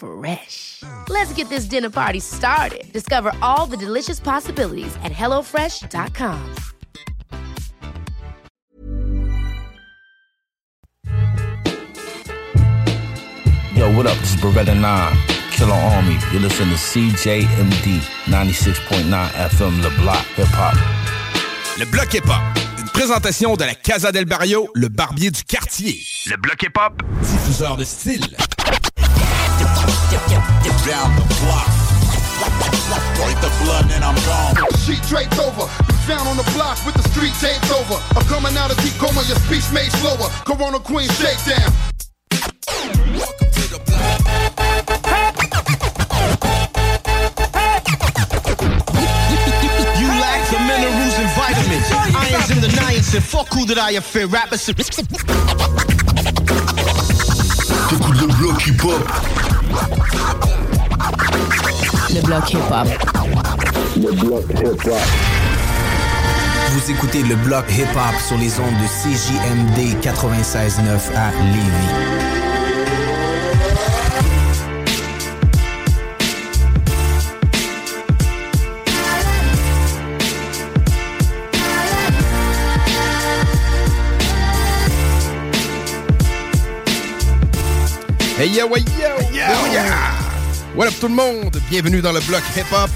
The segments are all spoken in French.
Fresh. Let's get this dinner party started. Discover all the delicious possibilities at hellofresh.com. Yo, what up? This is Beretta 9, Killer Army. You're listening to CJMD 96.9 FM, Le Block Hip Hop. Le Bloc Hip Hop, une présentation de la Casa del Barrio, le barbier du quartier. Le Bloc Hip Hop, diffuseur de style. Down the block. Break the blood and I'm gone. Sheet draped over, found on the block with the street taped over. I'm coming out of deep coma, your speech made slower. Corona Queen shakedown. You lack the and vitamins. Irons in the niacin. and fuck who that I fear. Rappers. T'écoutes le bloc hip-hop. Le bloc hip-hop. Le bloc hip-hop. Vous écoutez le bloc hip-hop sur les ondes de CJMD 96.9 à Lévis. Hey yo, hey, yo, yo, yeah. What up tout le monde? Bienvenue dans le bloc hip-hop.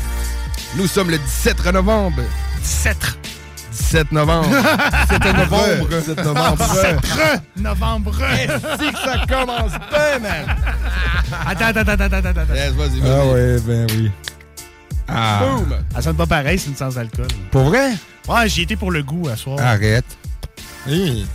Nous sommes le 17 novembre. 17. 17 novembre. 17 novembre. 17 novembre. 17 novembre. Est-ce que ça commence bien, man? Attends, attends, attends, attends, attends. attends. Yes, vas-y, vas-y. Ah ouais, ben oui. Ah. Boom! Ça sonne pas pareil, c'est une sans alcool. Pour vrai? Ouais, j'y étais pour le goût à soir. Arrête. Hey.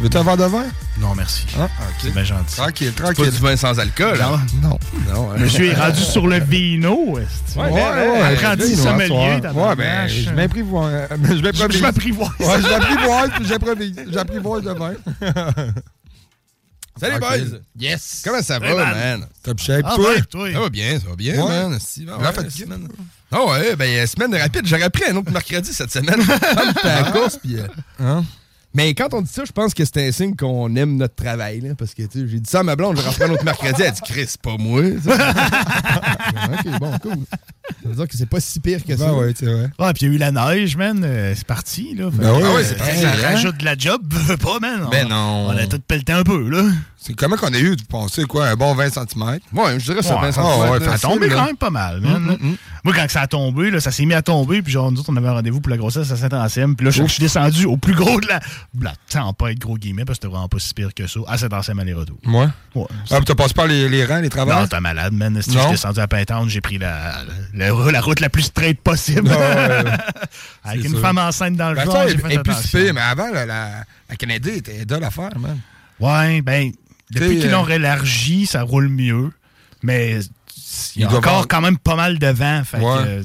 Veux-tu un verre de vin? Non, merci. Ah, ok. C'est bien gentil. Tranquille, C'est pas tranquille. du vin sans alcool. hein? Non. Non, hein? Monsieur est rendu sur le vino. est-ce que- Ouais, ouais, Apprenti vino, sommelier. Ouais, ben, je m'apprivoise. Je Je m'apprivoise. je m'apprivoise. Ouais, je m'apprivoise. J'apprivoise de vin. Salut, Tranquille. boys! Yes. Comment ça va, man. man? Top shape, Ah, toi? ben, toi. Ça va bien, ça va bien, Ouais. man. Si, ben, ouais, fatigue. semaine. Ah ouais, ben, semaine rapide. J'aurais pris un autre mercredi cette semaine. J'étais à la course, puis... euh, Hein? Mais quand on dit ça, je pense que c'est un signe qu'on aime notre travail. Là, parce que tu sais, j'ai dit ça à ma blonde, je vais rentrer un autre mercredi. Elle dit Chris, c'est pas moi. ok, bon, cool. Ça veut dire que c'est pas si pire que ça. Ben ouais, c'est vrai. Ah, puis il y a eu la neige, man. euh, c'est parti, là. Ben que- ouais, ouais, c'est parti, ça rajoute de la job, veux pas, man. Ben On- non. On a tout pelleté un peu, là. C'est comment qu'on a eu de penser, quoi, un bon 20 cm? Ouais, je dirais ça, Ouais. 20 cm. Ah ouais, Ça a tombé là. quand même pas mal, man. Mm, mm, mm. Moi, quand ça a tombé, là, ça s'est mis à tomber, puis genre, nous autres, on avait un rendez-vous pour la grossesse à Saint-Anselme, puis là, je je suis descendu au plus gros de la... la pas être gros guillemets, parce que c'était vraiment pas si pire que ça, à Saint-Anselme aller-retour. Moi? Ouais. Ah, puis t'as passé par les, les rangs, les travaux? Non, t'es malade, man. Si je suis descendu à Pintown, j'ai pris la, la, route la plus straight possible. Ah, ouais. Avec une sûr. femme enceinte dans le Ben, genre, j'ai fait mais avant, la, la, la Canadien était de l'affaire, man. Ouais, ben, depuis qu'ils l'ont euh, élargi, ça roule mieux. Mais il y a encore avoir- quand même pas mal de vent. Fait Ouais. que, euh,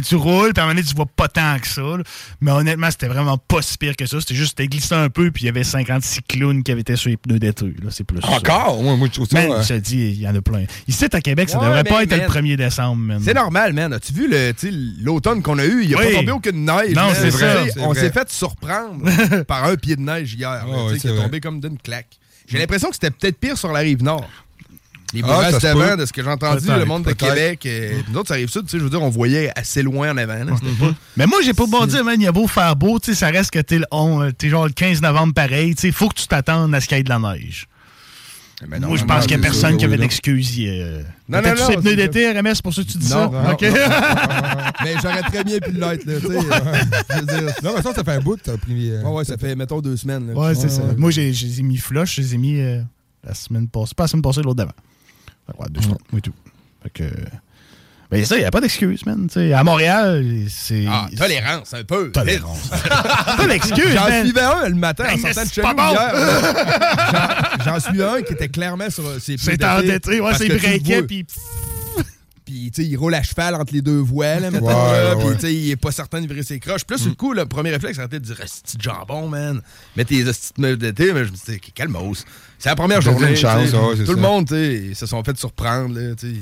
tu roules, puis à un moment donné, tu vois pas tant que ça. là. Mais honnêtement, c'était vraiment pas si pire que ça. C'était juste, c'était glissé un peu, puis il y avait 56 clowns qui avaient été sur les pneus détruits. là. C'est plus. Encore? Ouais, moi, je trouve ça. Man, je te dis, il y en a plein. Ici, à Québec, ça Ouais, devrait mais pas être man, le 1er décembre, man. C'est normal, man. As-tu vu l'automne qu'on a eu? Il n'y a Oui. pas tombé aucune neige. Non, c'est c'est On vrai. s'est fait surprendre par un pied de neige hier. qui est vrai. tombé comme d'une claque. J'ai l'impression que c'était peut-être pire sur la rive nord. Les Ah, peut. de ce que j'ai entendu, le monde de. Québec. euh, nous autres, ça arrive ça, tu sais, je veux dire, on voyait assez loin en avant. là. Pas- Mais moi, j'ai pas bon dire, man, il y a beau faire beau, tu sais, ça reste que t'es le, on- t'es genre le 15 novembre pareil, tu sais, faut que tu t'attendes à ce qu'il y ait de la neige. Mais non, Moi, je non, pense qu'il n'y a personne qui avait oui, là. d'excuses. euh, Non, non, non, ses pneus c'est- d'été, RMS, c'est pour ça que tu dis ça? Non, non, OK. non, Mais j'aurais très bien pu l'être, là, tu veux dire, Non, mais ça, ça fait un bout, t'as pris. euh, Ouais, ouais, ça fait, mettons, deux semaines. là. Ouais, c'est ça. ouais. Moi, j'ai- je les ai mis flush, je les ai mis euh, la semaine passée. Pas la semaine passée, l'autre d'avant. Ouais, deux semaines, et tout. Fait que. Ben, ça, il n'y a pas d'excuse, man. à Montréal, c'est. Ah, tolérance, un peu. Tolérance. pas d'excuse, J'en suivais un le matin en Ben, sortant de chez bon. J'en- suivais un qui était clairement sur ses pneus C'est endetté, ouais, c'est le vois. puis. Puis, tu sais, il roule à cheval entre les deux voiles, là, mettons, Ouais, Puis, tu sais, il est pas certain de virer ses croches. Là, sur le coup, le premier réflexe, c'était de dire Esti de jambon, man. Mets tes esti de meufs d'été. Mais je me dit, calmos. C'est la première journée. une chance, ouais, Tout le ça. monde, tu sais, se sont fait surprendre, là, tu sais.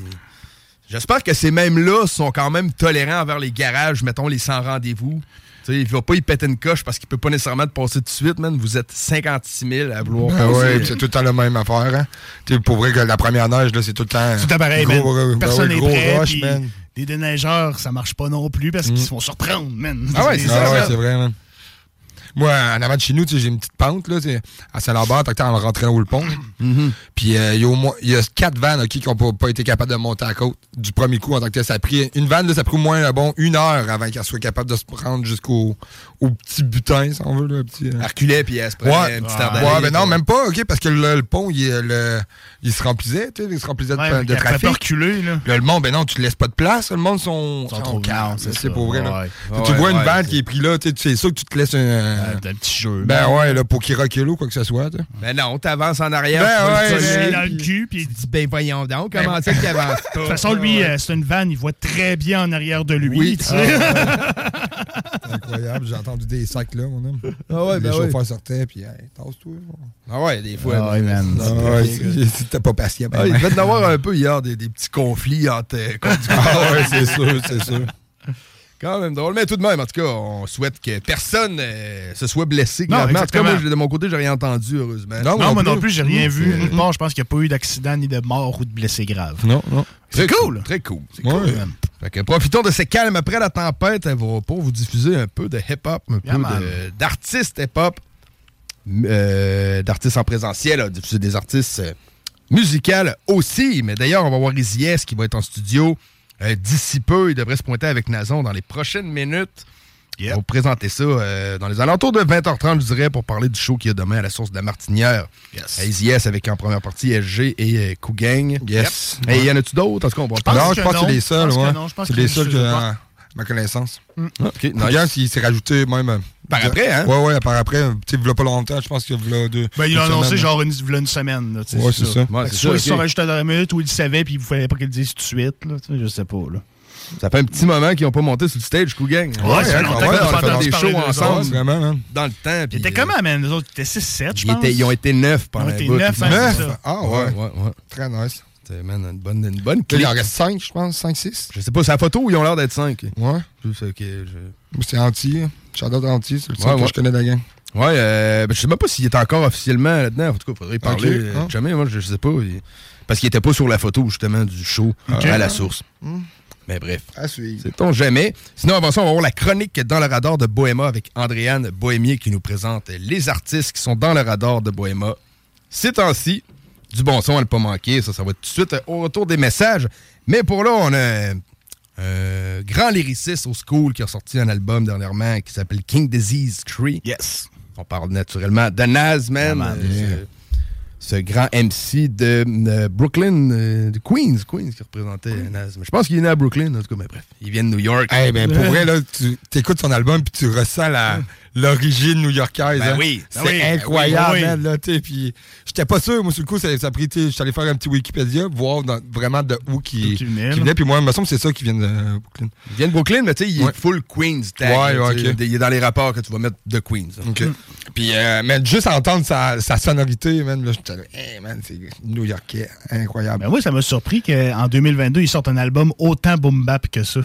J'espère que ces mêmes-là sont quand même tolérants envers les garages, mettons, les sans rendez-vous. Tu sais, il va pas y péter une coche parce qu'il peut pas nécessairement te passer tout de suite, man. Vous êtes 56 000 à vouloir Ah ouais, puis c'est tout le temps la même affaire. Hein? Tu sais, pour vrai que la première neige, là, c'est tout le temps. Tout à pareil, gros, Personne n'est prêt. rush, puis man. Les déneigeurs, ça marche pas non plus parce qu'ils se font surprendre, man. Ah ouais, Ah c'est vrai, man. Moi, en avant de chez nous, tu sais, j'ai une petite pente, là, à Saint-Lambert, en rentrant au le pont. Puis euh, il y a au moins il y a quatre vannes ok, qui n'ont pas, pas été capables de monter à la côte du premier coup en tant que tel. Ça a pris une vanne, là, ça a pris au moins un bon une heure avant qu'elle soit capable de se prendre jusqu'au au petit butin, si on veut. Là, un petit, euh. Elle reculait, puis elle se prenait Ouais, un petit d'aller, ouais, mais non, puis- même pas, OK, parce que le, le pont, il, le- il se remplissait, tu sais, il se remplissait de, Ouais, de trafic. reculer, là. Là, le monde, ben non, tu ne laisses pas de place. Le monde sont, sont trop calmes, c'est pour vrai. Là. Ouais. Tu vois une vanne qui est prise là, tu sais, c'est sûr que tu te laisses un. Un petit jeu. ben ouais, là, pour qu'il recule ou quoi que ce soit. Ben non, t'avances en arrière. Ben tu ouais, le ouais. dans le cul, puis tu dis, ben voyons donc, comment ça qu'il avance? De toute façon, lui, euh, c'est une vanne, il voit très bien en arrière de lui. Oui. tu sais. C'est incroyable, j'ai entendu des sacs là, mon homme. Ah ouais, les ben ouais. chauffeurs sortaient, puis, hey, tasse-toi. Ah ouais, des fois. Ah ouais, man. Ah ouais, t'es pas patient, ben, Ah, il ben. devait y avoir un peu hier des, des petits conflits entre euh, conducteurs. Ah ouais, c'est sûr, c'est sûr. Quand même drôle. Mais tout de même, en tout cas, on souhaite que personne euh, se soit blessé Non, gravement. En tout cas, moi, de mon côté, j'ai rien entendu, heureusement. Non, Non, moi non plus. plus, j'ai rien vu. Nulle part, je pense qu'il n'y a pas eu d'accident ni de mort ou de blessés graves. Non, non. C'est Très cool. Très cool. C'est Ouais. cool. Fait que profitons de ces calmes après la tempête hein, pour vous diffuser un peu de hip-hop, un Yeah, peu d'artistes hip-hop, euh, d'artistes en présentiel, diffuser des artistes euh, musicales aussi. Mais d'ailleurs, on va voir Easy S qui va être en studio euh, d'ici peu. Il devrait se pointer avec Nazon dans les prochaines minutes. Yep. On va vous présenter ça euh, dans les alentours de 20h30, je dirais, pour parler du show qu'il y a demain à la source de la Martinière. Yes. À Easy S avec en première partie SG et euh, Cougang. Yes. Et il y en a-tu d'autres? En tout cas, on va non, je pense que c'est les seuls, ouais. C'est les seuls que, ma connaissance. OK, nice. Regarde s'il s'est rajouté même. euh, Par de- après, hein? Ouais, ouais, par après. Tu sais, il pas longtemps, je pense qu'il y a deux. Ben, il a une annoncé semaine. genre une, v'là une semaine. Là, tu sais, Ouais, c'est ça. Ouais, soit ça, ils se sont rajoutés à la minute ou il le savait puis il ne fallait pas qu'il le dise tout de suite. Là, tu sais, je sais pas. Là. Ça fait un petit moment qu'ils n'ont pas monté sur le stage, Cougang. Ouais, ça fait hein, longtemps on a fait des shows ensemble Ouais, vraiment, man. dans le temps. Il puis, était euh, comment, man? Les autres, ils étaient 6-7, je ils, pense. étaient- ils ont été neuf pendant Ils ont été bout, neuf, puis- hein, Neuf? c'est ça. Ah Ouais, ouais. ouais, ouais. Très nice. Man, une bonne, une bonne il en reste 5, je pense. 5, 6. Je sais pas, c'est la photo où ils ont l'air d'être cinq. Ouais. Juste, ok, je- c'est Anti. J'adore Anti. C'est le seul Ouais, que ouais. je connais de la gang. Ouais, euh, ben, je sais même pas s'il est encore officiellement là-dedans. En tout cas, il faudrait y parler. Euh, hein. Jamais, moi, je sais pas. Il- Parce qu'il était pas sur la photo, justement, du show Ok. à la source. Hmm. Mais bref. À suivre. Sait-on jamais. Sinon, avant ça, on va voir la chronique dans le radar de Bohéma avec Andréane Bohémier qui nous présente les artistes qui sont dans le radar de Bohéma. Ces temps-ci, du bon son à ne pas manquer. Ça, ça va être tout de suite euh, au retour des messages. Mais pour là, on a un euh, grand lyriciste au school qui a sorti un album dernièrement qui s'appelle King Disease Tree. Yes. On parle naturellement de Nas, man. Yeah, man. Euh, ce, grand MC de euh, Brooklyn, euh, de Queens, Queens qui représentait Nas. Mais je pense qu'il est né à Brooklyn, en tout cas, mais bref. Il vient de New York. Eh ben, pour vrai, là, tu écoutes son album puis tu ressens la, l'origine new-yorkaise. Ben hein. oui, C'est ben oui, incroyable, ben oui. man, là, tu sais. Puis, j'étais pas sûr, moi, sur le coup, ça, ça a pris, tu j'étais allé faire un petit Wikipédia, voir dans- vraiment de où qui, qui venait. Puis moi, il me semble que c'est ça qui vient de Brooklyn. Il vient de Brooklyn, mais tu sais, il est full Queens tag. Ouais, ouais. Il est dans les rapports que tu vas mettre de Queens. hein. OK. Puis, euh, mais juste entendre sa, sa sonorité, man, là, j'étais là, hey, man, c'est new-yorkais, incroyable. Ben, moi, ça m'a surpris qu'en 2022, ils sortent un album autant boom bap que ça.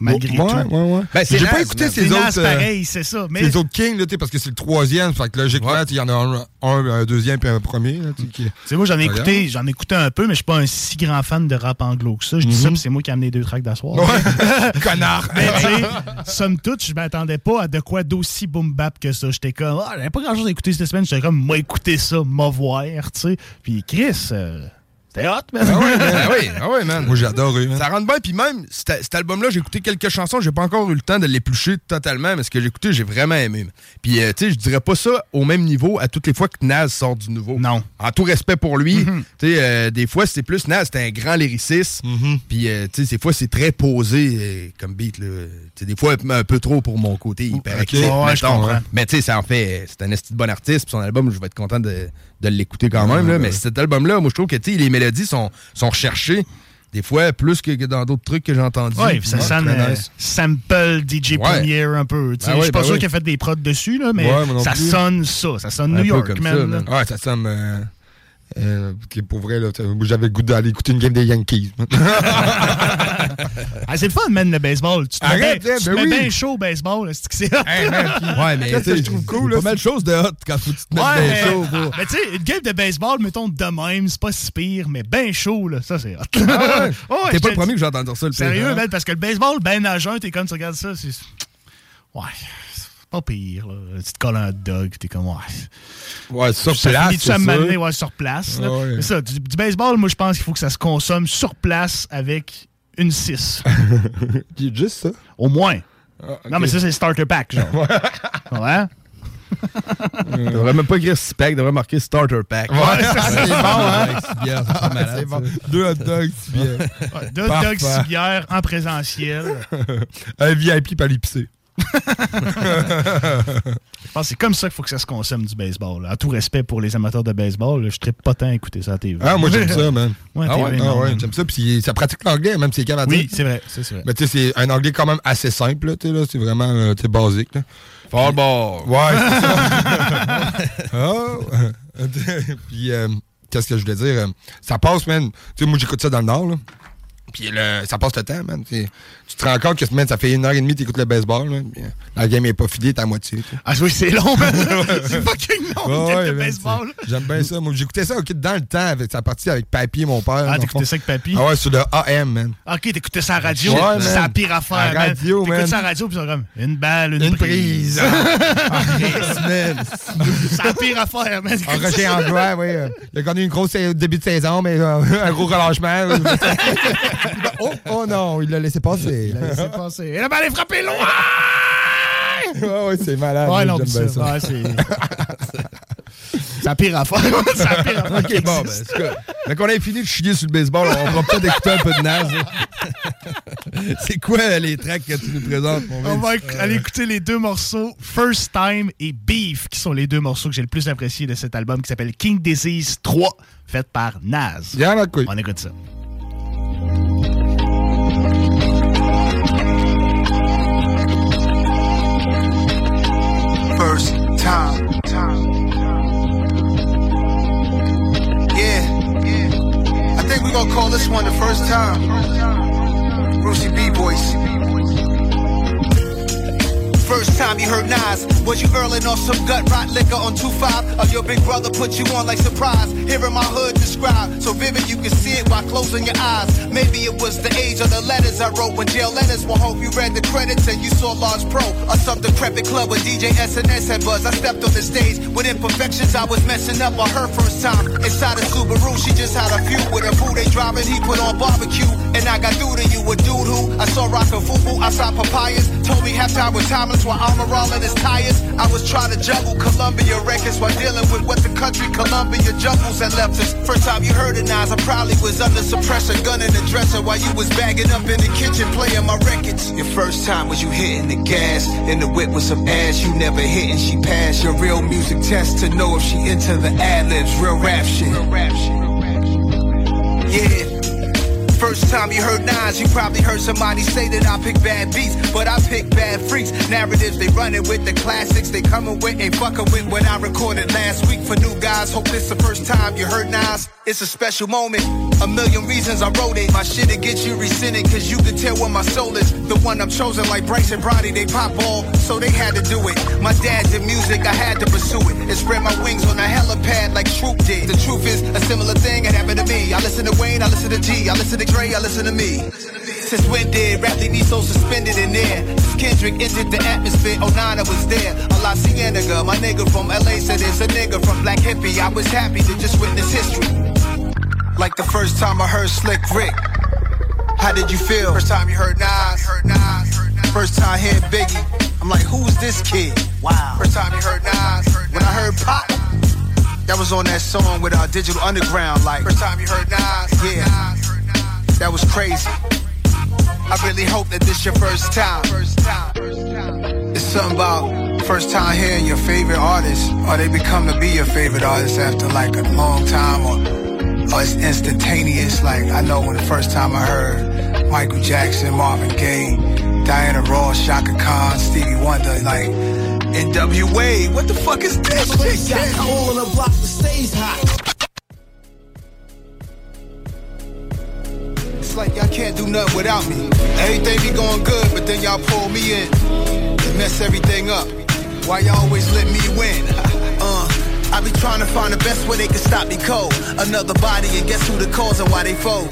Malgré ouais, tout. Ouais, ouais, Ben, c'est J'ai pas écouté ces C'est autres. Euh, pareil, c'est ça. Mais Les autres Kings, là, tu sais, parce que c'est le troisième. Fait que logiquement, il y en a un, un, un deuxième puis un premier. Qui- sais, moi, j'en ai écouté, j'en ai écouté un peu, mais je suis pas un si grand fan de rap anglo que ça. Je dis ça, puis c'est moi qui ai amené deux tracks d'asseoir. Connard! Mais tu sais, somme toute, je m'attendais pas à de quoi d'aussi boom bap que ça. J'étais comme, ah, j'avais pas grand chose à écouter cette semaine. J'étais comme, moi, écouter ça, m'a voir, tu sais. Puis Chris, euh, c'était hot, man. Ah ouais, man. Ah oui, ah ouais, man. Moi, j'ai adoré. man. Ça rentre bien, puis même, cet, cet album-là, j'ai écouté quelques chansons, j'ai pas encore eu le temps de l'éplucher totalement, mais ce que j'ai écouté, j'ai vraiment aimé. Puis, euh, tu sais, je dirais pas ça au même niveau à toutes les fois que Naz sort du nouveau. Non. En tout respect pour lui, tu sais, euh, des fois, c'est plus Naz, c'est un grand lyriciste, puis, euh, tu sais, des fois, c'est très posé euh, comme beat, là. Tu sais, des fois, un peu trop pour mon côté, il paraît Ok. que- Ouais, je mettons, comprends. hein. Mais tu sais, ça en fait, c'est un esti de bon artiste, puis son album, je vais être content de, de l'écouter quand même, là. Mais cet album-là, moi, je trouve que, tu sais, les mélodies sont, sont recherchées. Des fois, plus que dans d'autres trucs que j'ai entendus. Puis ça sonne euh, sample DJ Ouais. Premier un peu. Ben je suis pas ben sûr oui. qu'il a fait des prods dessus, là, mais Ouais, ça plus. sonne ça. Ça sonne Un New York, ça, man. Ouais, ça sonne. Euh, euh, ok, pour vrai, j'avais le goût d'aller écouter une game des Yankees. Ah, c'est le fun, man, le baseball. Tu te mets Arrête, bien- hein, tu te ben mets oui. bien chaud au baseball. C'est que c'est hot. Ouais, mais Qu'est-ce que je trouve cool, il y a là, pas mal de choses de hot quand faut que tu te mettes Ouais, bien mais, chaud. pour- mais tu sais, une game de baseball, mettons de même, c'est pas si pire, mais bien chaud, là, ça c'est hot. Ah ouais? Ouais, T'es pas le premier que j'ai entendu ça, le pire. Sérieux, man, parce que le baseball, ben à jeun, t'es comme tu regardes ça, c'est. Ouais, c'est pas pire, là. Tu te colles un hot dog, t'es comme, ouais. Ouais, sur ça place. à ça. m'amener, ouais, sur place. là. Ouais. C'est ça, du, du baseball, moi, je pense qu'il faut que ça se consomme sur place avec une 6. Qui est juste ça? Au moins. Ah. Non, mais ça, c'est starter pack, genre. ouais. Tu devrais même pas écrire six pack, devrais marquer starter pack. Ouais, c'est bon, hein? Six bières, C'est bon. Deux hot dogs, c'est bien. Ouais, Deux hot dogs, six bières en présentiel. Un VIP pas l'épicé. Je pense que c'est comme ça qu'il faut que ça se consomme du baseball. là. À tout respect pour les amateurs de baseball, là, je ne pas tant à écouter ça à la TV. Ah, moi, j'aime ça, man. Ouais, ah ouais, non, ah ouais, j'aime ça. Puis ça pratique l'anglais, même si c'est capable à Oui, c'est vrai. vrai. Mais tu sais, c'est un anglais quand même assez simple, là, tu sais, là. C'est vraiment, euh, basique, là. Fort ball. Ouais, c'est ça. oh. Puis, euh, qu'est-ce que je voulais dire? euh, Ça passe, man. Tu sais, moi, j'écoute ça dans le Nord, là. Puis le- ça passe le temps, man. Tu te rends compte que man, ça fait une heure et demie que tu écoutes le baseball. Là, euh, la game est pas finie, t'es à moitié. Ah oui, c'est long, man. c'est fucking long, Ouais, ouais, man, baseball. J'aime bien ça. Moi, j'écoutais ça ok, dans le temps avec sa partie avec Papy mon père. Ah, le t'écoutais ça avec Papy? Ah ouais, sur le AM, man. Ok, t'écoutais ça à la radio? Ouais, c'est la pire affaire, man. radio, T'écoutes man. ça à la radio, puis c'est comme une balle, une, Une prise. prise. Ah, man. c'est la pire affaire, man. En Roger Anglois, oui. euh, il a connu une grosse début de saison, mais euh, un gros relâchement. Oh, oh non, il l'a laissé passer. C'est passé. Et la balle est frappée loin! ouais, ouais, c'est malade. Ouais, non, ça. ça. Ouais, c'est. la pire affaire. c'est la pire affaire. Ok, bon, ben, c'est quoi? Dès qu'on a fini de chier sur le baseball, on va peut-être écouter un peu de Naz. là. c'est quoi les tracks que tu nous présentes, mon On va aller écouter les deux morceaux First Time et Beef, qui sont les deux morceaux que j'ai le plus appréciés de cet album qui s'appelle King Disease 3, fait par ma couille. On écoute ça. Gonna call this one the first time. Brucey B Boys. First time you heard Nas, was you earling on some gut rot liquor on 2-5? Or your big brother put you on like surprise? Hearing my hood described, so vivid you can see it while closing your eyes. Maybe it was the age of the letters I wrote when jail letters will hope you read the credits and you saw Large Pro or some decrepit club where DJ SNS had buzz. I stepped on the stage with imperfections I was messing up on her first time. Inside a Subaru, she just had a few with a boo they driving, he put on barbecue. And I got through to you, a dude who I saw rockin' fufu outside papayas. Told me halftime was timeless while I'm all in his tires. I was trying to juggle Columbia records while dealing with what the country Columbia jungles had left us. First time you heard it, Nas, I probably was under suppressor, gunning the dresser while you was bagging up in the kitchen playing my records. Your first time was you hitting the gas in the whip with some ass you never hit and she passed your real music test to know if she into the ad libs, real rap shit. Yeah. First time you heard nines, you probably heard somebody say that I pick bad beats, but I pick bad freaks. Narratives, they running with the classics, they coming with, ain't fucking with what I recorded last week for new guys. Hope this the first time you heard Nas. It's a special moment. A million reasons I wrote it. My shit'll get you rescinded, cause you can tell where my soul is. The one I'm chosen, like Bryce and Brody, they pop all, so they had to do it. My dad did music, I had to pursue it. And spread my wings on a helipad like Troop did. The truth is, a similar thing had happened to me. I listen to Wayne, I listen to G, I listen to Dre, I listen to me. Since when did rap leave me so suspended in there? Since Kendrick entered the atmosphere, oh, Onana was there. A La Cienega, my nigga from LA said it's a nigga from Black Hippie. I was happy to just witness history. Like the first time I heard Slick Rick. How did you feel? First time you heard Nas. First time hearing Biggie. I'm like, who's this kid? Wow. First time you heard Nas. When I heard Pop, that was on that song with our Digital Underground. Like, first time you heard Nas. Yeah. That was crazy. I really hope that this your first time. It's something about first time hearing your favorite artist, or they become to be your favorite artist after like a long time, or, or it's instantaneous. Like I know when the first time I heard Michael Jackson, Marvin Gaye, Diana Ross, Shaka Khan, Stevie Wonder, like NWA. What the fuck is this? all on the block that stays hot. Like y'all can't do nothing without me. Everything be going good, but then y'all pull me in and mess everything up. Why y'all always let me win? uh, I be trying to find the best way they can stop me cold. Another body, and guess who the cause and why they foes?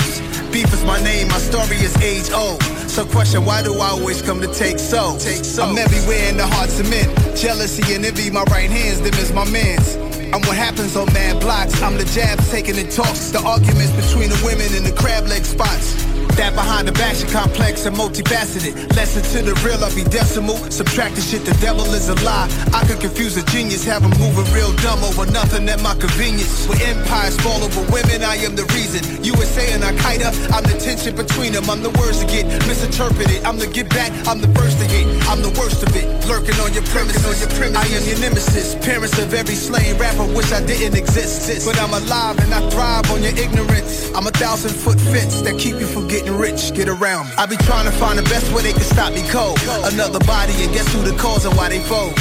Beef is my name, my story is age old. So question, why do I always come to take so? I'm everywhere in the hearts of men. Jealousy and envy, my right hands, them is my mans. I'm what happens on mad blocks. I'm the jabs taking the talks, the arguments between the women in the crab leg spots. That behind the back, shit complex and multifaceted. Lesson to the real, I'll be decimal. Subtract the shit, the devil is a lie. I could confuse a genius, have him moving real dumb over nothing at my convenience. When empires fall over women, I am the reason. USA and Al Qaeda, I'm the tension between them. I'm the words to get misinterpreted. I'm the get back, I'm the first to hit. I'm the worst of it. Lurking on your premises, on your premise. I am your nemesis. Parents of every slain rapper wish I didn't exist. But I'm alive and I thrive on your ignorance. I'm a thousand foot fence that keep you from getting rich. Get around me. I be trying to find the best way they can stop me cold. Another body and guess who the cause and why they foes.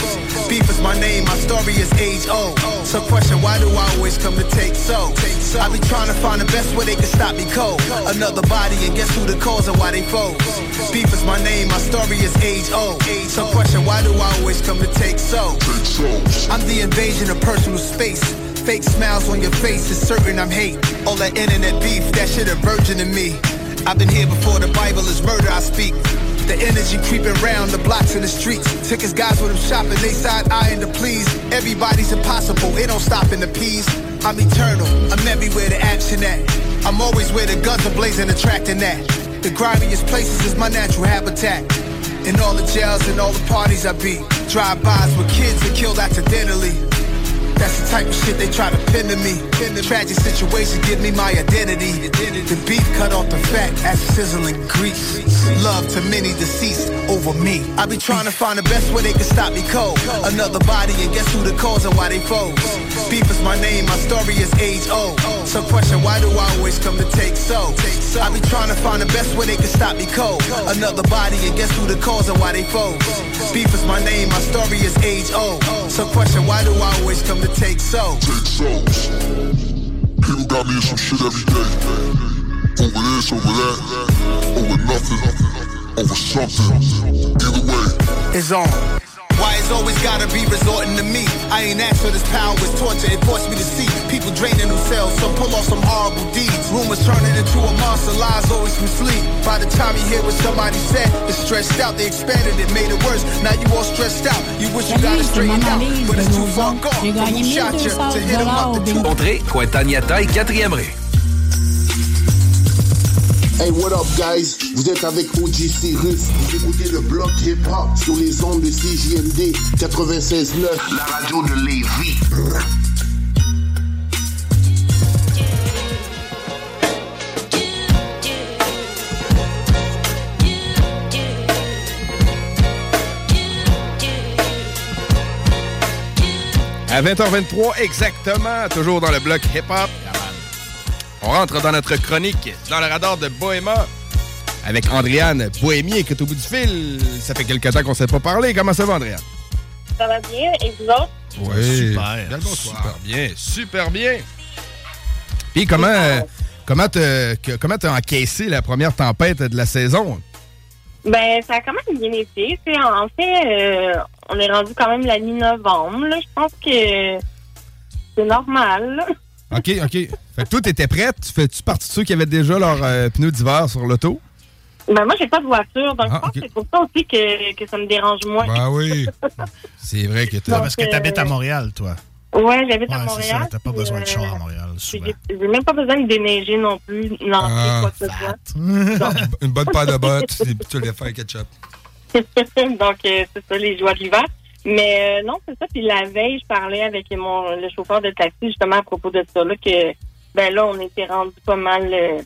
Beef is my name, my story is age old. So question, why do I always come to take so? I be trying to find the best way they can stop me cold. Another body and guess who the cause and why they foes. Beef is my name, my story is age old. So question, why do I always come to take so? I'm the invasion of personal space. Fake smiles on your face is certain I'm hate. All that internet beef, that shit a virgin to me. I've been here before the Bible is murder I speak. The energy creeping round the blocks and the streets. His guys with him shopping, they side eyeing to please. Everybody's impossible, it don't stop in the peas. I'm eternal, I'm everywhere the action at. I'm always where the guns are blazing, attracting that. The grimiest places is my natural habitat. In all the jails and all the parties I be. Drive-bys with kids that killed accidentally. That's the type of shit they try to pin to me. Tragic situation give me my identity. The beef cut off the fat as sizzling grease. Love to many deceased over me. I be trying to find the best way they can stop me cold. Another body and guess who the cause and why they foes. Beef is my name, my story is age old. So question, why do I always come to take so? I be trying to find the best way they can stop me cold. Another body and guess who the cause and why they foes. Beef is my name, my story is age old. So question, why do I always come to take so? Take souls. People got me in some shit every day. Over this, over that, over nothing, over something. Either way, It's on. Why it's always gotta be resorting to me? I ain't asked for this power, it's torture, it forced me to see people draining themselves, so pull off some horrible deeds. Rumors turning into a monster, lies always mislead. By the time you hear what somebody said, it's stressed out, they expanded it, made it worse. Now you all stressed out, you wish you got it straightened out, but it's too far gone. From who shot you 1200 to hit 'em up the two. Entrée, Cointagnata et 4e rue. Hey, what up, guys? Vous êtes avec OG Cyrus. Vous écoutez le bloc hip-hop sur les ondes de CJMD 96.9. La radio de Lévis. À 20h23 exactement, toujours dans le bloc hip-hop. On rentre dans notre chronique dans le radar de Bohéma avec Andréane Bohémier qui est au bout du fil. Ça fait quelque temps qu'on ne s'est pas parlé. Comment ça va, Andréane? Ça va bien, et vous autres? Oui. Super. Super bien, super bien. Puis comment euh, comment t'as comment t'as encaissé la première tempête de la saison? Ben, ça a quand même bien été. En fait, euh, on est rendu quand même la mi-novembre. Je pense que c'est normal. OK, OK. Fait que toi, t'étais prête? Tu fais-tu partie de ceux qui avaient déjà leurs euh, pneus d'hiver sur l'auto? Ben, moi, j'ai pas de voiture, donc Ah, je pense ok. que c'est pour ça aussi que, que ça me dérange moins. Ben oui. C'est vrai que t'as... parce que t'habites à euh, Montréal, toi. Ouais, j'habite à Ouais, Montréal. ça. T'as pas besoin de char euh, à Montréal, souvent. J'ai j'ai même pas besoin de déneiger non plus, lancer Ah, quoi que ce soit. Une bonne paire de bottes, tu les fais avec ketchup. Donc, euh, c'est ça, les joies de l'hiver. Mais euh, non, c'est ça. Puis la veille, je parlais avec mon le chauffeur de taxi justement à propos de ça, là, que ben là, on était rendu pas mal euh,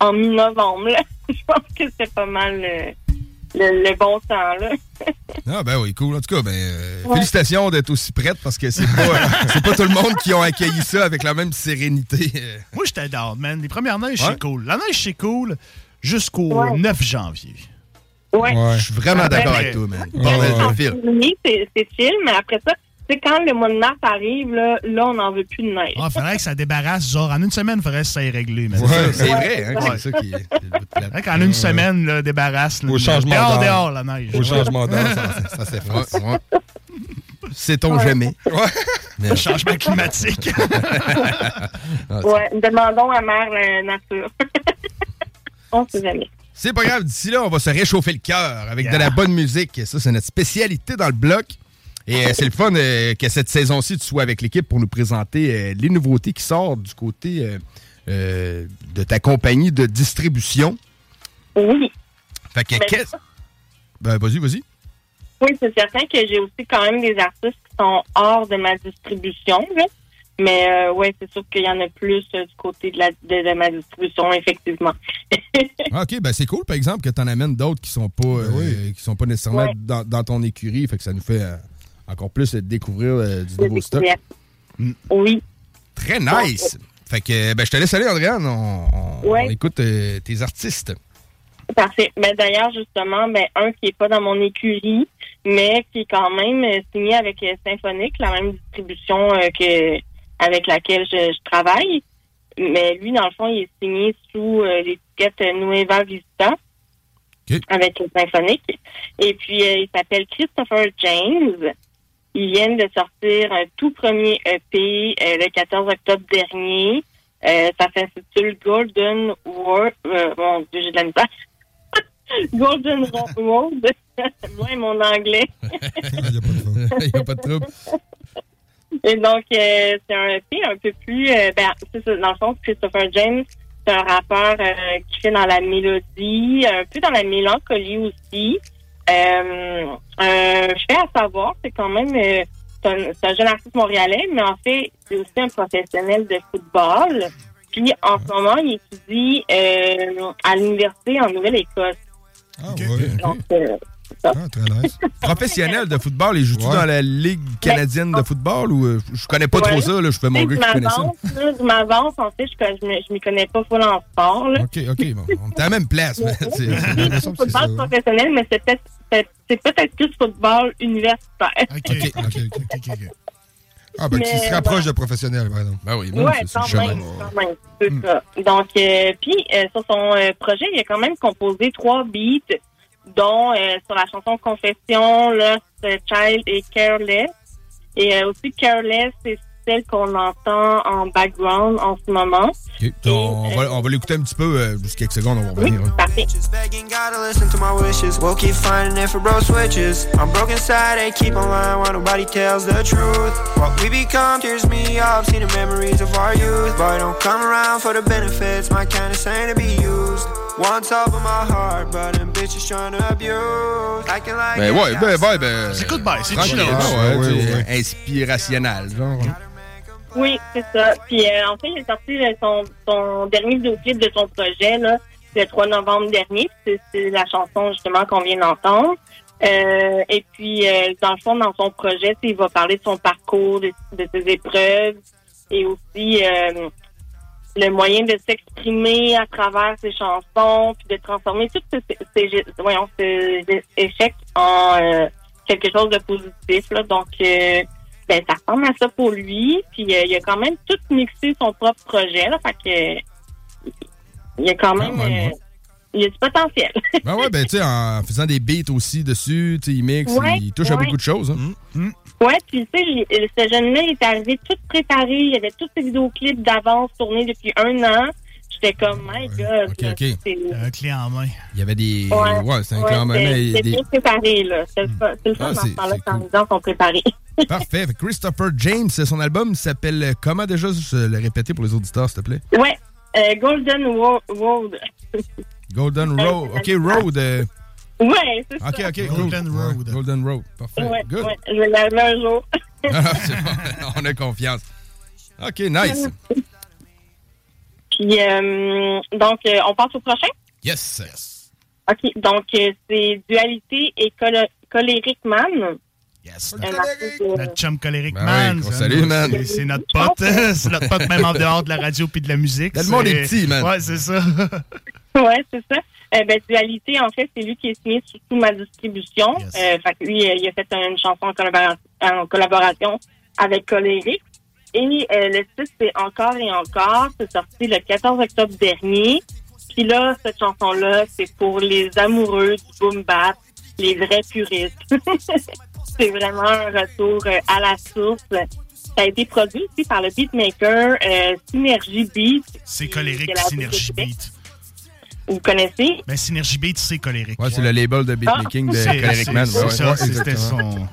en mi-novembre. là. je pense que c'est pas mal euh, le, le bon temps. Là. Ah ben oui, cool. En tout cas, ben, euh, Ouais. félicitations d'être aussi prête parce que c'est pas, c'est pas tout le monde qui ont accueilli ça avec la même sérénité. Moi, j'étais down, man. Les premières neiges, Ouais. c'est cool. La neige, c'est cool jusqu'au Ouais. 9 janvier. Ouais. Je suis vraiment d'accord Ben, avec toi, man. Ouais. Bordel Ouais. de fil. Oui, c'est chill, mais après ça, c'est quand le mois de mars arrive, là, là on n'en veut plus de neige. Ah, faudrait que ça débarrasse. Genre, en une semaine, faudrait que ça ait réglé. man. Ouais, c'est vrai, hein, Ouais. c'est ça qui est. Faudrait qu'en une semaine, là, débarrasse. là, Au changement dehors, d'heure. dehors, la neige. Au changement d'heure, ça, ça s'efface. Ouais, ouais. Sait-on jamais? Mais- Le changement climatique. Ah, Ouais, demandons à Mère euh, Nature. on sait jamais. C'est pas grave, d'ici là, on va se réchauffer le cœur avec de la bonne musique. Ça, c'est notre spécialité dans le bloc. Et euh, c'est le fun euh, que cette saison-ci, tu sois avec l'équipe pour nous présenter euh, les nouveautés qui sortent du côté euh, euh, de ta compagnie de distribution. Oui. Fait que, Ben, qu'est-ce- Ben, vas-y, vas-y. Oui, c'est certain que j'ai aussi quand même des artistes qui sont hors de ma distribution. là. Mais euh, ouais, c'est sûr qu'il y en a plus euh, du côté de, la, de, de ma distribution, effectivement. Ah, OK, ben c'est cool, par exemple, que tu en amènes d'autres qui sont pas euh, qui sont pas nécessairement Ouais. dans, dans ton écurie. Fait que ça nous fait euh, encore plus découvrir euh, du nouveau stock. Oui. Très nice. Fait que ben, je te laisse aller, Andréane. On, on- Ouais. on écoute euh, tes artistes. Parfait. Mais d'ailleurs, justement, ben, un qui est pas dans mon écurie, mais qui est quand même signé avec Symphonique, la même distribution euh, que avec laquelle je, je travaille. Mais lui, dans le fond, il est signé sous euh, l'étiquette Nueva Vista avec euh, Symphonique. Et puis, euh, il s'appelle Christopher James. Il vient de sortir un tout premier EP euh, le 14 octobre dernier. Ça s'intitule Golden World. Dieu, j'ai de la misère. Golden. Moi et mon anglais. Il n'y a pas de trouble. Et donc, euh, c'est un EP un peu plus... euh, ben, c'est dans le fond, Christopher James, c'est un rappeur euh, qui fait dans la mélodie, un peu dans la mélancolie aussi. Euh, euh, je fais à savoir, c'est quand même... euh, c'est un, c'est un jeune artiste montréalais, mais en fait, c'est aussi un professionnel de football. Puis, en ce moment, il étudie euh, à l'université en Nouvelle-Écosse. Donc, euh, c'est ça. Professionnel de football, il joue-tu Ouais. dans la Ligue canadienne de football ou euh, je connais pas trop ça, là, je fais mon gars qui je connaît ça. là, Je m'avance, en fait, je, je, me- je m'y connais pas full en sport. Là. OK, OK, bon, on est à la même place. mais c'est- c'est ça. football professionnel, mais c'est peut-être c'est- c'est peut-être plus football universitaire. OK, OK, OK. Ah, ben, tu se rapproches de professionnel, par exemple. Ben oui, Ouais, quand même, quand même, c'est ça. Donc, euh, puis euh, sur son euh, projet, il a quand même composé trois beats, dont euh, sur la chanson Confession, Lost Child et Careless. Et euh, aussi Careless, c'est celle qu'on entend en background en ce moment. On va, on va l'écouter un petit peu, euh, juste quelques secondes, on va revenir. hein. Parfait. Used. Ben ouais, ben, ben, ben. C'est goodbye, c'est chill. ouais, Ouais, inspirationnel, genre. Oui, c'est ça. Puis euh, en fait, il a sorti son, son dernier vidéoclip de son projet là, le 3 novembre dernier. C'est la chanson justement qu'on vient d'entendre. Euh, et puis, euh, dans le fond, dans son projet, il va parler de son parcours, de, de ses épreuves et aussi euh, le moyen de s'exprimer à travers ses chansons, puis de transformer tous ces, ces- ces- voyons, ces échecs en euh, quelque chose de positif. Là. Donc, euh, ben, ça ressemble à ça pour lui. Puis, euh, il a quand même tout mixé son propre projet. Là, fait que, il y a quand même... même, euh, ouais. il y a du potentiel. Ben ouais, ben tu sais, en faisant des beats aussi dessus, tu sais, il mixe, Ouais, il touche à beaucoup de choses. hein. Ouais, puis tu sais, il- ce jeune-là, il est arrivé tout préparé. Il avait tous ses vidéoclips d'avance tournés depuis un an. J'étais comme, my God. ok, là, ok. c'est- Un clé en main. Il y avait des. Ouais, Ouais, c'est un ouais, même. c'est- mais C'est des- bien préparé, là. C'est c'est le fun Ah, c'est quand les gens sont préparés. Parfait. Christopher James, son album s'appelle euh, comment déjà Je le répéter pour les auditeurs, s'il te plaît? ouais, euh, Golden Wo- Road. Golden Road. Ok, Road. euh, Ouais, c'est Ok, ça. ok, Golden Road. Golden Road. Parfait. Ouais, Good. ouais, je vais l'amener un jour. Ah, c'est bon. On a confiance. Ok, nice. Puis, euh, donc, euh, on passe au prochain? Yes. OK, donc, euh, c'est Dualité et Colo- Colérique Man. Yes. Notre chum colérique Ben man. oui, nous, man. c'est- notre pote. c'est notre pote même en dehors de la radio puis de la musique. Le monde est petit, man. Ouais, c'est ça. Ouais, c'est ça. Euh, ben, Dualité, en fait, c'est lui qui est signé sur toute ma distribution. Euh, fait que lui, euh, il a fait une chanson en, collabora- en collaboration avec Colérique. Et euh, le titre, c'est Encore et encore. C'est sorti le 14 octobre dernier. Puis là, cette chanson-là, c'est pour les amoureux du boom bap, les vrais puristes. c'est vraiment un retour euh, à la source. Ça a été produit aussi par le beatmaker euh, Synergy Beat. C'est la Synergy. Beat. Vous connaissez? Ben, Synergy Beat, c'est colérique. Ouais, c'est le label de beatmaking de C'est- Coleric c'est- Man. C'est ouais, ça, ouais, c'était son.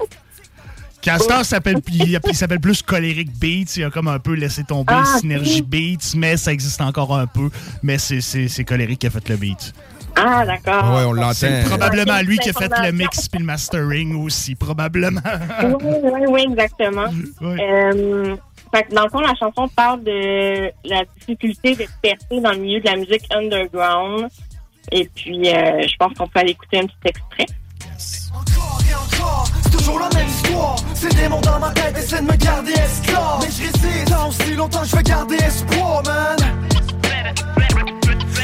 Castor s'appelle, il, il s'appelle plus Colérique Beats. Il a comme un peu laissé tomber Ah, Synergy ok. Beats, mais ça existe encore un peu. Mais c'est, c'est, c'est Colérique qui a fait le beat. Ah, d'accord. Ouais, on l'entend. C'est probablement lui qui a fait le mix puis le mastering aussi, probablement. Oui, oui, oui, exactement. Euh, fait que dans le fond, la chanson parle de la difficulté de percer dans le milieu de la musique underground. Et puis, euh, je pense qu'on peut aller écouter un petit extrait. C'est toujours la même histoire Ces démons dans ma tête essaient de me garder esclave Mais je résiste tant aussi longtemps je vais garder espoir, man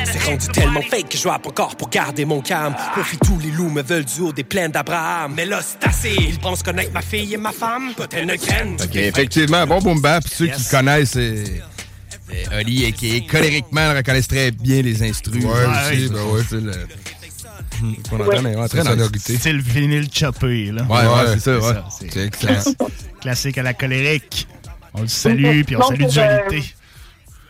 C'est rendu tellement fake que je rappe encore pour garder mon calme. Confie tous les loups me veulent du haut des plaines d'Abraham. Mais là, c'est assez. Ils pensent connaître ma fille et ma femme. Peut-être ne craignent. Ok, effectivement, bon boom bap. Puis Ceux qui connaissent, euh, euh, Oli et qui est Coleric Man reconnaissent très bien les instrus. Ouais, aussi, ben ouais. C'est le- qu'on entend, mais ouais, très C'est. Style vinyle choppé, là. Ouais, ouais, c'est ça, ouais. c'est C'est excellent. Classique à la colérique. On le salue, puis on salue euh, Dualité.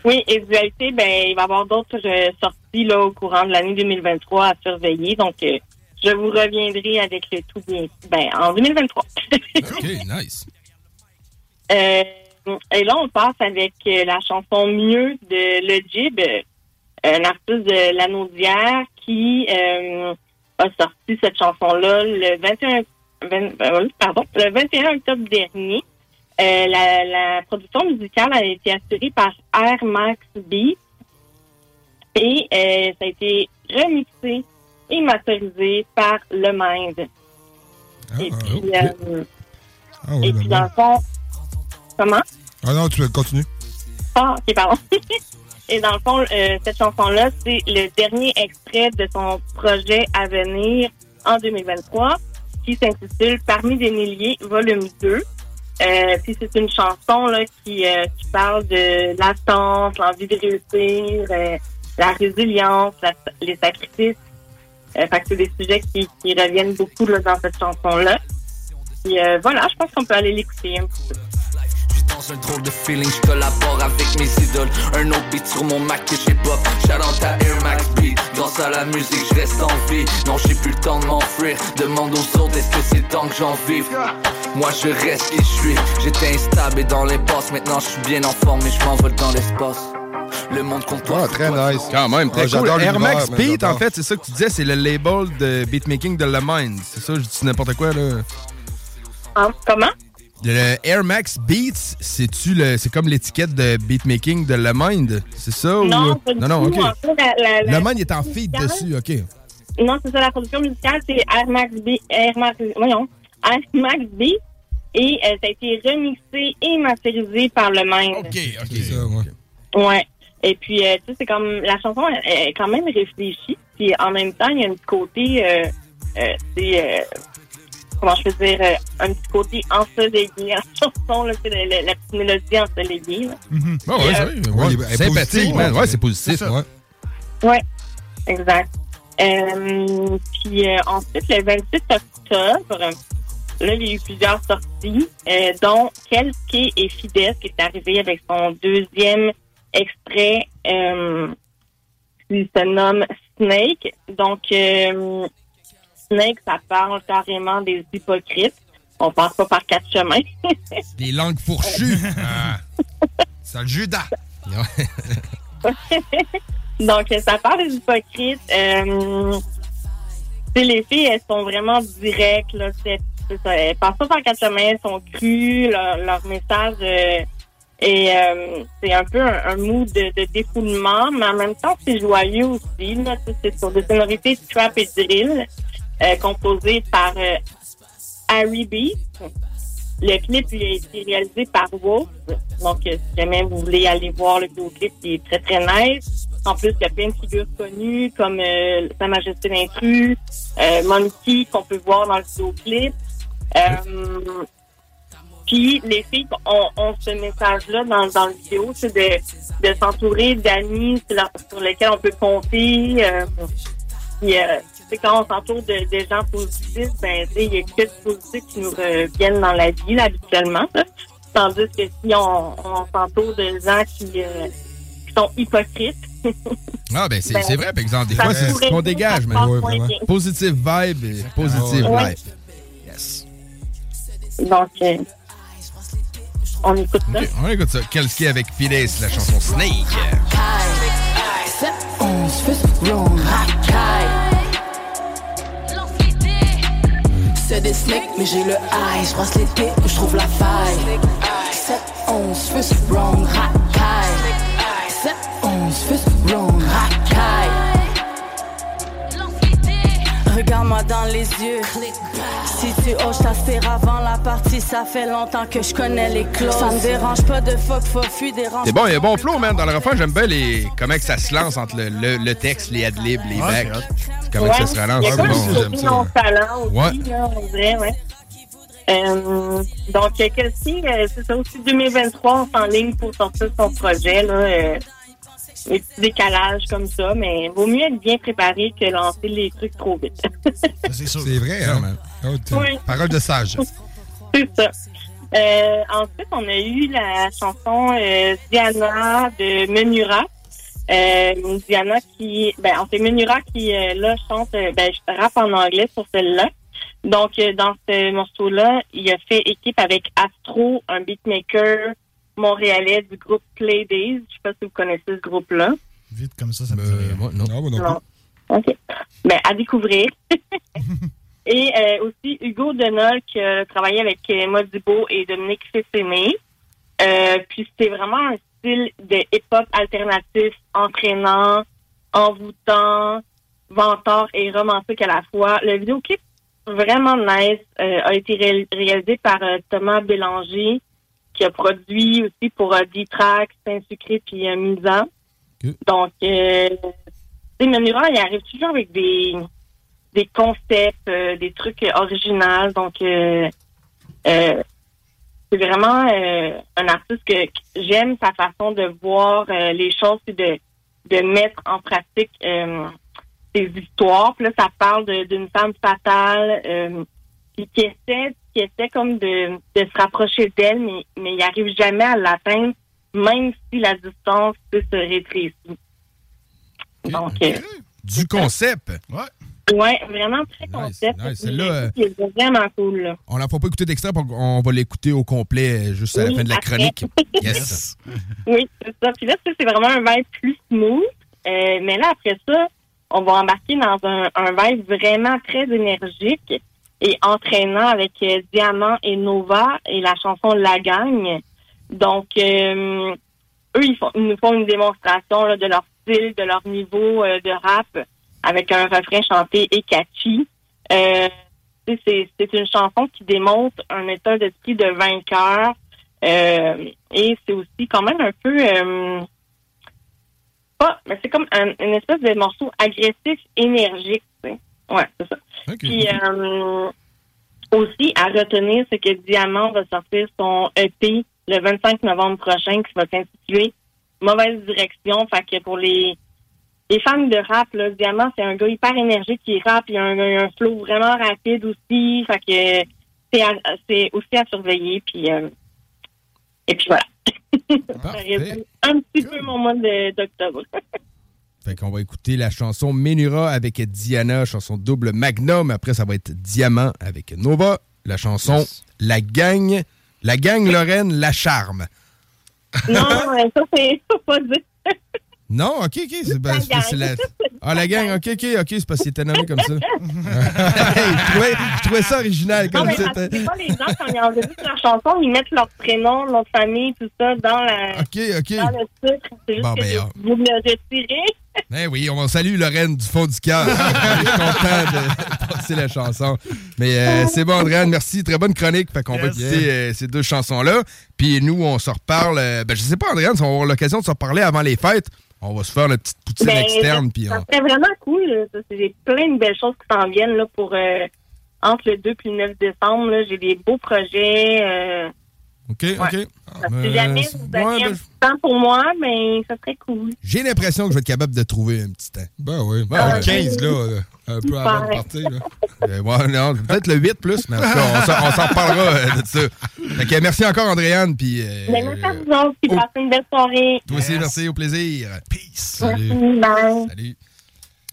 Oui, et Dualité, ben, il va y avoir d'autres euh, sorties là, au courant de l'année 2023 à surveiller. Donc, euh, je vous reviendrai avec le tout bien, ben, en 2023. Ok, nice. Euh, et là, on passe avec la chanson Mieux de Le Jib, un artiste de Lanaudière qui euh, a sorti cette chanson-là le 21, 20 pardon, le 21 octobre dernier. Euh, la, la production musicale a été assurée par Air Max Beat et euh, ça a été remixé et masterisé par Le Mind. et puis, euh, Ah et ben puis dans le fond, comment? Ah non, tu continues. Ah, ok, pardon. Et dans le fond, euh, cette chanson-là, c'est le dernier extrait de son projet à venir en 2023 qui s'intitule Parmi des milliers, volume 2. Euh, puis c'est une chanson là, qui, euh, qui parle de l'attente, l'envie de réussir, euh, la résilience, les sacrifices. Euh, fait que c'est des sujets qui, qui reviennent beaucoup là, dans cette chanson-là. Puis euh, voilà, je pense qu'on peut aller l'écouter un petit peu. Dans un drôle de feeling, je collabore avec mes idoles. Un autre beat sur mon Mac que j'ai pop. Shout à Air Max Beat. Grâce à la musique, je reste en vie. Non, j'ai plus le temps de m'enfuir. Demande aux autres, est-ce que c'est temps que j'en vive? Moi, je reste qui je suis. J'étais instable et dans l'impasse. Maintenant, je suis bien en forme et je m'envole dans l'espace. Le monde compte pas. Ah, très nice. Quand même, très Ah, cool. Air Max Beat, en fait, c'est ça que tu disais, c'est le label de beatmaking de Le Mind. C'est ça, je dis n'importe quoi, là. Hein, comment? Le Air Max Beats, c'est-tu le, c'est comme l'étiquette de beatmaking de Le Mind? C'est ça? Non, ou... pas du non, non, ok. En fait, la- la- la- Le Mind est en feed dessus, ok. Non, c'est ça, la production musicale, c'est Air Max B, Air Max, voyons, Air Max B, et euh, ça a été remixé et masterisé par le même. OK, OK. C'est ça, ouais. Ouais. Et puis, euh, tu sais, c'est comme la chanson est quand même réfléchie. Puis en même temps, il y a un petit côté, euh, euh, c'est euh, comment je peux dire, euh, un petit côté ensoleillé en chanson, là, c'est la, la- la petite mélodie ensoleillée. Là. Ah ouais, Euh, ouais, ouais, est c'est positif. C'est ça. ouais. Ouais, exact. Euh, puis euh, ensuite, le 28 octobre, là, il y a eu plusieurs sorties, euh, dont Kelke et Fides, qui est arrivé avec son deuxième extrait, euh, qui se nomme Snake. Donc, euh, Snake, ça parle carrément des hypocrites. On passe pas par quatre chemins. Des langues fourchues. Ah. C'est le Judas. Donc, euh, ça parle des hypocrites. Euh, les filles, elles sont vraiment directes. Là, c'est, ça, elles passent pas par quatre chemins, elles sont crues. Leur, leur message euh, est, euh, c'est un peu un, un mood de, de défoulement, mais en même temps, c'est joyeux aussi. Là, c'est sur des sonorités trap et drill, euh, composées par euh, Harry B. Le clip lui a été réalisé par Wolf. Donc, euh, si jamais vous voulez aller voir le vidéoclip, il est très, très nice. En plus, il y a plein de figures connues comme euh, Sa Majesté l'intrus, euh, Monkey qu'on peut voir dans le vidéoclip. Euh, puis, les filles ont, ont ce message-là dans, dans le vidéo, c'est de, de s'entourer d'amis sur, lesquels on peut compter. Puis, euh, tu sais, quand on s'entoure de, de gens positifs, ben, tu sais, il y a que du positif qui nous reviennent dans la vie, là, habituellement. là. Tandis que si on, on s'entoure de gens qui, euh, qui sont hypocrites, Ah, ben, c'est Ben, vrai, par exemple. Des fois, c'est ce qu'on dégage, mais ouais, vraiment. Positive vibe et positive Ouais. life. Yes. donc, euh, on écoute ça. On écoute ça. Kelski avec Fides, la chanson Snake. C'est des snakes, mais j'ai le high. Je brasse l'été où je la faille. 7, 11, fist wrong, high 7, 11, fist wrong, Regarde-moi dans les yeux. Si tu hoches ta sphère avant la partie, ça fait longtemps que je connais les clauses. Ça me dérange pas de fuck, fuck, fuis, dérange C'est bon, il y a un bon flow, man. Dans le refrain, j'aime bien les... comment que ça se lance entre le, le- le texte, les adlibs, les Ouais, bacs. comment que ça se relance. C'est bon, j'aime ça. aussi, Ouais. là, on dirait, ouais. Euh, donc, euh, Kelsey, euh, c'est ça aussi, 2023, on s'enligne pour sortir son projet, là. Euh, les petits décalages comme ça, mais vaut mieux être bien préparé que lancer les trucs trop vite. C'est vrai, hein? Oh, t'es- Oui. Parole de sage. C'est ça. Euh, ensuite, on a eu la chanson euh, Diana de Menura. Euh, Diana qui, ben, en fait, Menura qui, euh, là, chante, euh, ben, je rappe en anglais sur celle-là. Donc, euh, dans ce morceau-là, il a fait équipe avec Astro, un beatmaker montréalais du groupe Play Days. Je sais pas si vous connaissez ce groupe-là. Vite comme ça, ça me fait rire. non. Non. OK. Ben, à découvrir. et euh, aussi Hugo Denol qui a travaillé avec euh, Modibo et Dominique Fesséné. Euh, puis c'est vraiment un style de hip-hop alternatif, entraînant, envoûtant, vantard et romantique à la fois. Le vidéoclip, vraiment nice, euh, a été ré- réalisé par euh, Thomas Bélanger, qui a produit aussi pour D-Track, Saint-Sucré puis euh, Misa. Donc, euh, Menura, il arrive toujours avec des, des concepts, euh, des trucs euh, originaux. Donc, euh, c'est vraiment un artiste que, que j'aime sa façon de voir les choses et de, de mettre en pratique ses histoires. Puis là, ça parle d'une femme fatale puis qui essaie, qui essaie comme de, de se rapprocher d'elle, mais, mais il n'arrive jamais à l'atteindre, même si la distance peut se rétrécir. Donc, euh, Du concept. Ouais. ouais, vraiment très concept. nice. Celle-là, euh, C'est vraiment cool. Là. On la fera pas écouter d'extrait, on va l'écouter au complet euh, juste à la fin de la après. chronique. Yes. Oui, c'est ça. Puis là, c'est vraiment un vibe plus smooth. Euh, mais là, après ça, on va embarquer dans un, un vibe vraiment très énergique et entraînant avec euh, Diamant et Nova et la chanson La Gagne. Donc, euh, eux, ils, font, ils nous font une démonstration là, de leur style, de leur niveau euh, de rap avec un refrain chanté et catchy. C'est une chanson qui démontre un état d'esprit de vainqueur. Et c'est aussi quand même un peu... pas, mais c'est comme un- une espèce de morceau agressif, énergique. Ouais, c'est ça. Puis euh, aussi, à retenir, c'est que Diamant va sortir son EP le 25 novembre prochain qui va s'intituler Mauvaise direction. Fait que pour les, les fans de rap, là, Diamant, c'est un gars hyper énergique qui rappe. Il a un, un flow vraiment rapide aussi. Fait que c'est aussi à surveiller. Puis, euh, et puis voilà. Ça résume un petit peu mon mois d'octobre. Fait qu'on va écouter la chanson Menura avec Diana, chanson double Magnum. Après, ça va être Diamant avec Nova. La chanson La Gang. La Gang Lorraine, La Charme. non, ça, c'est pas dire. Non, ok, ok. C'est ben, la... Ah, la gang, ok, ok, ok, c'est parce qu'il était nommé comme ça. Hey, je, trouvais, je trouvais ça original Non, comme mais ça. parce que des fois, les gens, quand ils enregistrent la chanson, ils mettent leur prénom, leur famille, tout ça dans, la, dans le titre. C'est juste Bon, que ben, ah. vous me le retirez. Ben oui, on salue Lorraine du fond du cœur. Content de passer la chanson. Mais euh, c'est bon, Andréane, merci. Très bonne chronique. Fait qu'on va écouter euh, ces deux chansons-là. Puis nous, on se reparle. euh, ben, je sais pas, Andréane, si on va avoir l'occasion de se reparler avant les fêtes. On va se faire notre petite poutine Ben, externe. Puis ça on... serait vraiment cool. des- plein de belles choses qui s'en viennent là, pour euh, entre le 2 et le 9 décembre. là. J'ai des beaux projets. OK, OK. si Euh, jamais c'est- vous ouais, un ben, petit temps pour moi, ben, ça serait cool. J'ai l'impression que je vais être capable de trouver un petit temps. Ben oui. Ben, Ben, ouais. le 15, là, euh, un peu avant de partir. Euh, ouais, non, peut-être le 8 plus, mais en tout cas, on s'en- reparlera euh, de ça. Fait que merci encore, Andréane. Puis euh, merci à vous autres. Puis oh. passez une belle soirée. toi aussi, merci, au plaisir. Peace. Merci, bye. Salut.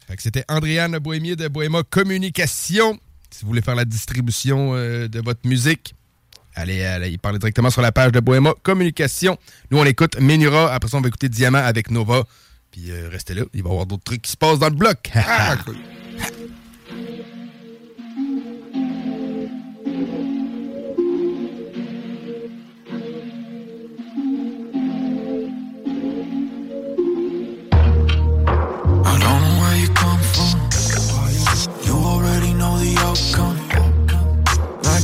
Fait que c'était Andréane Bohémier de Bohéma Communication. Si vous voulez faire la distribution euh, de votre musique, allez, allez y parler directement sur la page de Bohéma Communication. Nous, on écoute Menura. Après ça, on va écouter Diamant avec Nova. Puis euh, restez là. Il va y avoir d'autres trucs qui se passent dans le bloc. Ah, cool.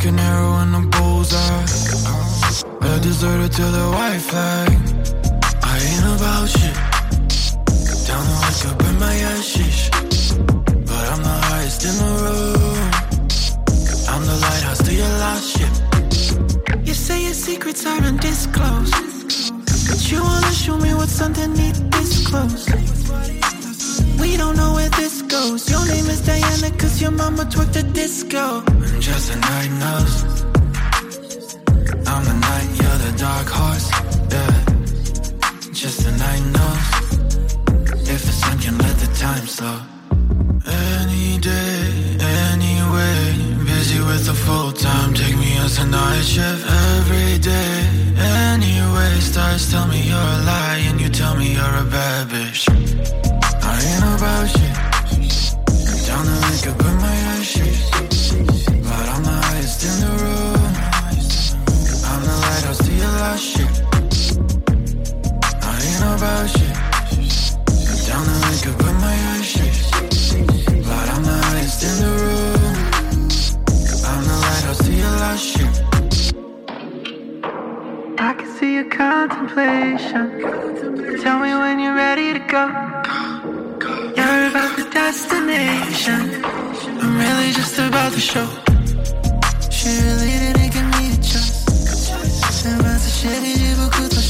Like an arrow in a bullseye. A deserter to the white flag. I ain't about shit. Down the wake up in my ashes. But I'm the highest in the room. I'm the lighthouse to your lost ship. You say your secrets are undisclosed. But you wanna show me what's underneath this clothes. We don't know where this goes. Your name is Diana, cause your mama twerked the disco. Just a night nurse. I'm the night, you're the dark horse. Yeah. Just a night nurse. If it's sinking, let the time slow. Any day, anyway. Busy with the full time. Take me as a night shift every day. Anyway, stars tell me you're a lie, and you tell me you're a bad bitch. I ain't about shit. Down the link up in my ashes. But I'm the highest in the room. I'm the lighthouse to your last shit. I ain't about shit. Down the link up in my ashes. But I'm the highest in the room. I'm the lighthouse to your last shit. I can see your contemplation. Tell me when you're ready to go. You're about the destination. I'm really just about the show. She really didn't give me a chance. about to share it beaucoup trop chaud. Labels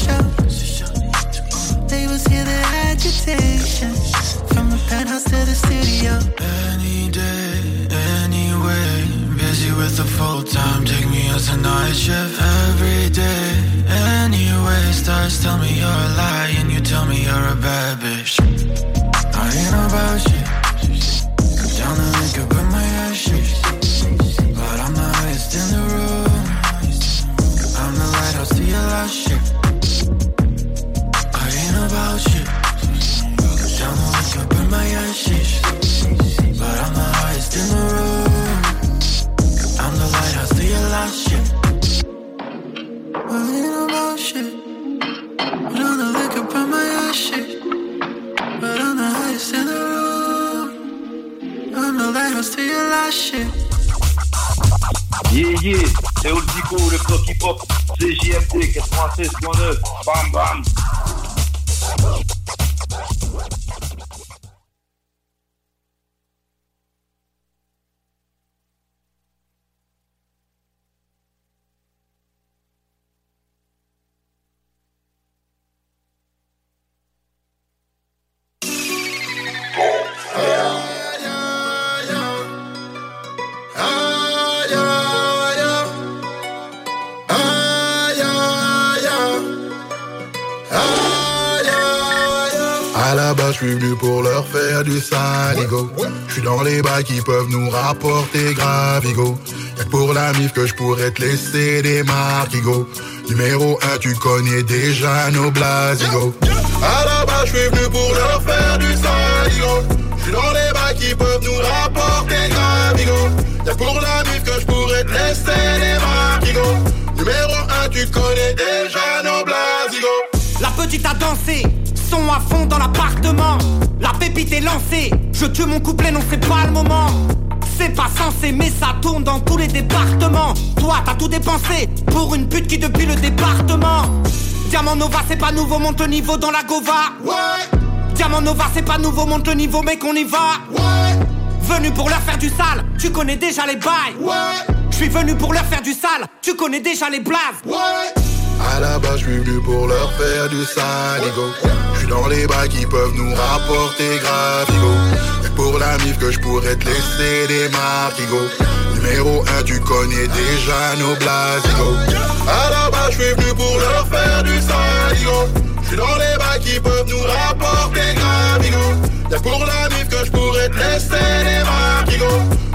je pourrais te laisser des marquigo. Numéro 1, tu connais déjà nos blasigo. À la base, je suis venu pour leur faire du saligo. Je suis dans les bails qui peuvent nous rapporter gravigo. Y'a pour la mif que je pourrais te laisser des marquigo. Numéro 1, tu connais déjà nos blasigo. La petite a dansé, son à fond dans l'appartement. La pépite est lancée, je tue mon couplet, non c'est pas le moment. C'est pas censé, mais ça tourne dans tous les départements. Toi, t'as tout dépensé pour une pute qui depuis le département. Diamant Nova, c'est pas nouveau, monte le niveau dans la Gova. Ouais. Diamant Nova, c'est pas nouveau, monte le niveau, mec, on y va. Ouais. Venu pour leur faire du sale, tu connais déjà les bails. Ouais. Je suis venu pour leur faire du sale, tu connais déjà les blazes. Ouais. À la base, je suis venu pour leur faire du saligo. Je suis dans les bails qui peuvent nous rapporter gravigo. Pour la mif que je pourrais te laisser des marquigo. Numéro 1, tu connais déjà nos blasigo. À la base, je suis venu pour leur faire du saligo. Je suis dans les bails qui peuvent nous rapporter gravigo. Et pour la mif que je pourrais te laisser des marquigo.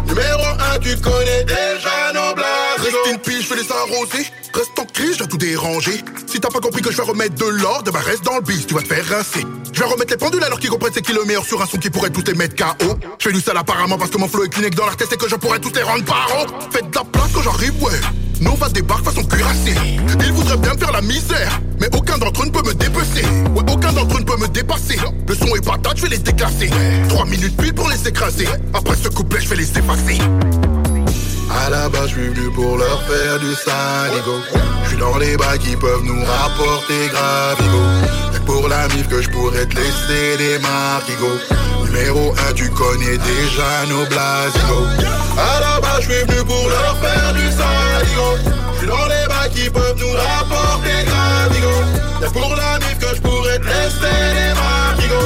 Numéro 1, tu connais déjà nos blasigo. Reste une pige, je vais les arroser. Reste je dois tout déranger. Si t'as pas compris que je vais remettre de l'ordre, bah reste dans le bis, tu vas te faire rincer. Je vais remettre les pendules alors qu'ils comprennent c'est qui le meilleur sur un son qui pourrait tous les mettre KO. Je fais du sale apparemment parce que mon flow est clinique dans l'artiste et que je pourrais tous les rendre paro. Faites de la place quand j'arrive, ouais. Nova débarque façon cuirassée. Ils voudraient bien me faire la misère, mais aucun d'entre eux ne peut me dépecer. Ouais, aucun d'entre eux ne peut me dépasser. Le son est patate, je vais les déclasser. Trois minutes pile pour les écraser. Après ce couplet, je vais les effacer. À la base, je suis venu pour leur faire du saligo. Je suis dans les bails qui peuvent nous rapporter gravigo. Pour la mif que je pourrais te laisser des marquigo. Numéro 1, tu connais déjà nos blasigo. À la base, je suis venu pour leur faire du saligo. Je suis dans les bails qui peuvent nous rapporter gravigo. Pour la mif que je pourrais te laisser des marquigo.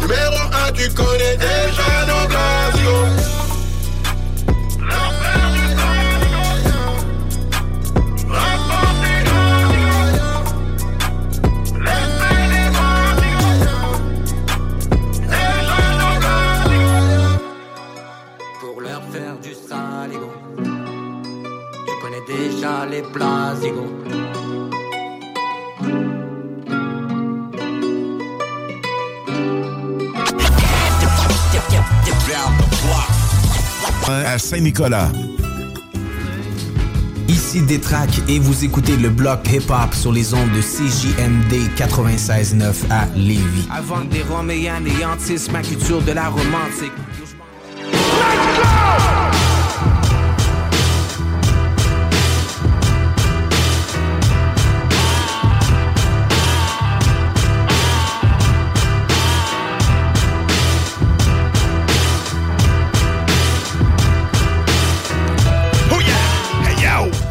Numéro 1, tu connais déjà nos déjà les blasigo. À Saint-Nicolas. Ici Détrac et vous écoutez le bloc hip-hop sur les ondes de CJMD 96.9 à Lévis. Avant des roms et anéantissent ma culture de la romantique. Oh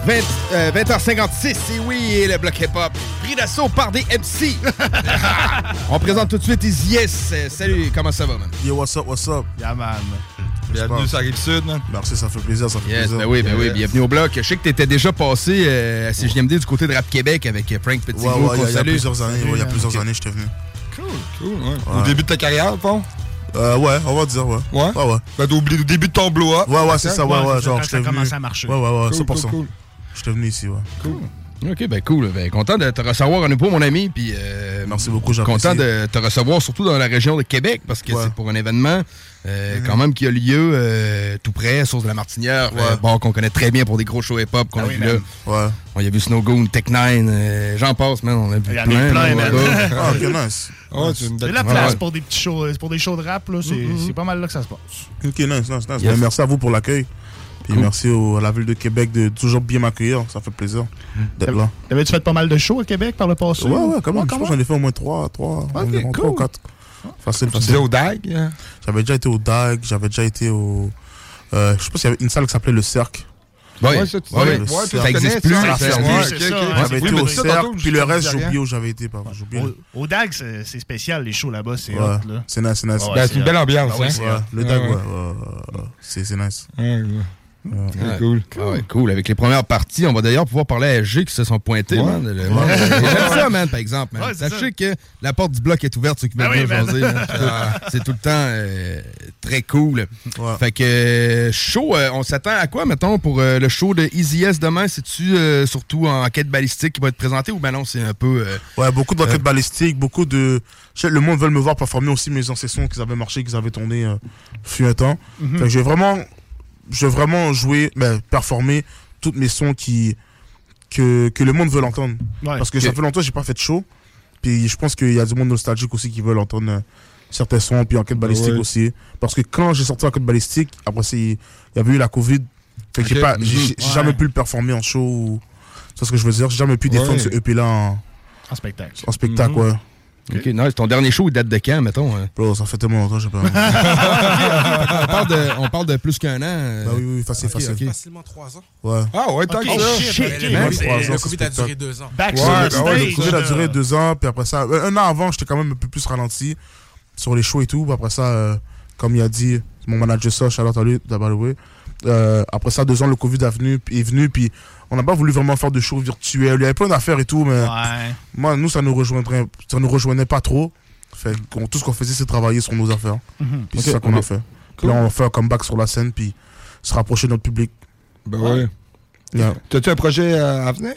20, euh, 20h56, et oui, et le bloc hip-hop. Pris d'assaut par des MC. On présente tout de suite Easy Yes. Salut, comment ça va, man? Yo, what's up, what's up? Yeah, man. Bienvenue sur Rive-Sud, man. Merci, ça fait plaisir, ça fait Yes, plaisir. ben oui, ben oui, bienvenue au bloc. Je sais que t'étais déjà passé euh, à CJMD du côté de Rap Québec avec euh, Frank Petit. Ouais, ouais, il y a- il y, a plusieurs années, ouais, il y a plusieurs années, j'étais venu. Cool, cool, ouais. Au début de ta carrière, Pont? Euh, ouais, on va dire, ouais. Ouais? Ouais, ouais. Ben, au début au début de ton blow-up? Ouais, ouais, c'est ça, ouais, ouais, genre, venu. commencé à marcher. Ouais, ouais, ouais, Cool, 100%. Cool. J'étais venu ici, ouais. Cool. Ok, ben cool. Ben, content de te recevoir à nouveau, mon ami. Puis, euh, Merci beaucoup, j'apprécie. Content de te recevoir, surtout dans la région de Québec, parce que c'est pour un événement euh, Mhm. quand même qui a lieu euh, tout près, Source de la Martinière. euh, bon, qu'on connaît très bien pour des gros shows hip-hop qu'on Ah a oui, vu là. Ouais. On y a vu Snow Goon, Tech Nine, euh, j'en passe, man. On a vu Il y en a plein. plein, là, man. Ah, ok, nice. C'est une C'est la place ouais. pour des petits shows, pour des shows de rap, là. C'est Mhm. c'est pas mal là que ça se passe. Ok, nice, nice, nice. Yes. Ben, merci à vous pour l'accueil. Puis merci au- à la ville de Québec de toujours bien m'accueillir. Ça fait plaisir d'être là. T'avais-tu fait pas mal de shows à Québec par le passé? Ouais, ouais, quand même. Ouais, Je pense que j'en ai fait au moins 3, 3, environ cool. 3 ou 4. Facile, Tu facile. disais au DAG? hein? J'avais déjà été au DAG, j'avais déjà été au. Euh, je sais pas s'il y avait une salle qui s'appelait le Cercle. Ouais, Ouais, ça, tu Ouais, le ça existe plus, Ah, ça, J'avais oui, été au Cercle, tantôt, puis le te reste, j'ai oublié où j'avais été. pardon. Au, au DAG, c'est spécial, les shows là-bas. C'est Ouais, hot, là. c'est nice, c'est nice. Ouais, Ben, c'est une belle ambiance, Ah ouais, hein? le DAG, ouais. ouais, c'est nice. Ouais. Ah, cool. Ah ouais, cool. Avec les premières parties, on va d'ailleurs pouvoir parler à G qui se sont pointés. Ouais. man. Le- Ouais. man, J'aime ça, man, par exemple. man. Sachez que la porte du bloc est ouverte, ceux qui veulent oui, man. Ah, C'est tout le temps euh, très cool. Fait que euh, show, euh, on s'attend à quoi, mettons, pour euh, le show de Easy S demain? C'est-tu euh, surtout en quête balistique qui va être présenté ou ben non, c'est un peu... euh, Ouais, beaucoup d'enquêtes Euh. balistiques, beaucoup de. sais, Le monde veut me voir performer aussi mes anciens sons qu'ils avaient marché, qu'ils avaient tourné euh, fut un temps. Mhm. Fait que j'ai vraiment, j'ai vraiment joué, ben, performer toutes mes sons qui que, que le monde veut l'entendre. Ouais. Parce que ça fait longtemps que j'ai pas fait de show. Puis je pense qu'il y a du monde nostalgique aussi qui veut entendre euh, certains sons, puis enquête balistique Ouais. aussi. Parce que quand j'ai sorti enquête balistique, après c'est- il y avait eu la Covid. Fait que j'ai Ok. pas, j'ai Mhm. Ouais. jamais pu le performer en show. ou- C'est ce que je veux dire. J'ai jamais pu défendre Ouais. ce EP là en, En spectacle. en spectacle, Mhm. ouais. OK, nice. Ton dernier show, il date de quand, mettons? hein? Bro, ça fait tellement longtemps, j'ai pas. on, parle de, on parle de plus qu'un an. euh. Bah oui, oui, facile, Ok, facile. ok. Facilement trois ans. Ouais. Ah ouais, tant que ça. shit, Le- COVID a duré deux ans. Back Ouais, bah le Covid a duré deux ans, puis après ça, euh, un an avant, j'étais quand même un peu plus ralenti sur les shows et tout. Puis après ça, euh, comme il a dit, mon manager ça, Charlotte à lui, d'abord. Euh, après ça, deux ans, le Covid est venu, est venu puis on n'a pas voulu vraiment faire de shows virtuels. Il y avait plein d'affaires et tout, mais Ouais. moi, nous, ça nous rejoindrait, ça nous rejoignait pas trop. Fait qu'on- tout ce qu'on faisait, c'est travailler sur nos affaires. Mhm. Puis c'est ça qu'on a fait. Cool. Là, on faire un comeback sur la scène, puis se rapprocher de notre public. Ben ouais. Yeah. T'as-tu un projet à venir?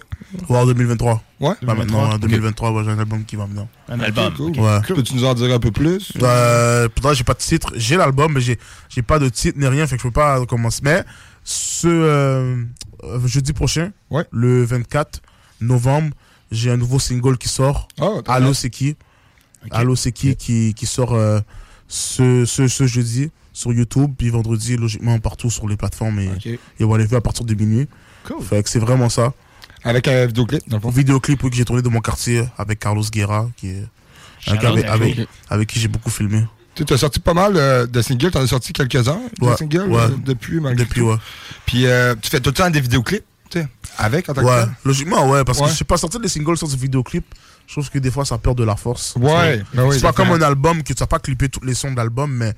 Ouais, en 2023. Ouais. Bah, maintenant, en Ok. 2023, ouais, j'ai un album qui va venir. Un album. cool. ok. Ouais. Peux-tu nous en dire un peu plus? Euh, j'ai pas de titre. J'ai l'album, mais j'ai j'ai pas de titre ni rien, fait que je peux pas commencer. Mais ce euh, jeudi prochain, Ouais. le 24 novembre, j'ai un nouveau single qui sort. Oh, Allo c'est qui? Allo c'est qui qui, qui sort euh, ce, ce, ce jeudi sur YouTube, puis vendredi, logiquement, partout sur les plateformes et, on va les voir à partir de minuit. Cool. Fait que c'est vraiment ça. Avec un vidéoclip, dans le fond. Vidéoclip oui, que j'ai tourné de mon quartier avec Carlos Guerra, qui est un Shout gars out avec, à avec, lui. avec qui j'ai beaucoup filmé. Tu as sorti pas mal euh, de singles, t'en as sorti quelques-uns de singles ouais. euh, depuis, malgré Depuis, tout. ouais. Puis euh, tu fais tout le temps des vidéoclips, tu sais, avec en tant que Ouais, tel? logiquement, ouais, parce Ouais. que je sais pas sortir des singles sur des vidéoclips. Je trouve que des fois, ça perd de la force. Ouais, Tu ben oui, c'est pas comme un album que tu n'as pas clippé tous les sons de l'album, mais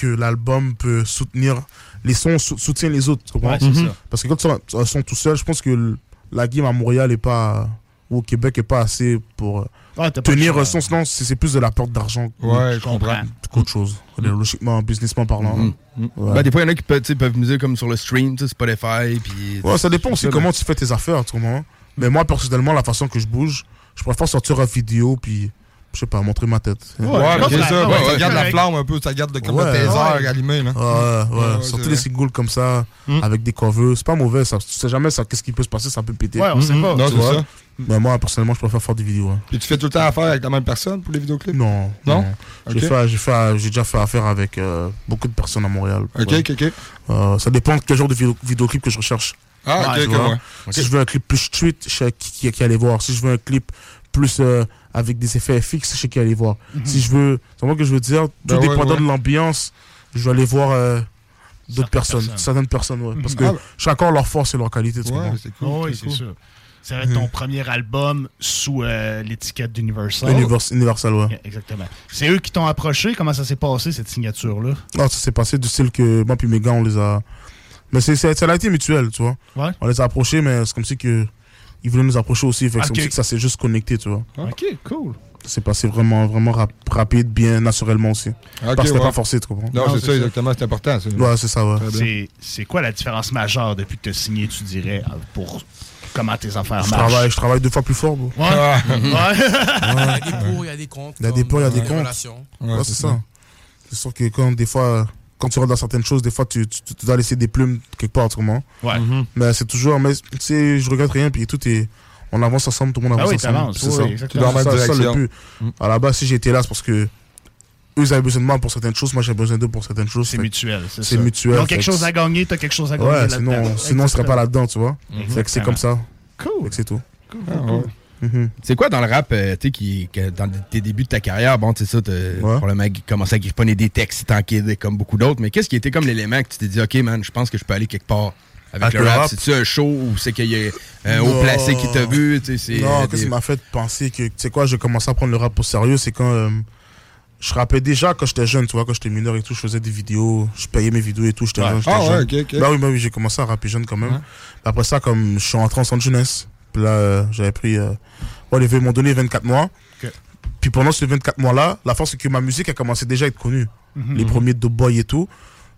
que l'album peut soutenir. Les sons sou- soutiennent les autres. tu comprends? Ça. Parce que quand tu as un son tout seul, je pense que la game à Montréal est pas. ou au Québec est pas assez pour pas tenir son. Sinon, c'est plus de la perte d'argent Ouais, je comprends. qu'autre chose. Logiquement, businessment parlant. Mhm. Ouais. Ben, des fois, il y en a qui peuvent, peuvent dire comme sur le stream, Spotify. Puis, Ouais, ça dépend aussi ça, comment tu fais tes affaires, tu comprends? Mais moi, personnellement, la façon que je bouge, je préfère sortir une vidéo puis, je sais pas, montrer ma tête. Ouais, Ouais, c'est ça. ouais, ouais, ça ouais, garde la flamme un peu, ça garde de, comme Ouais, le taser ouais. allumé. Là. Ouais, ouais, Ouais, ouais, sortir c'est des singles comme ça, Mm. avec des covers, c'est pas mauvais, ça. Tu sais jamais ça, qu'est-ce qui peut se passer, ça peut péter. Ouais, on sait pas. Non, Tu c'est vois? ça. Mais moi, personnellement, je préfère faire des vidéos. hein. Puis tu fais tout le temps affaire avec la même personne pour les vidéoclips? Non. Non? J'ai fait- j'ai fait- j'ai déjà fait affaire avec euh, beaucoup de personnes à Montréal. Ok, Ouais. ok, ok. Euh, ça dépend de quel genre de vidéo, vidéoclip que je recherche. Ah, ok, ok, ouais. Si je veux un clip plus street, je sais qui, qui, qui aller voir. Si je veux un clip plus euh, avec des effets fixes, je sais qui aller voir. Si je veux, c'est moi que je veux dire, tout Ben dépendant ouais. de l'ambiance, je vais aller voir euh, d'autres Certaines personnes, personnes. certaines personnes, ouais. Parce que Ah, chacun leur force et leur qualité, tu Ouais, c'est cool. Oh, oui, c'est c'est cool. sûr. Ça va être ton premier album sous euh, l'étiquette d'Universal. Univers- Universal, ouais. Yeah, Exactement. C'est eux qui t'ont approché? Comment ça s'est passé, cette signature-là? Non, ça s'est passé du style que moi puis mes gars, on les a. Mais c'est, c'est, ça a été mutuel, tu vois. Ouais. On les a approchés, mais c'est comme si que ils voulaient nous approcher aussi. Fait que c'est Ok. comme si que ça s'est juste connecté, tu vois. OK, cool. C'est passé vraiment, vraiment rap- rapide, bien naturellement aussi. Ok, Parce que c'était ouais. pas forcé, tu comprends? Non, Non, c'est c'est ça, ça. exactement, c'est important. ça. Ouais, c'est ça, ouais. C'est c'est quoi la différence majeure depuis que tu as signé, tu dirais, pour comment tes affaires Je marchent? travaille, je travaille deux fois plus fort, bro. Ouais. Ah. ouais. Il y a des pour, il y a des contre. Il y a des pour, il y a des relations. Ouais, Ouais, c'est ça. C'est sûr que quand des fois, quand tu rentres dans certaines choses, des fois tu, tu, tu dois laisser des plumes quelque part, autrement. Ouais. Mhm. Mais c'est toujours, mais tu sais, je regrette rien, puis tout est. On avance ensemble, tout le monde Ah avance oui, ensemble. c'est oui, ça. exactement. Tu dois remettre Ça, le but. Mm. À la base, si j'étais là, c'est parce que eux ils avaient besoin de moi pour certaines choses, moi j'ai besoin d'eux pour certaines choses. C'est mutuel, c'est C'est ça. mutuel, Ils ont quelque que chose à c'est- gagner, t'as quelque chose à gagner Ouais, sinon, sinon on serait pas là-dedans, tu vois. Mhm. Fait que c'est comme ça. Cool. Fait que c'est tout. Ah, ouais. Mhm. C'est quoi dans le rap, euh, tu sais, qui, que dans tes débuts de ta carrière, bon, tu sais ça, t'as probablement commencé à griffonner des textes tant qu'il comme beaucoup d'autres, mais qu'est-ce qui était comme l'élément que tu t'es dit, OK, man, je pense que je peux aller quelque part avec, Avec le, le rap? rap? C'est-tu un show ou c'est qu'il y a un haut placé qui t'a vu? tu sais, c'est, Non, euh, qu'est-ce des- qui m'a fait penser que, tu sais quoi, j'ai commencé à prendre le rap au sérieux, c'est quand, euh, je rappais déjà quand j'étais jeune, tu vois, quand j'étais mineur et tout, je faisais des vidéos, je payais mes vidéos et tout, j'étais Ouais. jeune. Ah ouais, jeune. ok, ok. Bah oui, bah oui, j'ai commencé à rapper jeune quand même. Après ça, comme je suis rentré en centre jeunesse, puis là, euh, j'avais pris. Euh, bon, ils m'ont donné 24 mois. Puis pendant ces 24 mois-là, la force, c'est que ma musique a commencé déjà à être connue. Mhm. Les premiers de boy et tout.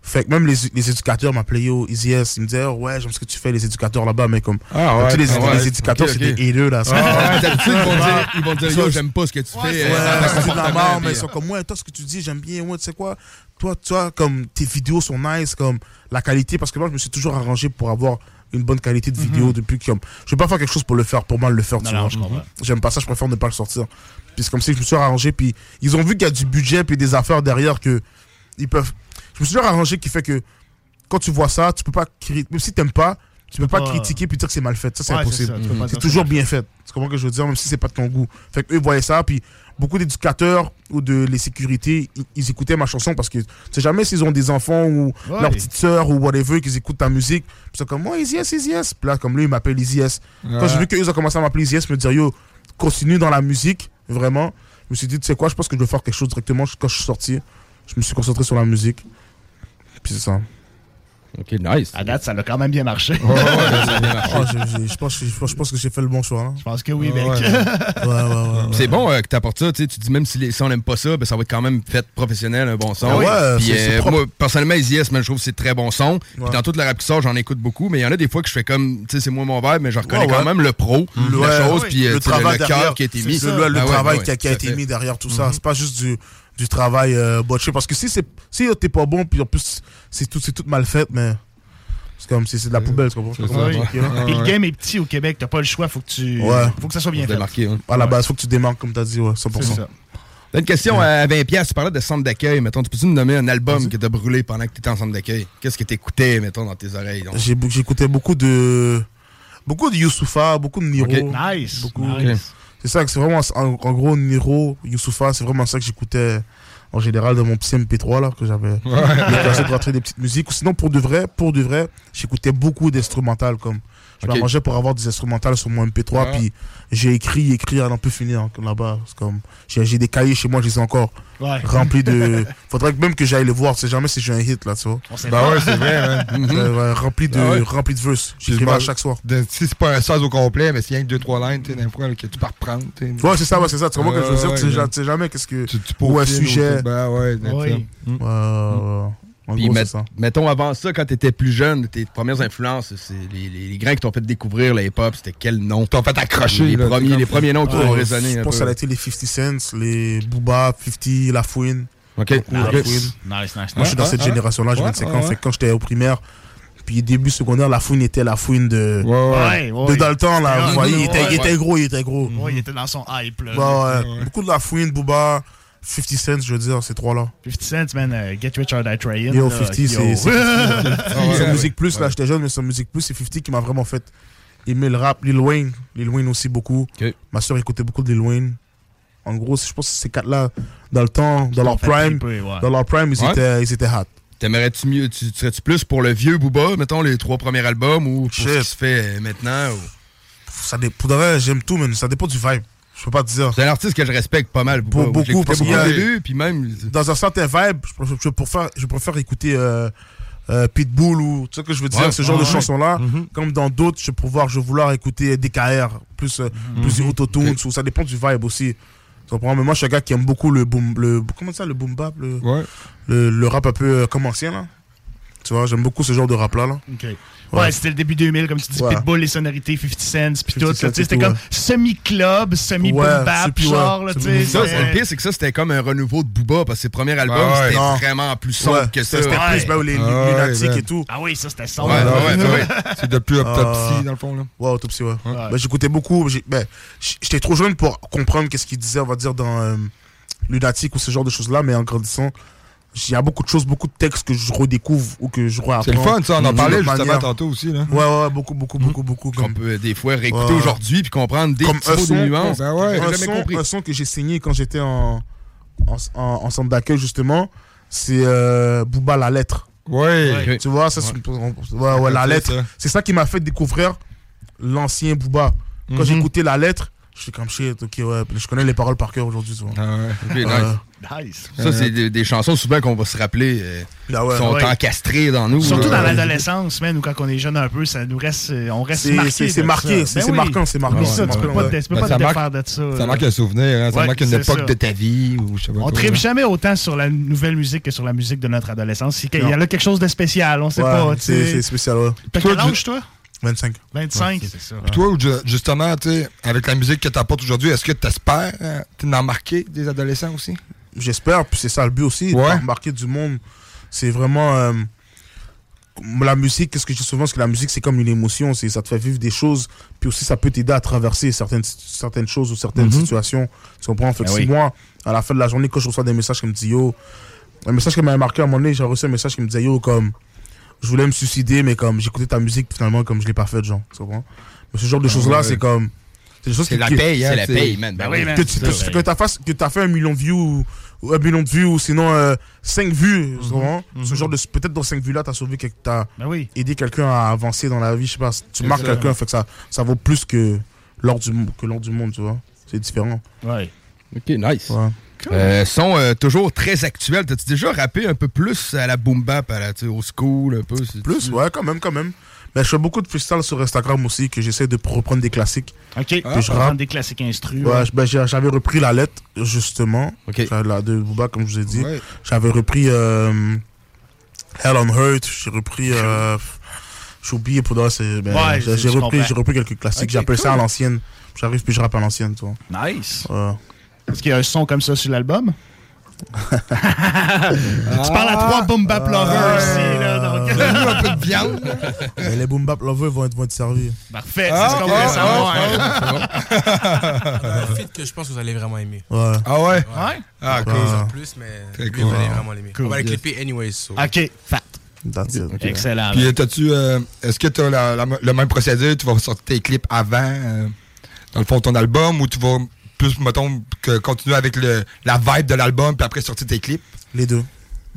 Fait que même les, les éducateurs m'appelaient Yo, Easy S. Ils me disaient, oh, ouais, j'aime ce que tu fais, les éducateurs là-bas, mais comme. Ah ouais, tous les, ah ouais. les éducateurs, Ok, c'est ok. des haineux, là. Ah ouais, ils vont dire- ils vont dire, Yo, j'aime pas ce que tu fais, Ouais, euh, c'est de la merde, puis, mais ils sont comme, ouais, toi, ce que tu dis, j'aime bien, ouais, tu sais quoi. Toi, toi, comme tes vidéos sont nice, comme la qualité, parce que moi, je me suis toujours arrangé pour avoir une bonne qualité de vidéo depuis que, comme, je vais pas faire quelque chose pour le faire, pour mal le faire, tu Mhm. Non, non, vois. J'aime pas ça, je préfère ne pas le sortir. Puis c'est comme si je me suis arrangé, puis ils ont vu qu'il y a du budget, puis des affaires derrière que ils peuvent. Je me suis toujours arrangé qui fait que quand tu vois ça, tu peux pas critiquer, même si t'aimes pas, tu peux pas critiquer puis dire que c'est mal fait. Ça, c'est Ouais, c'est impossible. C'est toujours c'est bien fait. Tu comprends ce que je veux dire, même si c'est pas de ton goût. Fait que eux voyaient ça, puis beaucoup d'éducateurs ou de les sécurités, ils, ils écoutaient ma chanson parce que tu sais jamais s'ils ont des enfants ou Ouais. leur petite sœur ou whatever, qu'ils écoutent ta musique. Puis c'est comme, moi, Easy S, Easy S. Puis là, comme lui, il m'appelle Easy S. Quand j'ai vu qu'ils ont commencé à m'appeler Easy S, me dire, yo, continue dans la musique, vraiment. Je me suis dit, tu sais quoi, je pense que je vais faire quelque chose directement quand je suis sorti. Je me suis concentré sur la musique. Puis c'est ça. Ok, nice. À date, ça a quand même bien marché. Je, pense, je, pense, je pense que j'ai fait le bon choix. hein. Je pense que oui, mec. Ouais, ouais, ouais, ouais. C'est bon euh, que t'apportes ça, tu sais, tu dis même si, les, si on n'aime pas ça, ben, ça va être quand même fait professionnel, un bon son. Ah Puis, propre. moi, personnellement, Easy S, man, je trouve que c'est très bon son. Puis dans toute la rap qui sort, j'en écoute beaucoup, mais il y en a des fois que je fais comme, tu sais, c'est moi mon vibe, mais je reconnais Ouais, quand même le pro, Le- la chose, puis euh, le le, travail le derrière, cœur qui a été mis. ça. Le, le Ah travail ouais, qui a, été mis derrière tout ça. Mhm. C'est pas juste du, du travail euh, botché. Parce que si c'est si t'es pas bon, puis en plus c'est tout, c'est tout mal fait, mais c'est comme si c'est de la poubelle. Tu comprends? Oui. le game est petit au Québec, t'as pas le choix, faut que tu. Ouais. Faut que ça soit bien fait. À la base, faut que tu démarques, comme t'as dit, ouais, 100%. C'est ça. T'as une question à 20$, piastres, tu parlais de centre d'accueil, mettons, tu peux-tu me nommer un album que t'as brûlé pendant que t'étais en centre d'accueil? Qu'est-ce que t'écoutais, mettons, dans tes oreilles? J'écoutais beaucoup de. Beaucoup de Youssoufa, beaucoup de Niro. Nice. Beaucoup. nice. C'est ça que c'est vraiment. En, en gros, Niro, Youssoufa, c'est vraiment ça que j'écoutais en général dans mon petit MP3 là, que j'avais. Classé pour rentrer des petites musiques. Ou sinon, pour de vrai, pour de vrai, j'écoutais beaucoup d'instrumentales comme. Je Ok. m'arrangeais pour avoir des instrumentales sur mon MP3, Ouais. puis j'ai écrit, écrit à n'en plus finir hein, là-bas. C'est comme. J'ai j'ai des cahiers chez moi, je les ai encore Ouais. remplis de. Faudrait que même que j'aille les voir, c'est jamais si j'ai un hit là, tu vois. Bah ouais, c'est vrai, ouais, rempli de, Ah ouais. rempli de verses. Puis J'écrivais à chaque soir. de- si c'est pas un 16 au complet, mais s'il y a que 2-3 lines, tu là, que tu peux reprendre. tu sais. Ouais, c'est ça, ouais, c'est ça. Tu comprends ce que je veux dire? Ouais, Tu sais jamais qu'est-ce que. Tu, tu Ou un sujet. Ben ouais. Mm. Ouais, ouais, ouais. En Puis gros, met- c'est ça. mettons avant ça, quand t'étais plus jeune, tes premières influences, c'est les, les, les grains qui t'ont fait découvrir le hip-hop, c'était quel nom? T'ont fait accrocher, Les, là, premiers, les premiers noms qui ont résonné. Je pense que ça a été les 50 Cents, les Booba, 50, La Fouine. Ok. La Nice. Fouine. Nice, nice, Moi, je suis dans cette génération-là, j'ai Ouais, 25 ouais, ans. Fait que quand j'étais au primaire, puis début secondaire, La Fouine était La Fouine de, Ouais, ouais. Ouais, ouais. de Dalton, là. Vous voyez, il Ouais, était, il ouais. était gros, il était gros. Ouais, il était dans son hype, là. Bah, ouais. Beaucoup de La Fouine, Booba, 50 Cents, je veux dire, ces trois-là. 50 cents, man, euh, Get Rich or Die Trying. Yo, là, 50, yo. c'est. Sur ouais. Musique Plus, là, j'étais jeune, mais sur Musique Plus, c'est 50 qui m'a vraiment fait aimer le rap. Lil Wayne, Lil Wayne aussi beaucoup. Ma soeur écoutait beaucoup de Lil Wayne. En gros, je pense que ces quatre-là, dans le temps, dans leur prime, ouais. dans leur prime, ils Ouais. étaient, ils étaient hot. T'aimerais-tu mieux, tu, tu serais-tu plus pour le vieux Booba, mettons, les trois premiers albums, ou pour ce Shit. qui se fait euh, maintenant? ou- Ça dé- pour de vrai, j'aime tout, mais ça dépend du vibe. Je peux pas te dire. C'est un artiste que je respecte pas mal. Pour beaucoup, parce au a- début, puis même... Dans un certain vibe, je préfère, je préfère, je préfère écouter euh, euh, Pitbull ou tu sais ce que je veux dire, Ouais. ce genre de ouais. chansons-là. Mhm. Comme dans d'autres, je vais pouvoir, je vouloir écouter DKR, plus, euh, plus autotunes, ou ça dépend du vibe aussi. Tu comprends? Mais moi, je suis un gars qui aime beaucoup le boom, le, comment ça, le boom bap, le, Ouais. le, le rap un peu euh, comme ancien, là. Tu vois, j'aime beaucoup ce genre de rap-là, là. Ok. Ouais, c'était le début 2000, comme tu dis, Ouais. Pitbull, les sonorités, 50 cents, puis 50 tout. là, cents tu sais, et C'était comme ouais. semi-club, semi-boom Ouais, bap, c'est- puis ouais, genre, là. Ça, le pire, c'est que ça, c'était comme un renouveau de Booba, parce que ses premiers albums, Ah ouais. c'était vraiment plus sombre Ouais, que ça. c'était plus ben, les, les Ah ouais, lunatiques ben. et tout. Ah oui, ça, c'était Ouais, sombre. ouais, ouais, ouais. C'est de plus autopsie, Ah. dans le fond, là. Ouais, autopsie, ouais. Ouais. Ben, J'écoutais beaucoup. j'ai- Ben, J'étais trop jeune pour comprendre qu'est-ce qu'il disait, on va dire, dans euh, Lunatique ou ce genre de choses-là, mais en grandissant, il y a beaucoup de choses, beaucoup de textes que je redécouvre ou que je reapprends. C'est le fun, ça. On en parlait justement manière. tantôt aussi, là. Ouais, ouais, beaucoup, beaucoup, beaucoup, beaucoup. Qu'on Comme, peut des fois réécouter Ouais. aujourd'hui puis comprendre des comme petits de son, nuances. Ben ouais. que un, son, compris. un son que j'ai saigné quand j'étais en, en, en- en centre d'accueil, justement, c'est euh, Booba La Lettre. Ouais. Ok. Tu vois, ça, c'est- ouais, ouais, La Lettre. C'est ça qui m'a fait découvrir l'ancien Booba. Quand j'ai écouté La Lettre, Je suis comme shit, ok, ouais. Puis je connais les paroles par cœur aujourd'hui, tu vois. Ah ouais, ok, Euh, Nice. Ça, c'est des, des chansons souvent qu'on va se rappeler euh, Ah ouais. qui sont Ouais. encastrées dans nous. Surtout là. dans l'adolescence, man, ou quand on est jeune un peu, ça nous reste, euh, on reste C'est- marqué. c'est- marqué, c'est- Ben oui. marquant, c'est marquant, C'est ça, tu peux pas te, peux Ben, pas ça te marque- défaire de ça. Ça marque un souvenir, hein, ça marque une époque ça. de ta vie ou je sais pas On quoi. tripe jamais autant sur la nouvelle musique que sur la musique de notre adolescence. Il y a là quelque chose de spécial, on sait pas. c'est spécial, ouais. T'as quel âge, toi? 25. 25, c'est ça. Puis toi, justement, avec la musique que tu apportes aujourd'hui, est-ce que tu espères d'en marquer des adolescents aussi? J'espère, puis c'est ça le but aussi, Ouais. de marquer du monde. C'est vraiment. euh, la musique, qu'est-ce que je dis souvent, c'est que la musique, c'est comme une émotion, c'est ça te fait vivre des choses, puis aussi ça peut t'aider à traverser certaines, certaines choses ou certaines Mhm. situations. Tu comprends? Fait que Ben si oui. moi, à la fin de la journée, quand je reçois des messages qui me disent yo, un message qui m'avait marqué à un moment donné, j'ai reçu un message qui me disait yo, comme, je voulais me suicider, mais comme, j'écoutais ta musique, finalement, comme, je l'ai pas fait, genre. Tu comprends? Mais ce genre de Ah choses-là, ouais. c'est comme. C'est des choses C'est qui- la paye, hein, C'est la paye, man. Ben oui, man. Que tu que- t'as fait, que t'as fait un million de vues ou, ou un million de vues ou sinon 5 vues, tu comprends? Ce genre de peut-être dans 5 vues là t'as sauvé quelque t'as aidé quelqu'un à avancer dans la vie, je sais pas, tu marques quelqu'un fait que ça ça vaut plus que l'or du que l'or du monde, tu vois? C'est différent. Ouais. Ok, nice. Euh, sont euh, toujours très actuels. T'as-tu déjà rappé un peu plus à la boom bap, à la, au school, un peu? Plus, ouais, quand même, quand même. Mais je fais beaucoup de freestyle sur Instagram aussi, que j'essaie de reprendre des classiques. OK. Je Reprendre rappe. des classiques instru. Ouais, ben, j'avais repris la lettre, justement. J'avais La de Booba, comme je vous ai dit. Ouais. J'avais repris euh, Hell on Hurt. J'ai repris. Euh, j'ai oublié pour ben, Ouais, j'ai repris, comprends. j'ai repris quelques classiques. J'appelle ça à l'ancienne. J'arrive puis je rappe à l'ancienne, tu vois. Nice. Ouais. Est-ce qu'il y a un son comme ça sur l'album? tu parles à trois boom bap lovers ici, là. Donc... un peu de viande. Mais les boom bap lovers vont être, vont être servis. Parfait, Ah, c'est ce qu'on voulait ah, savoir. ah, un feat que je pense que vous allez vraiment aimer. Ouais. Ah ouais? Ouais. Ah, Pas cool. en plus, mais Très lui, cool. vous allez vraiment l'aimer. Cool. On va Yes. clipper anyways. so. OK, fat. That's it. Excellent. Puis, t'as-tu. euh, Est-ce que tu as le même procédé? Tu vas sortir tes clips avant, euh, dans le fond, ton album, ou tu vas plus, mettons, que continuer avec le, la vibe de l'album, puis après sortir tes clips? Les deux.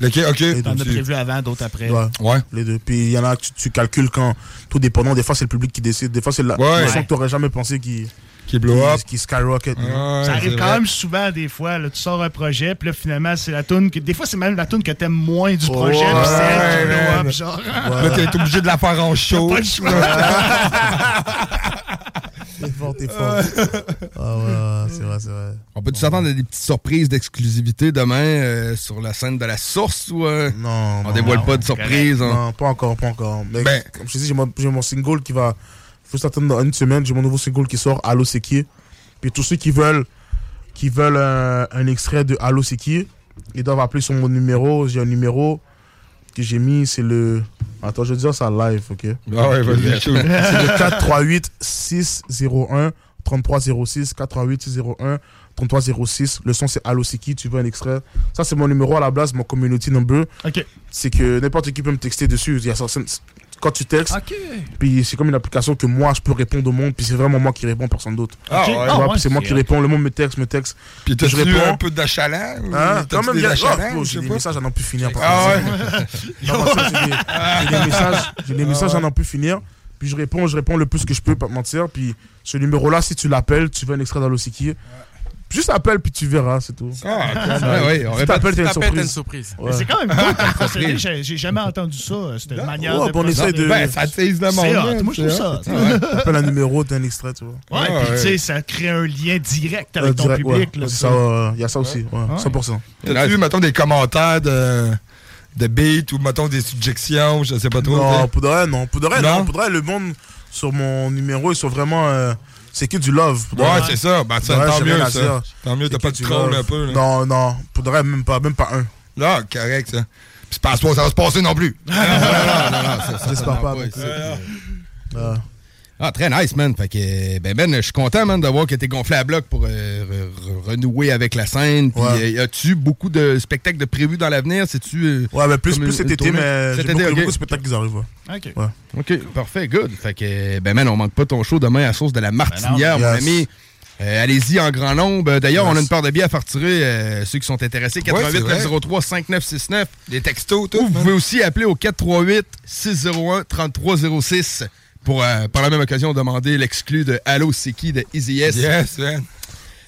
Ok, ok. T'en as prévu avant, d'autres après. Ouais. Ouais. Les deux. Puis il y en a que tu, tu calcules quand. Tout dépendant. Des fois, c'est le public qui décide. Des fois, c'est la Ouais. Ouais. que t'aurais jamais pensé qui. Qui blow up. Qui skyrocket. ça arrive quand même souvent des fois. Là, tu sors un projet, puis là, finalement, c'est la tune que. Des fois, c'est même la tune que t'aimes moins du projet, puis c'est elle qui blow man. up, genre. Là, t'es obligé de la faire en show. Pas le choix. T'es fort, t'es fort. ah ouais, ouais, c'est vrai, c'est vrai. On peut-tu s'attendre à des petites surprises d'exclusivité demain euh, sur la scène de la source ou euh, Non. on non, dévoile non, pas de surprise? hein? Non, pas encore, pas encore. Mais Ben- comme je te dis, j'ai mon, j'ai mon single qui va. Faut s'attendre dans une semaine. J'ai mon nouveau single qui sort, Allo c'est qui? Puis tous ceux qui veulent, qui veulent un, un extrait de Allo c'est qui, ils doivent appeler sur mon numéro. J'ai un numéro que j'ai mis, c'est le. Attends, je vais dire ça live, ok? Ah ouais, vas-y, C'est le 438 601 3306 438 601 3306. Le son, c'est Allo c'est qui, tu veux un extrait? Ça, c'est mon numéro à la base, mon community number. OK. C'est que n'importe qui peut me texter dessus. Il y a certaines- Quand tu textes, puis c'est comme une application que moi, je peux répondre au monde, puis c'est vraiment moi qui réponds, personne d'autre. Ah, ouais. Ah, ouais, c'est moi qui réponds, le monde me texte, me texte. Puis je réponds. un peu d'achalant? ou Hein? Quand même, il y a- oh, j'ai je sais des pas? messages à n'en plus finir. par Ah exemple. ouais? J'ai des- messages, des messages à n'en plus finir. Puis je réponds, je réponds le plus que je peux, pas te mentir. Puis ce numéro-là, si tu l'appelles, tu veux un extrait dans l'Osiki. Juste appelle, puis tu verras, c'est tout. Ah, ok. Ouais, ouais, on si répète. t'appelles, t'as une t'appelles, t'as surprise. Ouais. C'est quand même cool comme procédé. Surprise. J'ai j'ai jamais entendu ça, euh, cette manière Ouais, de on essaie de- Ben, ça tease hein, Moi, je trouve ça. Appelle un numéro, t'as un extrait, tu vois. Ouais, Ouais, puis tu ouais. sais, ça crée un lien direct avec Euh, ton direct, public. ouais. ouais, il y a ça aussi, ouais, Ouais. 100%. T'as-tu, mettons, des commentaires de, de beats ou, mettons, des suggestions? Je sais pas trop. Non, pour de vrai, non. Pour de vrai, Non? non? Pour de vrai, le monde sur mon numéro, ils sont vraiment. euh, c'est que du love. Ouais, c'est ça. Ben, ça, tant mieux, ça. Tant mieux, t'as pas de du troll love. un peu, là. Non, non. Pour de vrai, même pas, même pas un. Non, correct, ça. Puis c'est pas ça va se passer non plus. Non, non, non, non, ça, ça, J'espère ça, pas, Ah, très nice, man. Fait que, ben, Ben, je suis content, man, de voir que t'es gonflé à bloc pour euh, re- re- renouer avec la scène. Puis, Ouais. euh, as-tu beaucoup de spectacles de prévus dans l'avenir? C'est-tu. euh, Ouais, mais plus, comme plus une- cet été, mais j'ai beaucoup, beaucoup de spectacles qui arrivent. ouais. OK. Ouais. OK, parfait, good. Fait que, ben, man, on manque pas ton show demain à Source de la Martinière, Ben non. mon Yes. ami. Euh, Allez-y en grand nombre. D'ailleurs, Yes. on a une paire de billets à faire tirer. euh, ceux qui sont intéressés, 88 c'est vrai. 903 5969. Des textos, tout. Ou vous pouvez aussi appeler au 438 601 3306. Pour, euh, par la même occasion, demander l'exclu de Halo C'est qui de Easy S. Yes, man.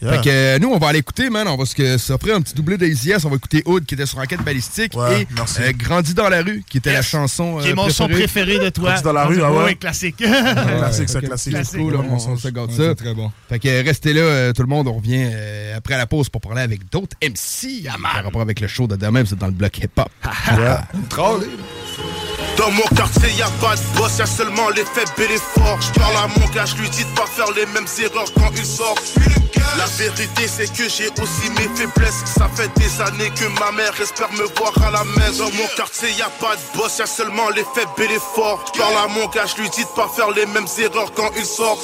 Fait que euh, nous, on va aller écouter, man. On va se- s'offrir un petit doublé de Easy S. On va écouter Hood qui était sur Enquête Balistique Ouais, et merci. euh, Grandi dans la rue qui était la chanson. Qui est mon son préféré de toi. Grandi dans la rue, ah ouais? Oui, classique. Classique, ça, Ok, classique. C'est cool, on, on se garde Ouais, ça. c'est très bon. Fait que euh, restez là, euh, tout le monde. On revient euh, après la pause pour parler avec d'autres MC par rapport avec le show de demain. C'est dans le bloc hip-hop. Troll. Dans mon quartier, y a pas de boss, y a seulement les faibles et les forts. Je parle à mon gars, lui dis de pas faire les mêmes erreurs quand il sort. La vérité, c'est que j'ai aussi mes faiblesses. Ça fait des années que ma mère espère me voir à la maison. Dans mon quartier, y a pas de boss, y a seulement les faibles et les forts. Je parle à mon gars, lui dis de pas faire les mêmes erreurs quand il sort.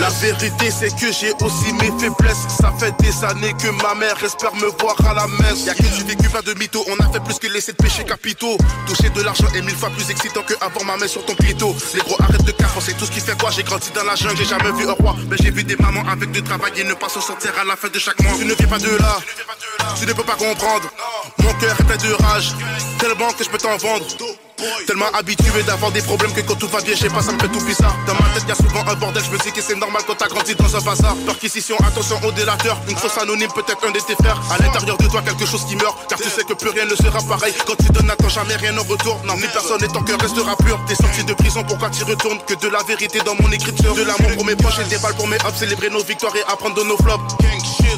La vérité, c'est que j'ai aussi mes faiblesses. Ça fait des années que ma mère espère me voir à la messe. Y'a que du vécu, pas de mytho. On a fait plus que laisser de péchés capitaux. Toucher de l'argent est mille fois plus excitant que avoir ma main sur ton clito. Les gros arrête de cafon, c'est tout ce qui fait quoi. J'ai grandi dans la jungle, j'ai jamais vu un roi. Mais j'ai vu des mamans avec de travail et ne pas s'en sortir à la fin de chaque mois. Tu ne viens pas de là, tu ne peux pas comprendre. Mon cœur est plein de rage, tellement que je peux t'en vendre. Tellement habitué d'avoir des problèmes que quand tout va bien, je sais pas, ça me fait tout bizarre. Dans ma tête, y a souvent un bordel, je me dis que c'est normal quand t'as grandi dans un bazar. Perquisition, attention au délateur, une fausse anonyme, peut-être un de tes frères. À l'intérieur de toi, quelque chose qui meurt, car tu sais que plus rien ne sera pareil. Quand tu donnes, n'attends jamais rien en retour. Non, ni personne et ton cœur restera pur. T'es sorti de prison, pourquoi tu retournes Que de la vérité dans mon écriture? De l'amour pour mes proches et des balles pour mes hops, célébrer nos victoires et apprendre de nos flops.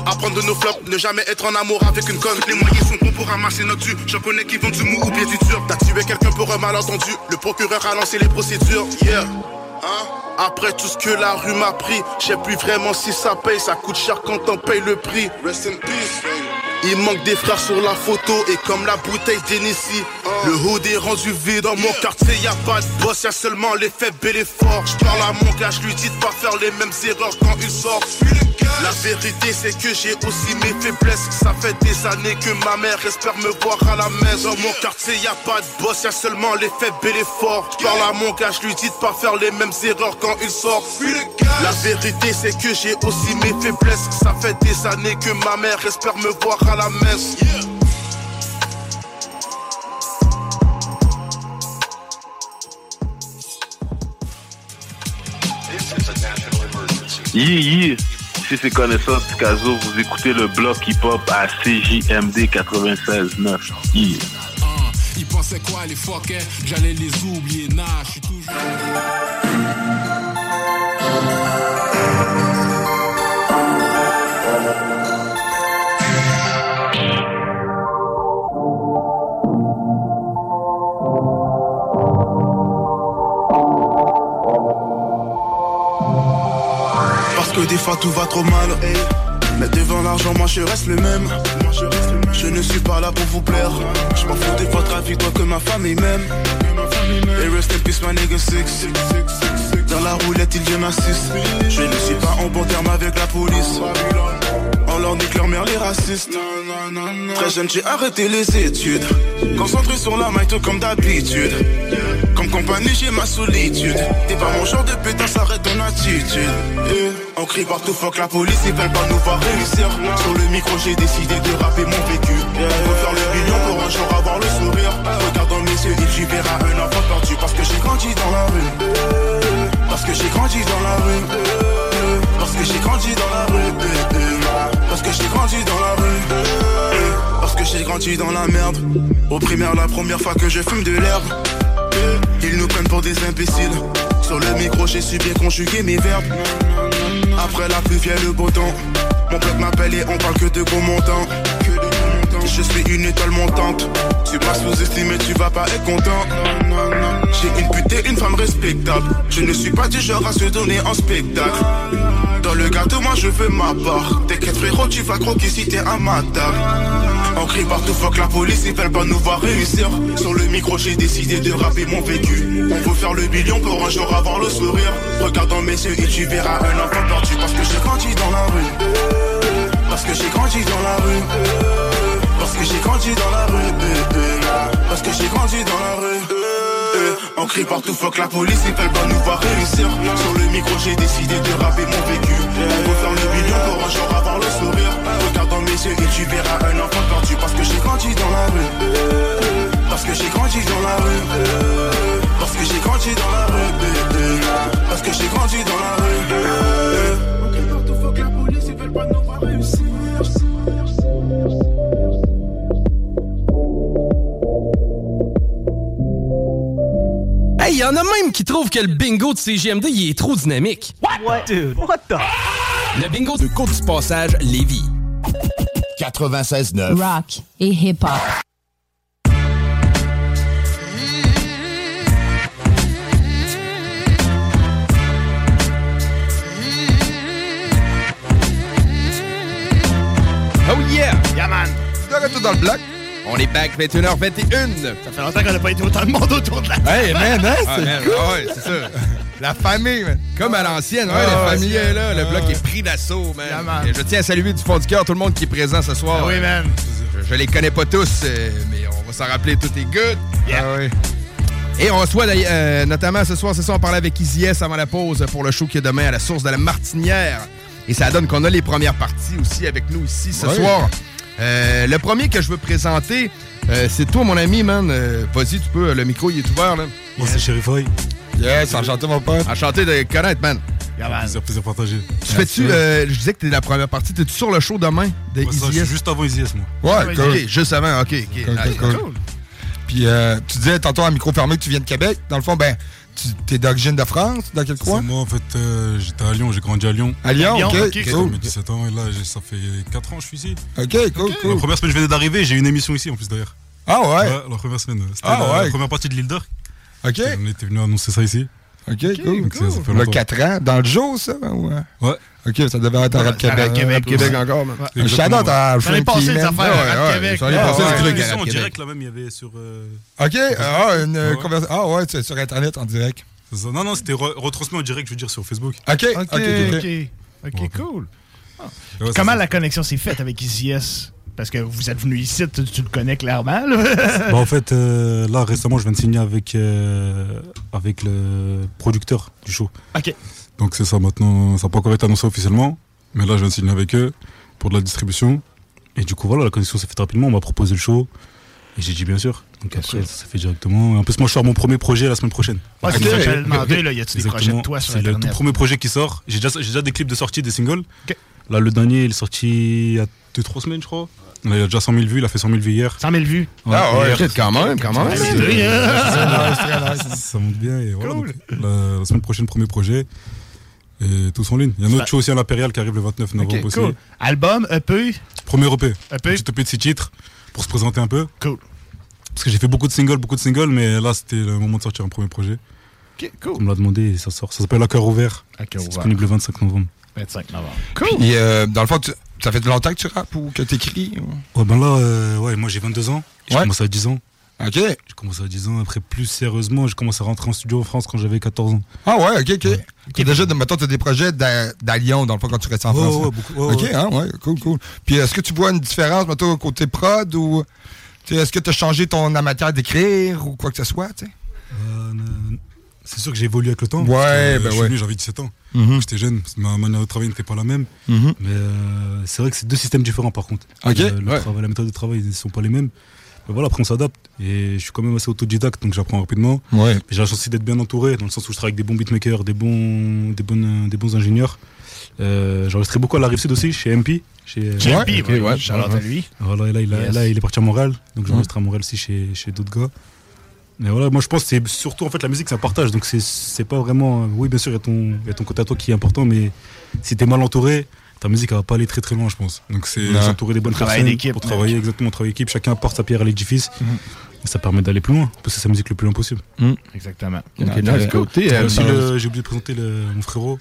Apprendre de nos flops, ne jamais être en amour avec une conne. Les moyens sont bons pour ramasser notre dû. J'en connais qui vont du mou ou bien du dur. T'as tué quelqu'un pour malentendu. Le procureur a lancé les procédures. Yeah. Hein? Après tout ce que la rue m'a pris, je sais plus vraiment si ça paye. Ça coûte cher quand on paye le prix. Rest in peace, il manque des frères sur la photo et comme la bouteille d'Hennessy. Le hood est rendu vide dans mon quartier y a pas de boss Y'a seulement les faibles et les forts. Je parle à mon gars, je lui dis de pas faire les mêmes erreurs quand il sort. La vérité c'est que j'ai aussi mes faiblesses. Ça fait des années que ma mère espère me voir à la messe Dans mon quartier y a pas de boss Y'a seulement les faibles et les forts. Je parle à mon gars, je lui dis de pas faire les mêmes erreurs quand il sort. La vérité c'est que j'ai aussi mes faiblesses. Ça fait des années que ma mère espère me voir à la messe Yi yi, si c'est connaissance Picasso, vous écoutez le bloc hip-hop à CJMD 96.9. Yi. Ils pensaient quoi les fuckers? J'allais les oublier, nah, je suis toujours. Que des fois tout va trop mal. Mais devant l'argent, moi je reste le même. Je ne suis pas là pour vous plaire. Je m'en fous de votre avis, toi que ma famille m'aime. Et rest in peace, my nigga six. Dans la roulette, il vient m'assiste. Je ne suis pas en bon terme avec la police. On leur nique leur mère, les racistes. Très jeune, j'ai arrêté les études. Concentré sur la main, tout comme d'habitude. Comme compagnie, j'ai ma solitude. T'es pas mon genre de pétasse, arrête ton attitude. On crie partout, fuck la police, ils veulent pas nous voir réussir. Sur le micro, j'ai décidé de rapper mon vécu. Faut faire le million pour un jour avoir le sourire. Regarde dans mes yeux, il tu verras un enfant perdu. Parce que j'ai grandi dans la rue. Parce que j'ai grandi dans la rue. Parce que j'ai grandi dans la rue. Parce que j'ai grandi dans la rue. Parce que j'ai grandi dans la merde. Au primaire, la première fois que je fume de l'herbe. Ils nous prennent pour des imbéciles. Sur le micro, j'ai su bien conjuguer mes verbes. Après la pluie vient le beau temps. Mon pote m'appelle et on parle que de gros montants. Je suis une étoile montante. Tu m'as sous-estimé, tu vas pas être content. J'ai une pute et une femme respectable. Je ne suis pas du genre à se donner en spectacle. Dans le gâteau, moi je veux ma part. T'inquiète frérot, tu vas croquer si t'es à ma table. On crie partout, fuck la police, ils veulent pas nous voir réussir. Sur le micro, j'ai décidé de rapper mon vécu. On veut faire le million pour un jour avoir le sourire. Regarde dans mes yeux et tu verras un enfant perdu. Parce que j'ai grandi dans la rue. Parce que j'ai grandi dans la rue. Euh, euh, parce que j'ai grandi dans la rue, parce que j'ai grandi dans la rue. On crie partout, fuck la police, ils veulent pas nous voir réussir. Sur le micro, j'ai décidé de rapper mon vécu. On faire le million pour un jour avoir le sourire. Regarde dans mes yeux et tu verras un enfant perdu. Parce que j'ai grandi dans la rue. Euh, parce que j'ai grandi dans la rue. Parce que j'ai grandi dans la rue. Parce que j'ai grandi dans la rue. partout y en a même qui trouvent que le bingo de CGMD, il est trop dynamique. What? Dude, what the? Le bingo de Côte du Passage Lévis. 96.9. Rock et hip-hop. Oh yeah! Yeah, man! De retour dans le bloc. On est back 21h21. Ça fait longtemps qu'on n'a pas été autant de monde autour de la Hey, man, hein? Ah, C'est man, cool. ah ouais, c'est ça. La famille, man. Comme à l'ancienne, ouais, Ah, la famille est là. Le bloc est pris d'assaut, man. Yeah, man. Et je tiens à saluer du fond du cœur tout le monde qui est présent ce soir. Ah oui, man. Je, je les connais pas tous, euh, mais on va s'en rappeler. Tout est good. Ah ouais. Et on reçoit d'ailleurs, euh, notamment ce soir, c'est ça, on parlait avec Easy S avant la pause pour le show qui est demain à la source de la Martinière. Et ça donne qu'on a les premières parties aussi avec nous ici ce soir. Euh, le premier que je veux présenter, euh, c'est toi, mon ami, man. Euh, Vas-y, tu peux, le micro, il est ouvert, là. Moi, c'est Sheriff Hoy. Yes, enchanté, mon pote. Enchanté de connaître, man. Plaisir, plaisir partagé. Tu fais-tu, euh, je disais que t'es la première partie, t'es-tu sur le show demain de ça, je suis juste avant Easy S, moi. Ouais, cool. ok, juste avant, ok, ok. Cool, nice. cool, cool. Puis euh, tu disais tantôt à micro fermé que tu viens de Québec. Dans le fond, ben, tu es d'origine de France, dans quel coin? Moi, en fait, euh, j'étais à Lyon, j'ai grandi à Lyon. À Lyon, ok, Jusqu'à cool. mes 17 ans, et là, ça fait 4 ans que je suis ici. Ok, cool, cool. La première semaine, je venais d'arriver, j'ai eu une émission ici, en plus, d'ailleurs. Ah ouais? la première semaine. C'était Ah la, ouais. la première partie de l'île d'Or. Ok. On était venu annoncer ça ici. Ok, cool. Donc, ça- ça fait Le longtemps. 4 ans, dans le jour, ça? ou, euh? Ouais. Ok, ça devait être à Rap Ouais, Québec. Rap Québec, Québec encore, man. Ouais. Un shout-out à J'en ai passé Frankie, des affaires à Rap Québec. J'en ai passé ouais, des une trucs à Rap en Québec. direct, là, même, il y avait sur. euh, Ok, ah, une euh, Ouais. conversation. Ah ouais, c'est sur Internet en direct. Non, non, c'était re- retransmis en direct, je veux dire, sur Facebook. Ok, Ok, ok, ok, cool. Ah. Comment la connexion s'est faite avec Easy S? Parce que vous êtes venu ici, tu, tu le connais clairement. là. Bah, en fait, euh, là, récemment, je viens de signer avec, euh, avec le producteur du show. Ok. Donc, c'est ça maintenant. Ça n'a pas encore été annoncé officiellement. Mais là, je viens de signer avec eux pour de la distribution. Et du coup, voilà, la connexion s'est faite rapidement. On m'a proposé le show. Et j'ai dit bien sûr. Donc après, ça s'est fait directement. Et en plus, moi, je sors mon premier projet la semaine prochaine. Ouais, c'est Donc, ça que j'allais demander, là, y a-t-il des exactement. projets de toi sur C'est le tout premier projet qui sort. J'ai déjà, j'ai déjà des clips de sortie, des singles. Là, le dernier, il est sorti il y a 2-3 semaines, je crois. Là, il a déjà 100 000 vues. Il a fait 100 000 vues hier. 100 000 vues Ah ouais, hier. quand même, quand même. C'est- hein. Ça monte bien. Et voilà, donc, la, la semaine prochaine, premier projet. Et tous en ligne. Il y a un autre show aussi à l'Impérial qui arrive le 29 novembre Ok, aussi. cool. Album, EP? Premier EP. EP. Petit EP de 6 titres pour se présenter un peu. Cool. Parce que j'ai fait beaucoup de singles, beaucoup de singles, mais là c'était le moment de sortir un premier projet. Ok, cool. On me l'a demandé et ça sort. Ça s'appelle À cœur ouvert. À cœur ouvert. disponible le 25 novembre. 25 novembre. Puis, euh, dans le fond, tu- ça fait longtemps que tu rappes ou que tu écris? Ouais, ben là, euh, ouais, moi j'ai 22 ans. J'ai Ouais. commencé à 10 ans. Ok. J'ai commencé à 10 ans. Après, plus sérieusement, j'ai commencé à rentrer en studio en France quand j'avais 14 ans. Ah ouais, ok, ok. Ok, déjà, de- mettons, tu as des projets d'à Lyon, dans le fond, quand tu restes en Ouais, France. ouais, beaucoup. Ouais, ok, ouais. hein, ouais, cool, cool. Puis est-ce que tu vois une différence, mettons, côté prod ou. Est-ce que tu as changé ton matière d'écrire ou quoi que ce soit, tu sais? Euh, c'est sûr que j'ai évolué avec le temps. Ouais, euh, ben ouais. j'avais 17 ans. Mhm. Donc, J'étais jeune, ma manière de travailler n'était pas la même. Mhm. Mais euh, c'est vrai que c'est deux systèmes différents par contre. Ok, Le- le ouais. travail, la méthode de travail, ils ne sont pas les mêmes. Mais voilà, après on s'adapte. Et je suis quand même assez autodidacte, donc j'apprends rapidement. Ouais. Mais J'ai la chance aussi d'être bien entouré, dans le sens où je travaille avec des bons beatmakers, des bons, des bonnes, des bons ingénieurs. Euh, J'ai enregistré beaucoup à la rive sud aussi, chez MP. Chez, Chez MP, ouais, ouais, shout-out à lui. Voilà, et là, il, a- Yes. là, il est parti à Montréal, donc enregistré à Montréal aussi chez, chez d'autres gars. Mais voilà, moi je pense que c'est surtout en fait la musique c'est un partage, donc c'est- c'est pas vraiment. Oui, bien sûr, il y, a ton- il y a ton côté à toi qui est important, mais si t'es mal entouré, ta musique elle va pas aller très très loin, je pense. Donc c'est s'entourer des bonnes Travail personnes d'équipe, pour travailler exactement, travailler équipe, chacun apporte sa pierre à l'édifice. Mhm. Et ça permet d'aller plus loin, pousser sa musique le plus loin possible. Exactement. Ok, Ok, nice. nice. Côté, Il y a euh, le- J'ai oublié de présenter le- mon frérot.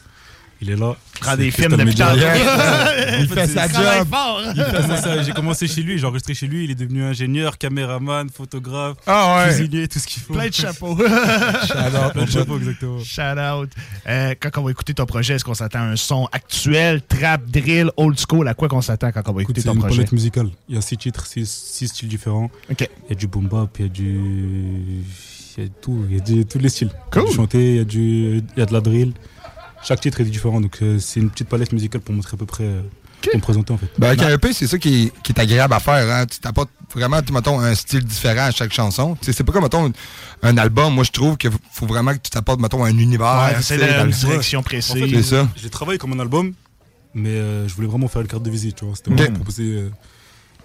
Il est là. Prend C'est des films tantôt. En Il fait c'est- sa job. Il fait ça. J'ai commencé chez lui, j'ai enregistré chez lui. Il est devenu ingénieur, caméraman, photographe, Ah ouais. cuisinier, tout ce qu'il faut. Plein de chapeaux. Shout-out, Plein de chapeaux, exactement. Shout out. Euh, quand on va écouter ton projet, est-ce qu'on s'attend à un son actuel, trap, drill, old school? À quoi qu'on s'attend quand on va écouter C'est ton une projet? palette musicale. Il y a six titres, six, six styles différents. Ok. Il y a du boom bap, il y a du. Il y a tout, il y a du- tous les styles. Cool. Il y a du chanté, il y a, du, il y a de la drill. Chaque titre est différent, donc euh, c'est une petite palette musicale pour montrer à peu près. euh, pour me présenter en fait. Ben, avec un EP, c'est ça qui est, qui est agréable à faire. Hein. Tu t'apportes vraiment, tu- mettons, un style différent à chaque chanson. C'est pas comme, mettons, un, album. Moi, je trouve qu'il faut vraiment que tu t'apportes, mettons, un univers. Ouais, c'est le- direction En précise. fait, C'est ça. J'ai travaillé comme un album, mais euh, je voulais vraiment faire une carte de visite, tu vois. C'était vraiment proposer euh,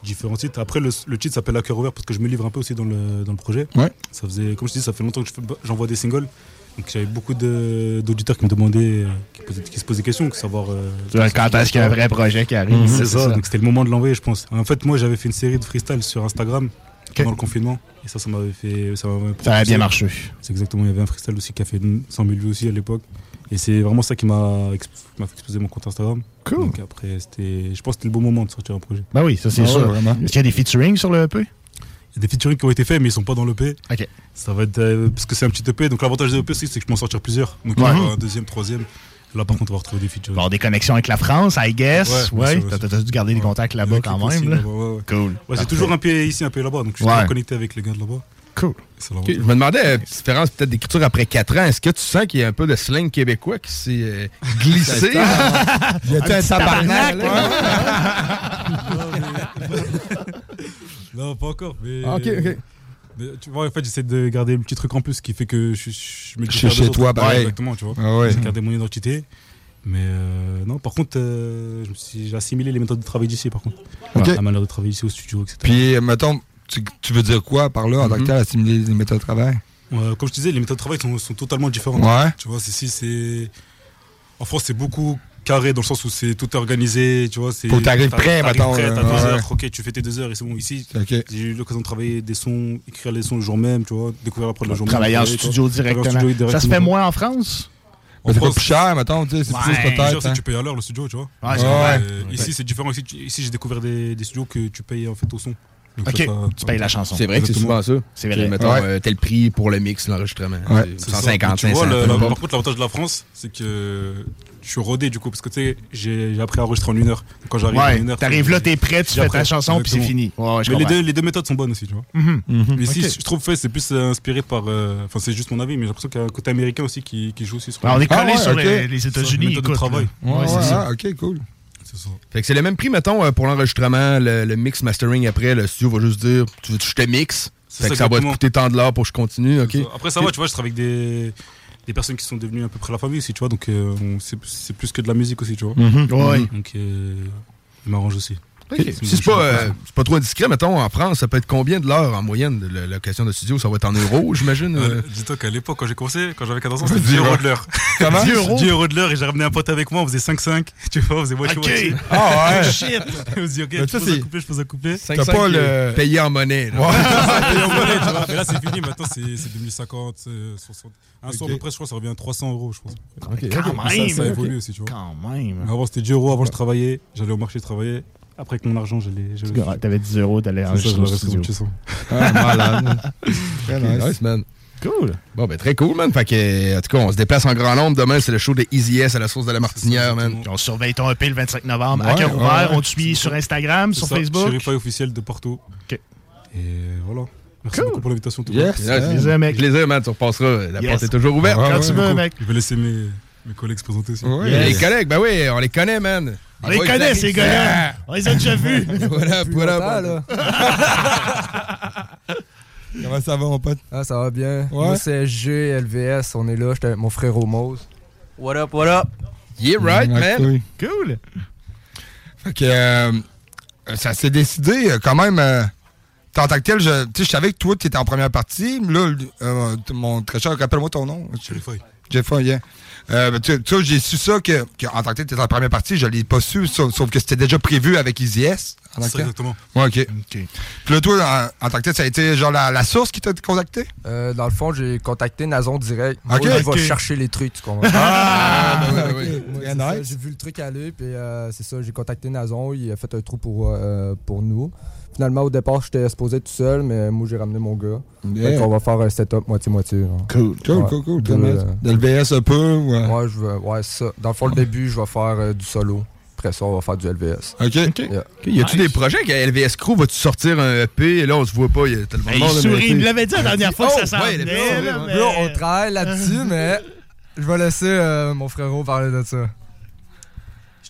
différents titres. Après, le, le titre s'appelle À cœur ouvert parce que je me livre un peu aussi dans le, dans le projet. Ouais. Ça faisait, comme je dis, ça fait longtemps que je fais- j'envoie des singles. Donc j'avais beaucoup d'auditeurs qui me demandaient, euh, qui, posaient- qui se posaient des questions, que savoir. euh, Quand est-ce qu'il y a un vrai projet qui arrive? c'est ça, donc c'était le moment de l'envoyer, je pense. En fait, moi, j'avais fait une série de freestyle sur Instagram pendant le confinement. Et ça, ça m'avait fait. Ça, m'avait Ça a bien marché. C'est exactement. Il y avait un freestyle aussi qui a fait 100 000 vues aussi à l'époque. Et c'est vraiment ça qui m'a fait exploser mon compte Instagram. Cool. Donc après, c'était. Je pense que c'était le bon moment de sortir un projet. Ben oui, ça c'est Ah sûr. Est-ce qu'il y a des featuring sur le EP? Il y a des featuring qui ont été faits, mais ils sont pas dans l'EP. Ok. Ça va être. euh, parce que c'est un petit EP. Donc l'avantage des EP, c'est c'est que je peux en sortir plusieurs. Donc il y Ouais. aura un deuxième, troisième. Là, par contre, on va retrouver des featuring. Bon, des connexions avec la France, I guess. Ouais, Ouais. T'as dû garder des contacts là-bas quand même. là. là-bas, ouais, ouais. Cool. Ouais, c'est toujours un pied ici, un pied là-bas. Donc je suis connecté avec les gars de là-bas. Cool. C'est Ok, l'avantage. Je me demandais, euh, différence peut-être d'écriture après 4 ans, est-ce que tu sens qu'il y a un peu de slang québécois qui s'est euh, glissé? Il y a Un tabarnak, Non, pas encore. Mais... Ah, ok, ok. Mais tu vois, en fait, j'essaie de garder le petit truc en plus qui fait que je, je me dis Chez- chez toi, Ouais, pareil. exactement, tu vois. Ah ouais. J'ai gardé mon identité. Mais euh, non, par contre, euh, je me j'ai assimilé les méthodes de travail d'ici, par contre. Ok. La manière de travailler ici au studio, etc. Puis, mettons, tu, tu veux dire quoi par là, en tant que Mhm. tel, assimiler les méthodes de travail? Comme je disais, les méthodes de travail sont, sont totalement différentes. Ouais. Tu vois, ici, c'est. En France, c'est beaucoup carré dans le sens où c'est tout organisé. Tu vois, c'est. Faut que t'arrives prêt, t'arrives mettons, prêt, euh, T'as deux ouais. heures, ok, tu fais tes deux heures et c'est bon. Ici, j'ai eu l'occasion de travailler des sons, écrire les sons le jour même, tu vois, découvrir après le jour même. Travailler en travailler, tu studio en directement. Ça se fait moins en France? En c'est pas plus cher, mettons, tu sais, c'est Ouais. plus peut-être. hein. tu payes à l'heure le studio, tu vois. Ouais, c'est Euh. Ici, Ouais. c'est différent. Ici, j'ai découvert des, des studios que tu payes en fait au son. Donc Ok, ça, ça- tu payes la chanson. C'est vrai que c'est souvent ça. C'est vrai. Mettons, Ouais. euh, tel prix pour le mix, l'enregistrement. Ouais. C'est C'est ça. 150, Mais tu vois, 500. le- par contre, l'avantage de la France, c'est que je suis rodé du coup, parce que tu sais, j'ai appris à enregistrer en une heure. Donc, quand j'arrive en Ouais, une heure. t'arrives là, t'es prêt, tu fais ta chanson, puis c'est fini. Ouais, ouais, je Mais les deux, les deux méthodes sont bonnes aussi, tu vois. Mhm. Mais ici, Ok. je trouve que c'est plus euh, inspiré par. euh, Enfin, c'est juste mon avis, mais j'ai l'impression qu'il y a un côté américain aussi qui, qui joue aussi sur. Ah, on est collé Ah sur les, États-Unis. les méthodes de écoute, travail. là. Ouais, c'est ça. ok, cool. C'est ça. Fait que c'est le même prix, mettons, euh, pour l'enregistrement, le, le mix mastering après, le studio va juste dire tu veux que je te mixe? Que ça, ça va te coûter tant de l'heure pour que je continue, ok? Après, ça va, tu vois, je travaille avec des, des personnes qui sont devenues à peu près la famille aussi, tu vois, donc euh, c'est plus que de la musique aussi, tu vois. Mhm. Ouais. Donc, euh, il m'arrange aussi. Si c'est pas, euh, c'est pas trop indiscret, mettons, en France, ça peut être combien de l'heure en moyenne de la location de studio? Ça va être en euros, j'imagine? Euh, euh? Dis-toi qu'à l'époque, quand j'ai commencé, quand j'avais 14 ans, Ouais, c'était 10 dis-moi. euros de l'heure. Comment? 10 10 euros euros? 10 euros de l'heure et j'ai ramené un pote avec moi, on faisait 5-5. Tu vois, on faisait moitié-moitié. Ok. Ah ouais. Shit. on se dit, ok, Mais je ça, pose un couplet, je pose un couplet. T'as pas le payé en monnaie. là. Payé en monnaie, tu vois. Mais là, c'est fini. Maintenant, c'est c'est devenu 50, euh, 60. Un son, à peu près, je crois, ça revient à 300 euros, je pense. Ok, Quand même. Ça, évolue aussi, tu vois. Quand même. Avant, c'était 10 euros. Avant, je travaillais. J'allais au marché travailler. Après, avec mon argent, j'allais. j'allais- Ouais, T'avais 10 euros, t'allais ça, enregistrer je. Ah, malade. Très nice. nice, man. Cool. Bon, ben très cool, man. Fait que, en tout cas, on se déplace en grand nombre. Demain, c'est le show de Easy S à la source de la Martinière, man. On surveille ton EP le 25 novembre à cœur ouais, ouvert. ouais. On te suit sur Instagram, sur ça, Facebook. Shérify officiel de Porto. Ok. Et voilà. Merci Cool. beaucoup pour l'invitation. tout Yes, le monde. yes. Plaisir, mec. Plaisir, man. Tu repasseras. La Yes. porte est toujours ouverte. Quand ouais, tu veux, beaucoup. mec. Je vais laisser mes, mes collègues se présenter aussi. Ouais. Les collègues, ben oui, on les connaît, man. On les connaît, ces gars-là. On les a déjà vus. Voilà, voilà. là. Comment ça va, mon pote? Ah, ça va bien. Ouais. Moi, c'est G, LVS, on est là. J'étais avec mon frère Romose. What up, what up? Yeah, right, Ouais, man. cool. Cool. Fait que euh, ça s'est décidé euh, quand même. Euh, en tant que tel, je, je savais que toi, tu étais en première partie. mais Là, euh, mon très cher, rappelle-moi ton nom. Shérify. Jeffrey, yeah. Euh, tu tu sais, j'ai su ça que, que en tant que tel, tu étais en première partie, je l'ai pas su, sauf, sauf que c'était déjà prévu avec Easy S. en tant que C'est ça, tel. exactement. Ouais, ok. Puis là, toi, en, en tant que tel, ça a été genre la, la source qui t'a contacté? Euh, dans le fond, j'ai contacté Nazon direct. Ok. Moi, il va chercher les trucs, tu comprends? Ah, ben oui, ben oui. Nice. J'ai vu le truc aller, puis euh, c'est ça, j'ai contacté Nazon, il a fait un trou pour, euh, pour nous. Finalement, au départ, j'étais supposé être tout seul, mais moi, j'ai ramené mon gars. Yeah. Qu'on va faire un setup moitié-moitié. Cool, cool, Ouais. cool, cool. De- nice. De LVS un peu? ou, euh? Ouais, je veux, ouais, c'est ça. Dans le fond, le début, je vais faire euh, du solo. Après ça, on va faire du LVS. OK. Yeah. Ok, Y a-tu des projets avec LVS Crew? Vas-tu sortir un EP? Et là, on se voit pas. Il y a tellement de monde. il sourit, il me l'avait dit la dernière fois que Oh, ça s'en ouais, venait, on travaille là-dessus, mais je vais laisser euh, mon frérot parler de ça.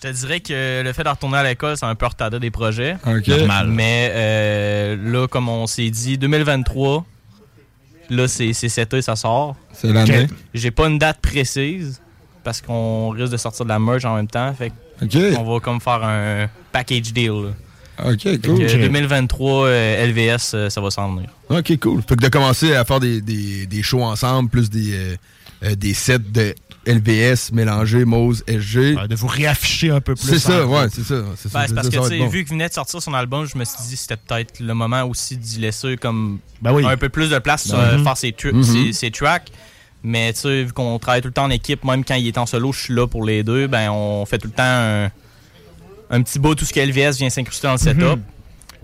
Je te dirais que le fait de retourner à l'école, c'est un peu retardé des projets. Normal. Mais euh, là, comme on s'est dit, 2023, là, c'est c'est cet été, ça sort. C'est l'année. J'ai pas une date précise parce qu'on risque de sortir de la merge en même temps. Fait on va comme faire un package deal. là. OK, cool. que 2023, euh, LVS, euh, ça va s'en venir. OK, cool. Fait que de commencer à faire des, des, des shows ensemble, plus des, euh, des sets de LVS mélangés, Mose, SG. de vous réafficher un peu plus. C'est ça, ouais, c'est ça. C'est Ben, parce ça, que, tu bon. vu qu'il venait de sortir son album, je me suis dit que c'était peut-être le moment aussi d'y laisser comme Ben oui. un peu plus de place sur Ben euh, faire ses, tru- Mhm. ses- ses tracks. Mais tu sais, vu qu'on travaille tout le temps en équipe, même quand il est en solo, je suis là pour les deux, ben on fait tout le temps un, un petit bout, tout ce que LVS vient s'incruster dans le setup. Mhm.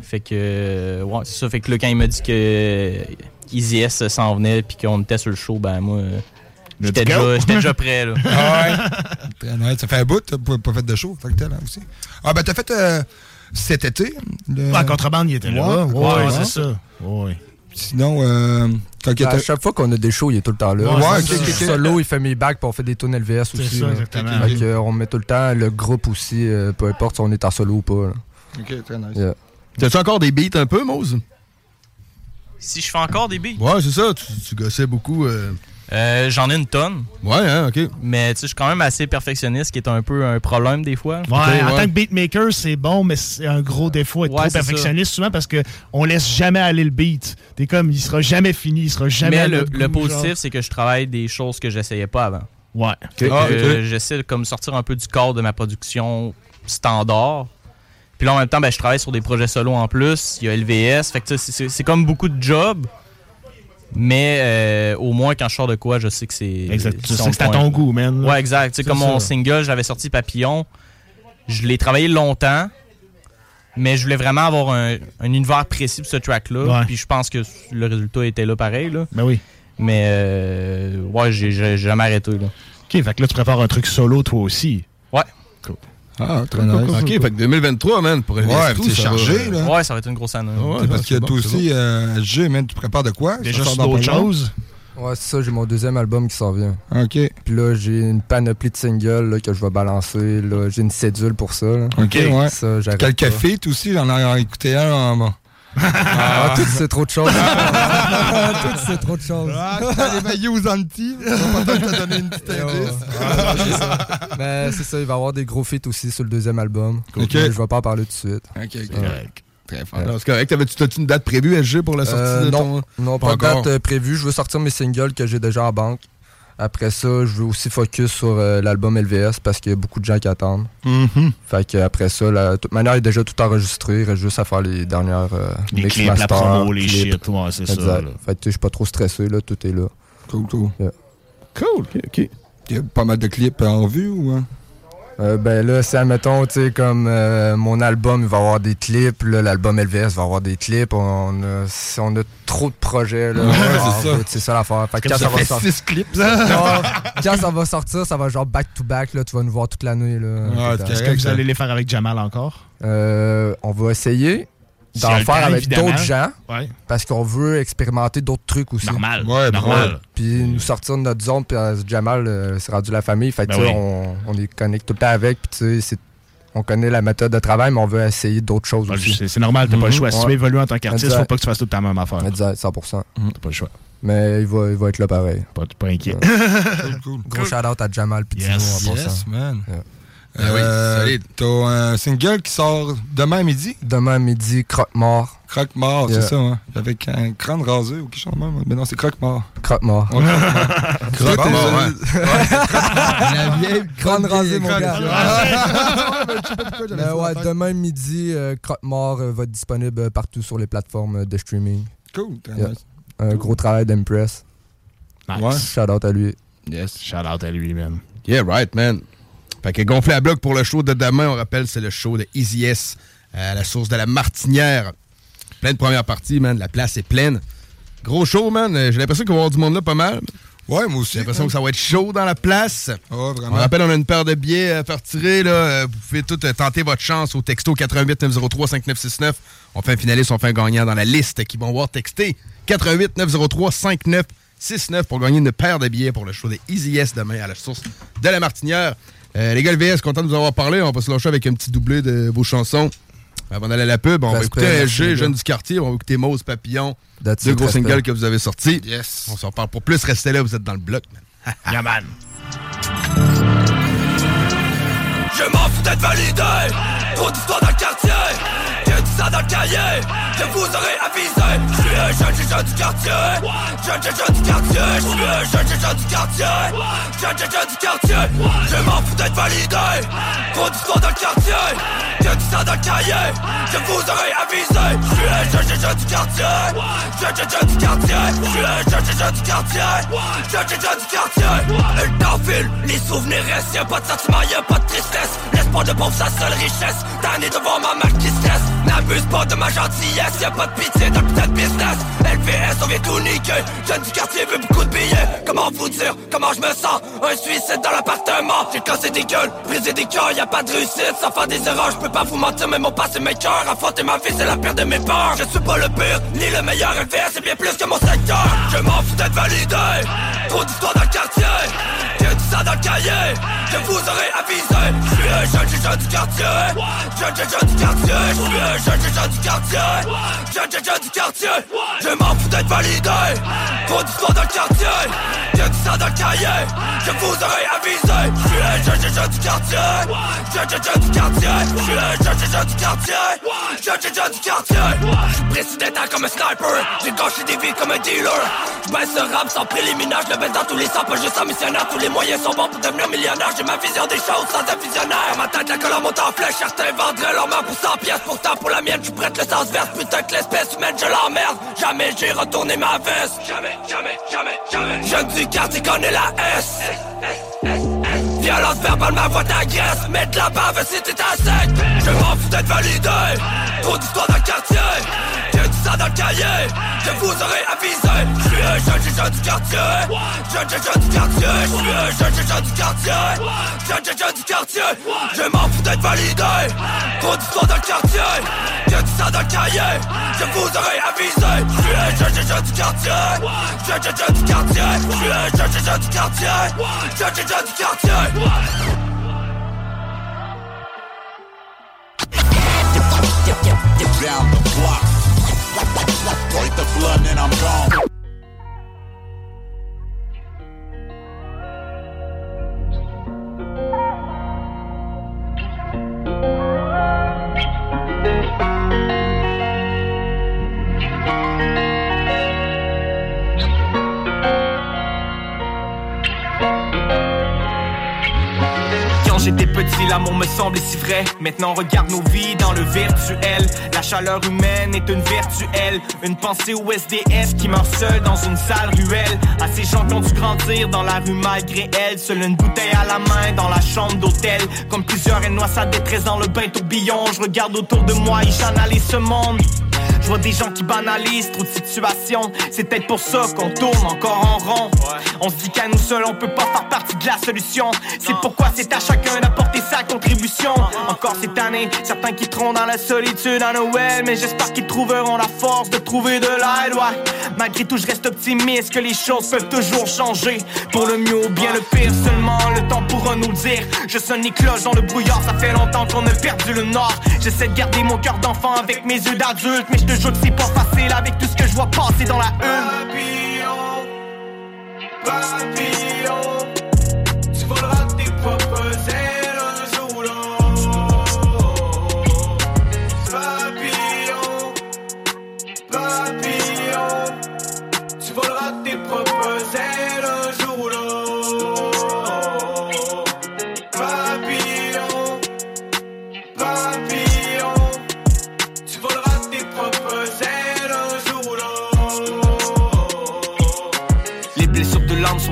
Fait que, euh, ouais, c'est ça. Fait que là, quand il m'a dit que Easy S s'en venait puis qu'on était sur le show, ben moi, euh, j'étais déjà, prêt. Là. Ah ouais. Très nice. Ça fait un bout, t'as pas, pas fait de show, fait que t'es là aussi. Ah ben t'as fait euh, cet été. Le... Ah, Contrebande, il était là. Ouais, ouais, c'est ça. Ouais. Sinon, euh, quand il Ben, à chaque fois qu'on a des shows, il est tout le temps là. Ouais, ok. solo, il fait mes bacs, puis on fait des tunes LVS C'est aussi. ça, là. exactement. Fait que, euh, on met tout le temps le groupe aussi, euh, peu importe si on est en solo ou pas. là. Ok, très nice. Yeah. T'as-tu encore des beats un peu, Mose? Si je fais encore des beats. Ouais, c'est ça. Tu, tu gossais beaucoup. euh. Euh, J'en ai une tonne. Ouais, hein, ok. Mais tu sais, je suis quand même assez perfectionniste, ce qui est un peu un problème des fois. Ouais, en tant que beatmaker, c'est bon, mais c'est un gros défaut être Ouais, trop perfectionniste souvent parce que on laisse jamais aller le beat. T'es comme, il sera jamais fini, il sera jamais Mais le, notre le goût, positif, c'est que je travaille des choses que j'essayais pas avant. Ouais. Que, Ah, ok. euh, J'essaie de comme sortir un peu du cadre de ma production standard. Puis là, en même temps, ben, je travaille sur des projets solo en plus. Il y a LVS. Fait que c'est comme beaucoup de jobs. Mais euh, au moins, quand je sors de quoi, je sais que c'est. Exact. Tu sais que c'est à ton goût, man. Ouais, exact. Tu sais, C'est comme mon single, j'avais sorti Papillon. Je l'ai travaillé longtemps. Mais je voulais vraiment avoir un, un univers précis pour ce track-là. Ouais. Puis je pense que le résultat était là pareil. Là. Ben oui. Mais euh, ouais, j'ai j'ai jamais arrêté. Là. Ok, fait que là, tu prépares un truc solo toi aussi. Ouais. Ah, très nice. Ok, fait que 2023, man, pour Ouais, va- chargé, là. Ouais, ça va être une grosse année. C'est parce que toi aussi, euh, G, man, tu prépares de quoi? Déjà d'autres choses. Ouais, c'est ça, j'ai mon deuxième album qui s'en vient. OK. Puis là, j'ai une panoplie de singles là, que je vais balancer. là. J'ai une cédule pour ça. là. OK, ouais. Ça, Quel café, toi aussi? J'en ai écouté un en... en- Ah, tout c'est trop de choses. tout c'est trop de choses. Ah, t'as les maillots aux anti. On va peut-être te donner une petite. Mais c'est ça, il va y avoir des gros feats aussi sur le deuxième album. Je vais pas en parler tout de suite. Ok, ok. Ouais. Très fort. Non, C'est correct. T'as-tu une date prévue, SG, pour la sortie Euh, de non, ton. non, pas, de date euh, prévue. Je veux sortir mes singles que j'ai déjà en banque. Après ça, je veux aussi focus sur euh, l'album LVS parce qu'il y a beaucoup de gens qui attendent. Mhm. Fait que après ça, de toute manière, il est déjà tout enregistré. Il reste juste à faire les dernières euh, Les mix clips, la master, promo, les clips. shit, ouais, c'est ça, là. Fait que je suis pas trop stressé, là, tout est là. Cool, cool. Cool, ok, ok. Il y a pas mal de clips en vue ou... hein? Euh, ben là, c'est admettons, tu sais, comme euh, mon album, il va avoir des clips, là, l'album LVS va avoir des clips, on a, si on a trop de projets, là. Ouais, c'est ça. écoute, C'est ça l'affaire. Fait quand ça ça, va sortir. six clips, Non, ça. quand ça va sortir, ça va genre back to back, là, tu vas nous voir toute l'année, là. Est-ce que vous allez les faire avec Jamal encore? Euh, on va essayer Si d'en faire temps, avec d'autres gens. Ouais. Parce qu'on veut expérimenter d'autres trucs aussi. Normal. Ouais, normal. Puis nous sortir de notre zone, puis euh, Jamal, euh, c'est rendu la famille. Fait que Ben tu sais, oui. on, on est connecté tout le temps avec. Puis tu sais, c'est- on connaît la méthode de travail, mais on veut essayer d'autres choses Ouais, aussi. c'est- normal, t'as pas le choix. Si tu veux évoluer en tant qu'artiste, faut pas que tu fasses tout le temps la même affaire. Exact, 100%. T'as pas le choix. Mais il va, il va être là pareil. Pas, pas inquiet. Cool, cool. Gros shout-out à Jamal puis Dino Yes, en yes, passant. man. Yeah. Ah oui, Euh, solide. T'as un single qui sort demain midi? Demain midi, croque-mort. Croque-mort, Yeah. c'est ça, hein? Avec un crâne rasé ou quelque chose de même. Mais non, c'est croque-mort. Croque-mort. Ouais, croque-mort. Ouais, ouais. La vieille crâne rasée, mon gars. Ouais, je sais pas pourquoi j'avais Mais ouais, demain midi, euh, Croque-mort euh, va être disponible euh, partout sur les plateformes de streaming. Cool, Yeah. nice. Un gros travail d'Impress. Nice. Shout out à lui. Yes. Shout out à lui, man. Yeah, right, man. Fait que gonflé à bloc pour le show de demain, on rappelle, c'est le show de Easy S à la source de la Martinière. Plein de premières parties, man. La place est pleine. Gros show, man. Euh, J'ai l'impression qu'il va y avoir du monde là pas mal. Ouais, moi aussi. J'ai l'impression que ça va être chaud dans la place. On vraiment. rappelle, on a une paire de billets à faire tirer. Là. Euh, Vous pouvez tout euh, tenter votre chance au texto 88 903 5969. On fait un finaliste, on fait un gagnant dans la liste qui vont voir texter 88 903 5969 pour gagner une paire de billets pour le show des Easy S demain à la source de la Martinière. Euh, les gars, le VS, content de vous avoir parlé. On va se lâcher avec un petit doublé de vos chansons. Avant d'aller à la pub, on va écouter SG. Jeune du quartier. On va écouter Mose Papillon. That's Deux gros singles que vous avez sortis. Yes. On s'en parle pour plus. Restez là, vous êtes dans le bloc, man. Yeah, man. Je m'en fous d'être validé Trop d'histoires dans le quartier ça dans le cahier, je vous aurais avisé. Je suis un jeune jeune du quartier, jeune jeune jeune du quartier. Je suis un jeune jeune jeune du quartier, jeune jeune jeune du quartier. Je m'en fous d'être validé, d'histoires dans le quartier. Je dis ça dans le cahier, je vous aurais avisé. Je suis un jeune jeune jeune du quartier, jeune jeune jeune du quartier. Je suis un jeune jeune jeune du quartier, jeune jeune jeune du quartier. Le temps les souvenirs restent, y'a pas de sentiment, y'a pas de tristesse. L'espoir de pauvre, sa seule richesse. Tanné devant ma mère qui stresse. N'abuse pas de ma gentillesse, y'a pas de pitié dans le putain de business. LVS, on vient tout niquer. Jeune du quartier veut beaucoup de billets. Comment vous dire comment je me sens? Un suicide dans l'appartement. J'ai cassé des gueules, brisé des cœurs, y'a pas de réussite sans faire des erreurs. Je peux pas vous mentir, mais mon passé mes cœurs. Affronter ma vie, c'est la pire de mes peurs. Je suis pas le pire, ni le meilleur LVS, c'est bien plus que mon secteur. Je m'en fous d'être validé. Trop d'histoires dans le quartier. Je vous aurais avisé. Je suis un jeune, jeune, du quartier. Jeune, jeune, jeune du quartier. Je suis un jeune, jeune, du quartier. Jeune, jeune, jeune du quartier. Je m'en fous d'être validé. Trop d'histoires dans le quartier. J'ai ça dans le cahier, je vous aurais avisé. Je suis un jeune, jeune, du quartier. Jeune, jeune, jeune du quartier. Je suis un jeune, jeune, du quartier. Jeune, jeune, du quartier. Je précis d'état comme un sniper. J'ai gâché des vies comme un dealer. Je baisse rap sans préliminaire. Je le baisse dans tous les sens, pas juste en missionnaire. Tous les moyens sont bons pour devenir millionnaire. J'ai ma vision des choses sans un visionnaire. Ma tête, la colonne monte en flèche. Certains vendraient leur main pour 100 pièces. Pourtant, pour la mienne, je prête le sens vert. Putain que l'espèce humaine, je l'emmerde. Jamais j'ai retourné ma veste. Jamais, jamais, jamais, jamais. Jeune du quartier connaît la S. Violence verbale, ma voix t'agresse. Mettre la bave si t'es sec. Je m'en fous d'être validé. Trop d'histoires dans quartier. J'ai dit ça dans le cahier. Je vous aurais avisé. Je suis un jeune, jeune, du quartier. Jeune, jeune, jeune du quartier. Je suis un jeune, jeune, du quartier. Jeune, jeune, jeune du quartier. Je m'en fous d'être validé. Trop d'histoires dans quartier. J'ai dit ça dans le cahier. Je vous aurais avisé. Je suis un jeune, jeune, du quartier. Jeune, jeune, jeune du quartier. Je suis un jeune, jeune, jeune du quartier. Jeune, jeune, jeune du quartier. Down the block. The blood and I'm gone. Petit, l'amour me semblait si vrai. Maintenant, regarde nos vies dans le virtuel. La chaleur humaine est une virtuelle. Une pensée au SDF qui meurt seul dans une sale ruelle. À ces gens qui ont dû grandir dans la rue malgré elle. Seule une bouteille à la main dans la chambre d'hôtel. Comme plusieurs, elle noie sa détresse dans le bain tourbillon. Je regarde autour de moi et j'analyse ce monde. Je vois des gens qui banalisent trop de situations. C'est peut-être pour ça qu'on tourne encore en rond. On se dit qu'à nous seuls, on peut pas faire partie de la solution. C'est pourquoi c'est à chacun d'apporter Encore cette année, certains quitteront dans la solitude à Noël. Mais j'espère qu'ils trouveront la force de trouver de l'aide. Ouais. Malgré tout, je reste optimiste que les choses peuvent toujours changer. Pour le mieux ou bien le pire, seulement le temps pourra nous le dire. Je sonne les cloches dans le brouillard, ça fait longtemps qu'on a perdu le nord. J'essaie de garder mon cœur d'enfant avec mes yeux d'adulte. Mais je te jure que c'est pas facile avec tout ce que je vois passer dans la une. Papillon, tu voleras tes propres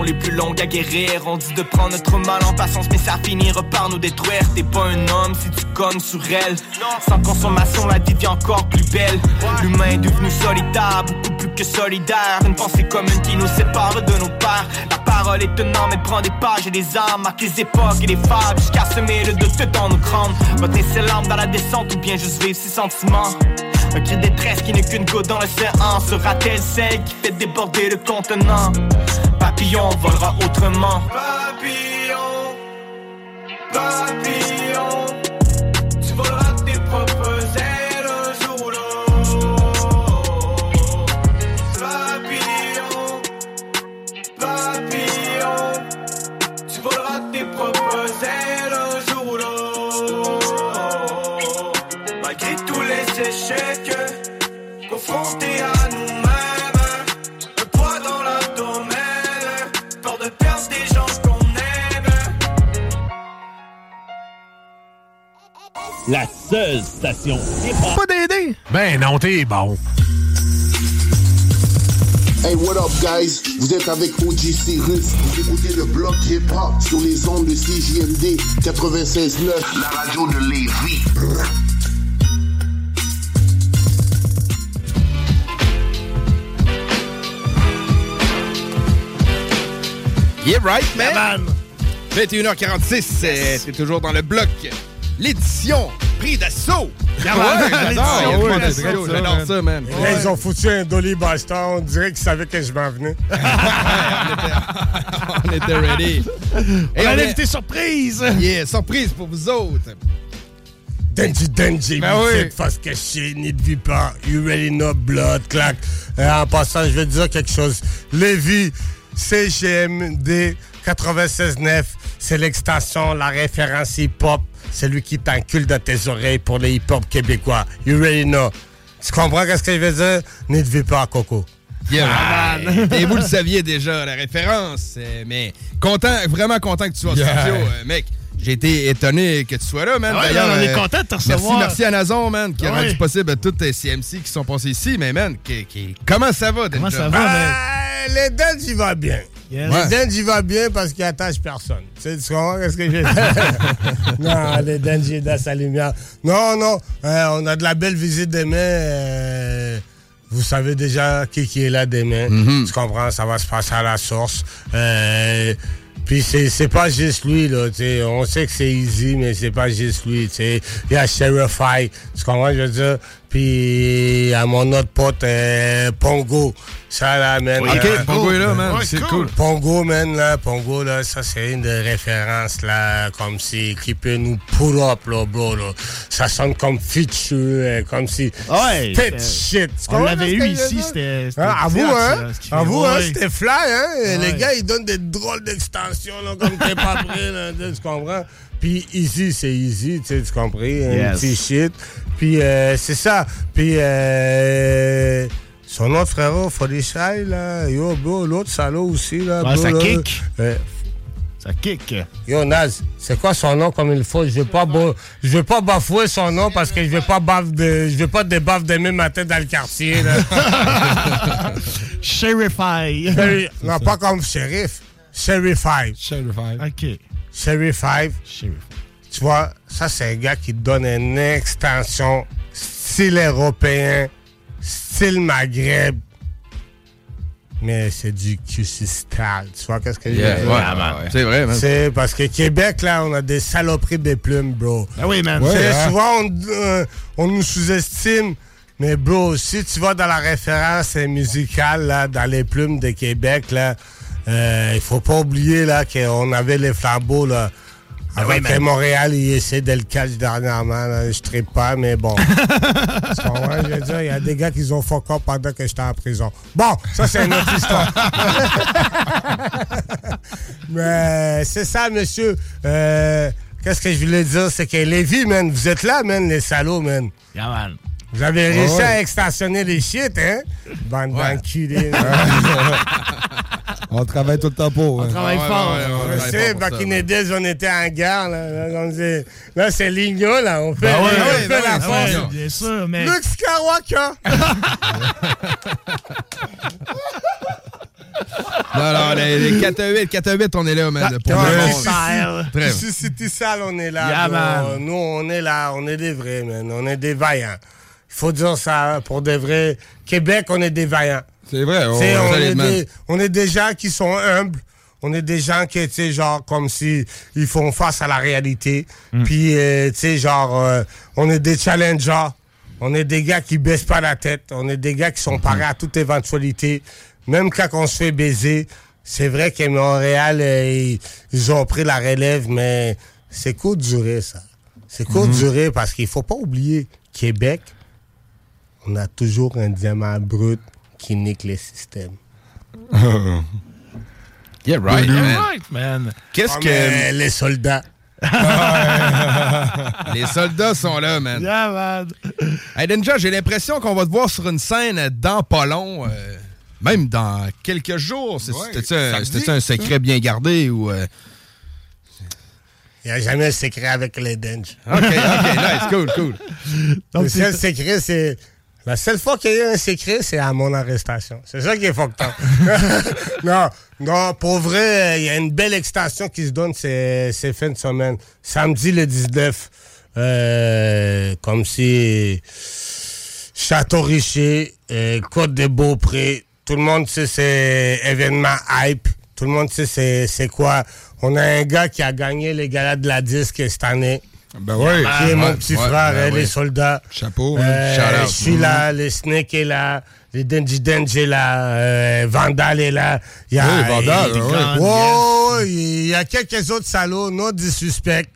les plus longues à guérir. On dit de prendre notre mal en patience, mais ça finira par nous détruire. T'es pas un homme si tu cognes sur elle. Sans consommation, la vie devient encore plus belle. L'humain est devenu solitaire, beaucoup plus que solidaire. Une pensée commune qui nous sépare de nos pères. La parole est un elle prend des pages et des armes, marque les époques et les fables, jusqu'à semer le doute dans nos crânes. Voter ses larmes dans la descente ou bien juste vivre ses sentiments. Un cri de détresse qui n'est qu'une goutte dans l'océan Sera-t-elle celle qui fait déborder le contenant Papillon volera autrement. Papillon, papillon, La seule station hip-hop. Pas d'aider. Ben non, t'es bon. Hey, what up, guys? Vous êtes avec OG Cyrus. Vous écoutez le bloc hip-hop sur les ondes de CJMD 96.9. La radio de Lévis. Yeah, right, man. 21h46, c'est c'est toujours dans le bloc. L'édition Prix d'assaut. Ils ont foutu un Dolly Buster. On dirait qu'ils savaient que je m'en venais. On était ready. On a l'invité surprise. Yeah, surprise pour vous autres. Denji Denji, Ben oui. face cachée, ni de pas. You ready know blood, clac. Euh, en passant, je vais te dire quelque chose. Lévis, CGMD 96.9, c'est l'extension, la référence hip-hop. C'est lui qui t'encule dans tes oreilles pour les hip-hop québécois. You ready know. Tu comprends ce que je veux dire? Pas, Coco. Yeah, Ah. Et vous le saviez déjà, la référence. euh, Mais content, vraiment content que tu sois Yeah. studio, euh, mec. J'ai été étonné que tu sois là, man. Ah ouais, D'ailleurs, on est euh, content de te Merci, recevoir. merci à Nazon, man, qui a Ah rendu ouais. possible à toutes les CMC qui sont passés ici. Mais, man, qui- qui- comment ça va, Comment ça va, man? Euh, les dents, j'y va bien. Yes. Ouais. Les dents, j'y va bien parce qu'il attache personne. Tu sais, tu comprends ce que dire? non, les dents, j'y dans sa lumière. Non, non, euh, on a de la belle visite demain. euh, vous savez déjà qui, qui est là demain. Mhm. Tu comprends? Ça va se passer à la source. Euh, puis c'est pas juste lui, là, tu sais. On sait que c'est easy, mais c'est pas juste lui, tu sais. Il y a Sheriff High, tu comprends, je veux dire? Puis à mon autre pote, euh, Pongo. Ça, là, man. Ok, euh, Pongo est là, man. Ouais, C'est cool. Pongo, man, là, Pongo, là, ça, c'est une des références, là, comme si, qui peut nous pull up, là, bro, là. Ça sonne comme feature, comme si. Ouais, c'était- shit. On l'avait eu ici, c'était- Hein, à vous, direct, hein? À vous, hein? C'était fly, hein? Ouais. Les gars, ils donnent des drôles d'extensions, là, comme t'es pas prêt, là, tu comprends? Puis ici, c'est easy, tu sais, tu comprends? Un Yes. petit shit. Puis euh, c'est ça. Puis euh, son autre frérot, Fodishai, là, yo, bro, l'autre salaud aussi, là. Ouais, ça là. kick. Euh, Ça kick. Yo, Naz, c'est quoi son nom comme il faut? Je vais pas, bo- je vais pas bafouer son nom parce que je vais pas baf de, je vais pas des baffes demain matin dans le quartier, là. Sherify. Sherry- non, pas comme shérif. Sheriff 5. Sheriff 5. OK. Sheriff 5. Tu vois, ça, c'est un gars qui donne une extension style européen, style Maghreb. Mais c'est du QC style. Tu vois qu'est-ce que je veux dire? ouais, man. C'est vrai, man. C'est parce que Québec, là, on a des saloperies des plumes, bro. Ah oui, man. Ouais, hein. Souvent, on, euh, on nous sous-estime. Mais bro, si tu vas dans la référence musicale, là, dans les plumes de Québec, là, euh, il faut pas oublier là, qu'on avait les flambeaux, là. Ah oui, Avec. Montréal, il essaie de le catch dernièrement. là. Je tripe pas, mais bon. Tu comprends? Je veux dire, il y a des gars qui ont fuck up pendant que j'étais en prison. Bon, ça, c'est une autre histoire. mais c'est ça, monsieur. Euh, Qu'est-ce que je voulais dire? C'est que Lévi, man, vous êtes là, man, les salauds, man. Yeah, man. Vous avez Ouais, réussi ouais. à extensionner les shit, hein? Bande d'enculés. On travaille tout le temps pour. hein. travaille fort. Je sais, back in the days, on était en guerre. Là, c'est- là, c'est Ligno, là. On fait, Ben ouais, on ouais, fait ben la ouais, force. ouais, bien sûr, mais- Luke Skywalker. Non, non, les, les 4 à 8, 4 à 8, on est là, man. Pour Ouais, le monde. City- Très City City Sale, on est là. Yeah, bro. man. Nous, on est là. On est des vrais, man. On est des vaillants. Il faut dire ça hein, pour des vrais. Québec, on est des vaillants. C'est vrai, on- est des, on est des gens qui sont humbles. On est des gens qui, tu sais, genre, comme si ils font face à la réalité. Puis, euh, tu sais, genre, euh, on est des challengers. On est des gars qui baissent pas la tête. On est des gars qui sont parés à toute éventualité. Même quand on se fait baiser, c'est vrai que Montréal, euh, ils, ont pris la relève, mais c'est court de durer, ça. C'est court de Mhm. durer parce qu'il faut pas oublier, Québec, on a toujours un diamant brut qui nique les systèmes. Yeah, right, You're man. right, man. Qu'est-ce Comme, que. les soldats. Les soldats sont là, man. Yeah, man. Hey, Denja, j'ai l'impression qu'on va te voir sur une scène dans pas long, euh, même dans quelques jours. Ouais, C'était-tu un, un secret bien gardé ou... euh, Il n'y a jamais de secret avec les Denge. OK, OK, nice, cool, cool. le seul secret, c'est. La seule fois qu'il y a eu un secret, c'est à mon arrestation. C'est ça qui est fucked up. non, non, pour vrai, il y a une belle extension qui se donne ces, ces fins de semaine. Samedi le 19, euh, comme si Château-Richer, euh, Côte des Beaupré, tout le monde sait c'est événement hype. Tout le monde sait c'est, c'est quoi. On a un gars qui a gagné les galas de la disque cette année. Ben oui. Qui est mon Ouais, petit ouais, frère, ben hein, oui. les soldats. Chapeau, Euh. Je suis là, les Snake est là, les Denji Denji est là, euh, Vandal est là. Il y a, Oui, Vandal, il- ouais, y a quelques autres salauds, non du suspect.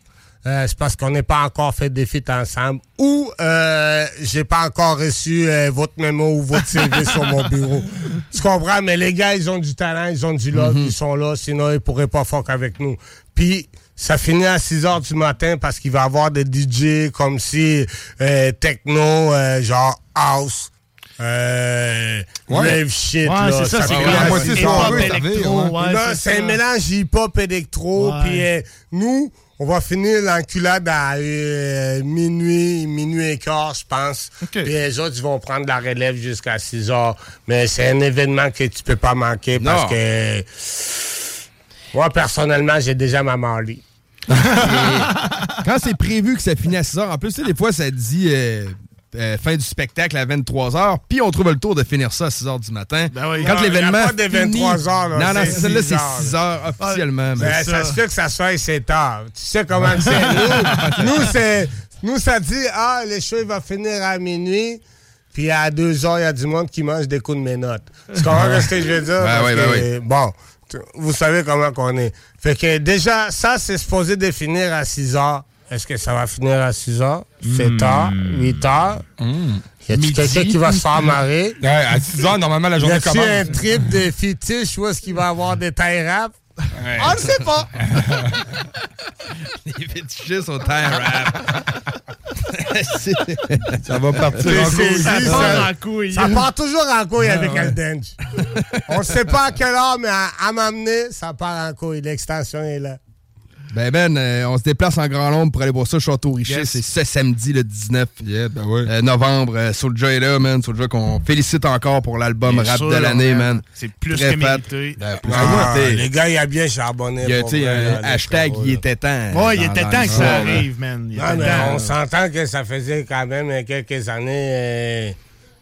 Euh, c'est parce qu'on n'est pas encore fait des feats ensemble ou euh, j'ai pas encore reçu euh, votre mémo ou votre CV sur mon bureau. Tu comprends? Mais les gars, ils ont du talent, ils ont du love, Mhm. ils sont là, sinon ils pourraient pas fuck avec nous. Puis ça finit à 6 heures du matin parce qu'il va y avoir des DJ comme si euh, techno, euh, genre house. Euh, Ouais. rave shit, Ouais, là. c'est ça, c'est finit comme à la 6 moitié heures. hip-hop électro, ouais, c'est un ça. mélange hip-hop électro. Puis euh, nous, on va finir l'enculade à euh, minuit, minuit et quart, je pense. Puis les autres, ils vont prendre la relève jusqu'à 6 heures. Mais c'est un événement que tu peux pas manquer Non. parce que moi, personnellement, j'ai déjà ma Marley. Quand c'est prévu que ça finit à 6 h, en plus, tu sais, des fois, ça dit euh, euh, fin du spectacle à 23 h, puis on trouve le tour de finir ça à 6 h du matin. Ben oui. Quand l'événement. pas de finit- 23 heures, là, Non, non, c'est celle-là, 6 c'est heures, 6 h officiellement. Ben, ça se fait que ça soit 7 heures. Tu sais comment c'est? Nous, nous, c'est, nous, ça dit, ah, le show, va finir à minuit. Puis à 2 heures, il y a du monde qui mange des coups de menottes. Tu comprends ce que je veux dire? Ben oui, ben que, Bon, vous savez comment qu'on est. Fait que déjà, ça, c'est supposé de finir à 6 heures. Est-ce que ça va finir à 6 heures? 7 heures? 8 heures? Y a-tu quelqu'un qui va se faire marrer? Ouais, à 6 heures, normalement, la journée y a-tu commence. un trip de fétiche où est-ce qu'il va avoir des tailles On ne sait pas. Les fétichistes au time rap. Ça va partir en couille. ça, part ça- en couille. ça part toujours en couille Ah, avec ouais. Aldenj. On ne sait pas à quelle heure, mais à, à m'amener, ça part en couille. L'extension est là. Ben Ben, euh, on se déplace en grand nombre pour aller voir ça, Château Richer. Yes. C'est ce samedi, le 19 euh, novembre. Euh, Soulja est là, man. Soulja qu'on félicite encore pour l'album rap sûr, de l'année, man. C'est plus Très que fat. mérité. Ben, plus Ah, les gars, il a bien charbonné. Il y a, hashtag, il était temps. Ouais, il était temps que ça arrive, man. Non, mais on s'entend que ça faisait quand même euh, quelques années.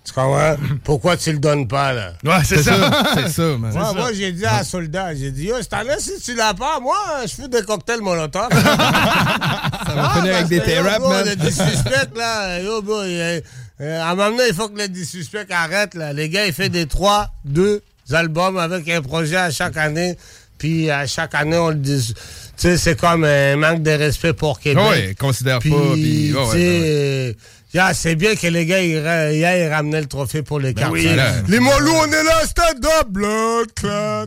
Tu comprends? Pourquoi tu le donnes pas, là? Ouais, c'est ça. C'est ça, man. Moi, j'ai dit à Soldat, j'ai dit, yo, cette année, si tu l'as pas, moi, je fais des cocktails molotov. Ça va finir avec des T-rap, man. Le dissuspect, là, yo, bro, euh, euh, à un moment donné, il faut que le dissuspect arrête, là. Les gars, ils font des 3, 2 albums avec un projet à chaque année. Puis à chaque année, on le dit. Tu sais, c'est comme un manque de respect pour Québec. Ouais, considère pas, Puis, puis- ouais, tu ouais, euh, yeah, c'est bien que les gars, ils, hier, ils ramenaient le trophée pour les cartes. oui, là. les Molous, on est là, stand-up, blood, clot.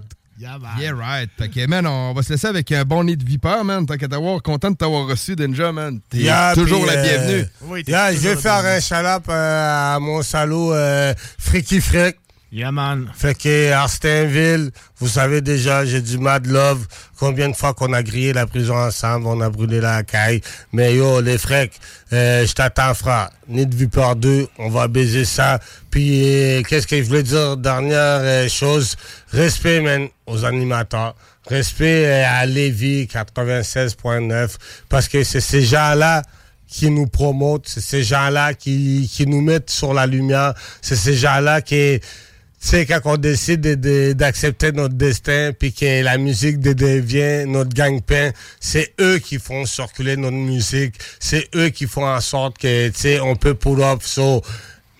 Yeah, right. Fait que, man, on va se laisser avec un bon nid de vipère, man. Tant qu'à t'avoir, content de t'avoir reçu, Denja, man. T'es Yeah, toujours la euh, bienvenue. yeah, je vais faire un chalap à mon salaud euh, Fricky Frick. Yeah, man. Fait que Arstinville, vous savez déjà, j'ai du mad love. Combien de fois qu'on a grillé la prison ensemble, on a brûlé la caille. Mais yo, les frecs, euh, je t'attends, frère. Nid de Vipeur 2, on va baiser ça. Puis, euh, qu'est-ce que je voulais dire? Dernière euh, chose, respect, man, aux animateurs. Respect euh, à Lévis 96.9. Parce que c'est ces gens-là qui nous promotent, c'est ces gens-là qui, qui nous mettent sur la lumière, c'est ces gens-là qui, tu sais, quand on décide de- de- d'accepter notre destin, puis que la musique de- devient notre gagne-pain, c'est eux qui font circuler notre musique, c'est eux qui font en sorte que, tu sais, on peut pull up. So,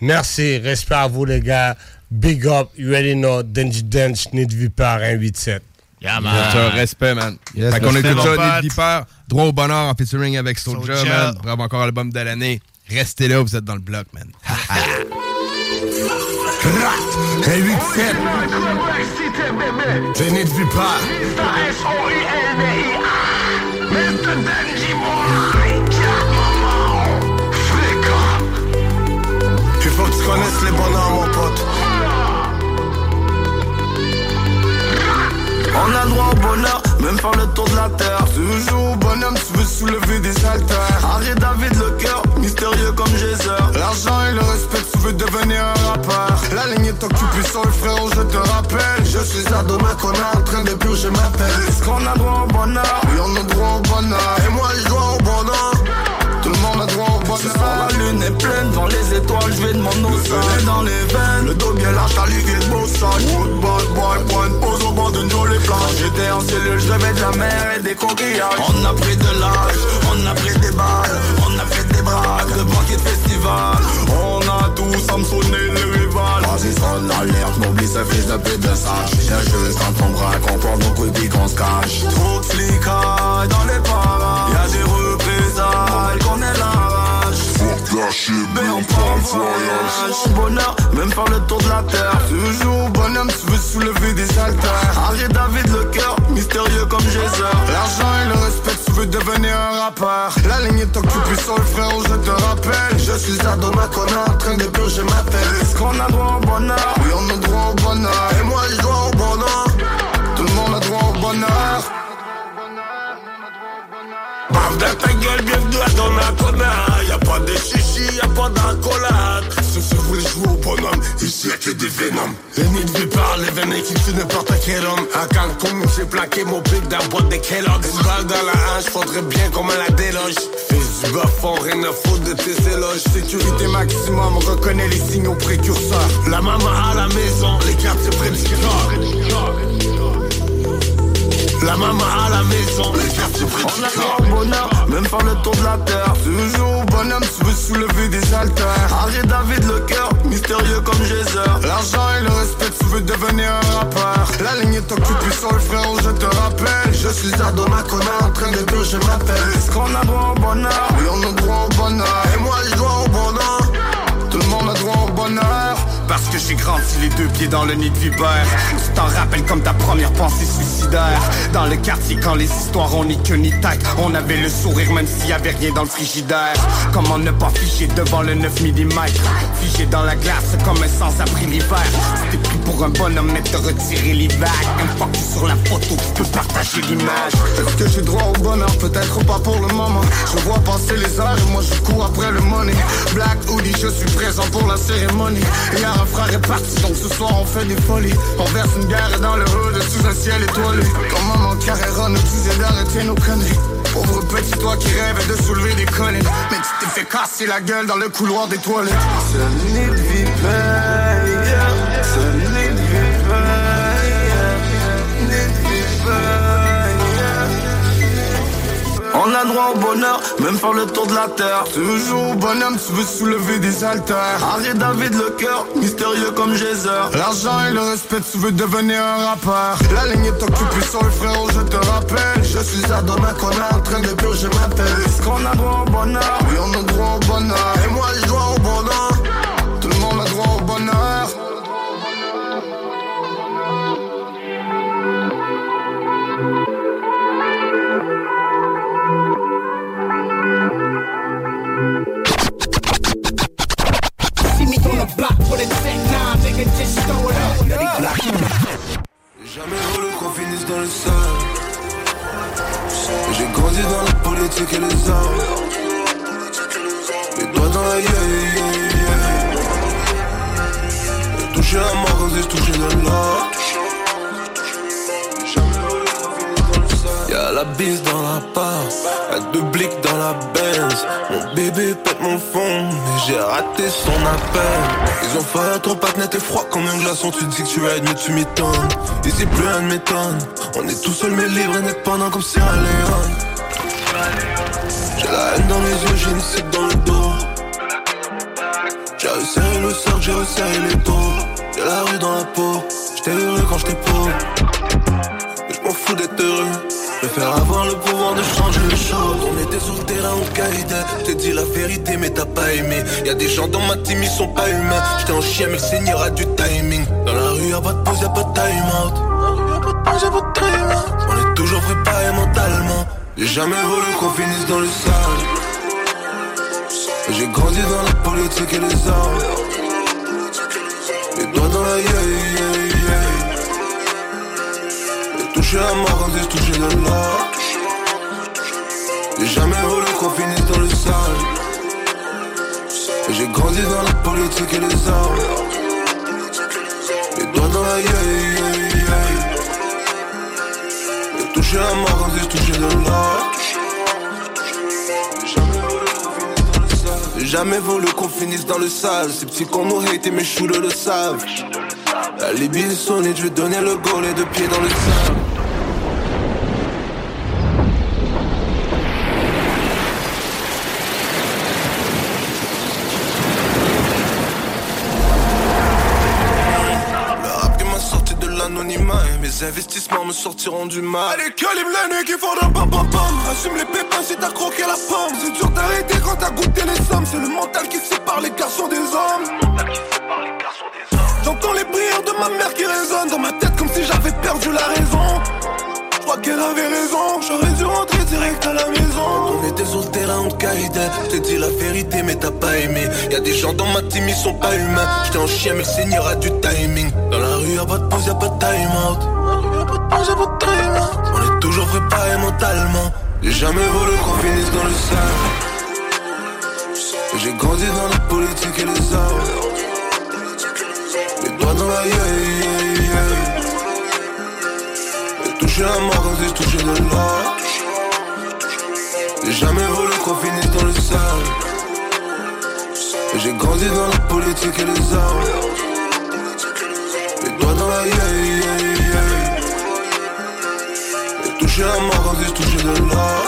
merci, respect à vous, les gars. Big up, you already know, Denji Dench, Nid Vipar 187. Yeah, Bien sûr, respect, man. Yes, fait qu'on écoute ça. Nid Vipère, droit au bonheur en featuring avec Soulja, Soulja. man. Bravo encore album de l'année. Restez là, vous êtes dans le bloc, man. Et 8-7 Je n'ai vu pas. Il faut que tu connaisses les bonheurs, mon pote. On a droit au bonheur, même faire le tour de la terre. Toujours bonhomme, tu veux soulever des haltères. Harry David, le cœur, mystérieux comme Geyser. L'argent et le respect, tu veux devenir un rappeur. La ligne est occupée sur le frérot, je te rappelle. Je suis ado, ma connard, en train de purger ma peine. Est-ce qu'on a droit au bonheur? Oui, on a droit au bonheur. Et moi, je dois au bonheur. Ce soir, la lune est pleine, devant les étoiles, je vais de mon Le dans les veines, le dos bien large, ta ligue est beau sale. Good bad boy, point pose au bord d'une jolie plage. J'étais en cellule, je rêvais de la mer et des coquillages. On a pris de l'âge, on a pris des balles, on a fait des braques, de banquets de festival. On a tous Samsonné les rivales. Vas-y, sonne l'alerte, m'oublie ce fils de pute de sage. J'ai juste quand on braque, on porte nos couilles puis qu'on se cache. Voyage Bonheur, même faire le tour de la terre. Toujours bonhomme, tu veux soulever des haltères. Harry David, le cœur, mystérieux comme Geyser L'argent et le respect, tu veux devenir un rappeur. La ligne est occupée sur le frérot, je te rappelle. Je suis ado, ma connard, en train de purger ma tête Est-ce qu'on a droit au bonheur? Oui, on a droit au bonheur. Et moi, je dois au bonheur. Tout le monde a droit au bonheur. Bave dans ta gueule, bienvenue à accolade Y'a pas de chichi, y'a pas d'accolade Si vous voulez jouer au bonhomme, ici y'a que des vénoms Les nids de vipères, les veines qui tuent n'importe quel homme. À Cancun, j'ai plaqué mon pic la boîte des Kellogg's. Une balle dans la hanche, faudrait bien qu'on me la déloge. Fils du on rien à foutre de tes éloges. Sécurité maximum, on reconnaît les signaux précurseurs. La maman à la maison, les près du cœur la maman à la maison, les quartiers près du cœur bonheur, même faire le tour de la terre. Toujours bonhomme, tu veux soulever des haltères. Harry David, le cœur, mystérieux comme Geyser. L'argent et le respect, tu veux devenir un rappeur. La ligne est occupée sur le frérot, je te rappelle. Je suis ado, ma connard, en train de purger ma pelle Est-ce qu'on a droit au bonheur? Oui, on a droit au bonheur. Et moi, je dois au bonheur. Tout le monde a droit au bonheur parce que j'ai grandi les deux pieds dans le nid de vipère Tu t'en rappelles comme ta première pensée suicidaire. Dans le quartier quand les histoires ont ni queue ni tête On avait le sourire même s'il y avait rien dans le frigidaire. Comment ne pas figer devant le 9 mm Figé dans la glace comme un sans-abri l'hiver. C'était plus pour un bonhomme mais te retirer les vagues tu es sur la photo tu peux partager l'image. Est-ce que j'ai droit au bonheur? Peut-être pas pour le moment. Je vois passer les heures et moi je cours après le money Black hoodie je suis présent pour la cérémonie. Hier un frère est parti donc ce soir on fait des folies. On verse une bière dans le hood sous un ciel étoilé. Quand maman Carrera nous disait d'arrêter nos conneries. Pauvre petit toi qui rêvait de soulever des collines Mais tu t'es fait casser la gueule dans le couloir des toilettes. Ce nid On a droit au bonheur, même faire le tour de la terre. Toujours bonhomme, tu veux soulever des haltères. Harry David, le cœur, mystérieux comme Geyser. L'argent et le respect, tu veux devenir un rappeur. La ligne est occupée sur le frérot, je te rappelle. Je suis ado, ma connard, en train de purger ma tête Est-ce qu'on a droit au bonheur? Oui, on a droit au bonheur. Et moi, je dois au bonheur Jamais voulu qu'on finisse dans le sol. J'ai grandi dans la politique et les armes. Les doigts dans la yeah, yeah, yeah. J'ai touché la mort si je touchais de l'or. La bise dans la part, y'a deux blics dans la Benz. Mon bébé pète mon fond, mais j'ai raté son appel. Ils ont fait trop pas net et froid comme un glaçon. Tu dis que tu aides, mais tu m'étonnes. Ici plus rien ne m'étonne. On est tout seul mais libre, indépendant comme Sierra Leone. J'ai la haine dans les yeux, j'ai une cible dans le dos. J'ai resserré le cercle, j'ai resserré les dos. J'ai la rue dans la peau, j'étais heureux quand j'étais pauvre. Mais je m'en fous d'être heureux. Préfère avoir le pouvoir de changer les choses. On était sur le terrain Qaïda. Je t'ai dit la vérité, mais t'as pas aimé. Y'a des gens dans ma team, ils sont pas humains. J'étais en chien, mais le Seigneur a du timing. Dans la rue, y'a pas de pause, y'a pas de time out. On est toujours préparé mentalement. J'ai jamais voulu qu'on finisse dans le sale. J'ai grandi dans la politique et les armes. Les doigts dans la yeah, yeah, yeah. Touché la mort j'ai touché de l'or. J'ai jamais voulu qu'on finisse dans le sale. J'ai grandi dans la politique et les armes. Les doigts dans la yeah. J'ai touché la mort quand j'ai touché de l'or. Jamais voulu qu'on finisse dans le sale. Ces petits qu'on nous hate et mes shooters le savent. La Libye est je vais donner le goal et deux pieds dans le sable. Mes investissements me sortiront du mal. Allez, calibre l'année qui font d'un pam pam pam. Assume les pépins si t'as croqué la pomme. C'est dur d'arrêter quand t'as goûté les sommes. C'est le mental qui sépare les garçons des hommes. J'entends les prières de ma mère qui résonnent dans ma tête comme si j'avais perdu la raison. Je crois qu'elle avait raison, j'aurais dû rentrer direct à la maison. On était sur le terrain, on te. Je t'ai dit la vérité, mais t'as pas aimé. Y'a des gens dans ma team, ils sont pas humains. J'étais en chien, mais le Seigneur a du timing. Dans la rue, y'a pas de pause, y'a pas de time out. Time out. On est toujours préparé mentalement. J'ai jamais voulu qu'on finisse dans le sale. J'ai grandi dans la politique et les armes. Les doigts dans la yeah, yeah, yeah. Touché la mort quand j'ai touché de l'or. J'ai jamais voulu qu'on finisse dans le sale. J'ai grandi dans la politique et les armes. Les doigts dans la yeah, yeah. Touché j'ai touché de l'or.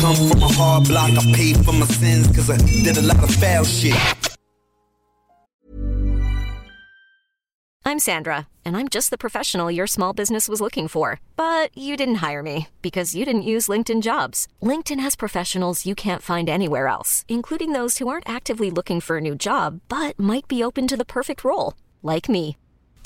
Come from a hard block, I paid for my sins, cause I did a lot of foul shit. I'm Sandra, and I'm just the professional your small business was looking for. But you didn't hire me because you didn't use LinkedIn jobs. LinkedIn has professionals you can't find anywhere else, including those who aren't actively looking for a new job but might be open to the perfect role, like me.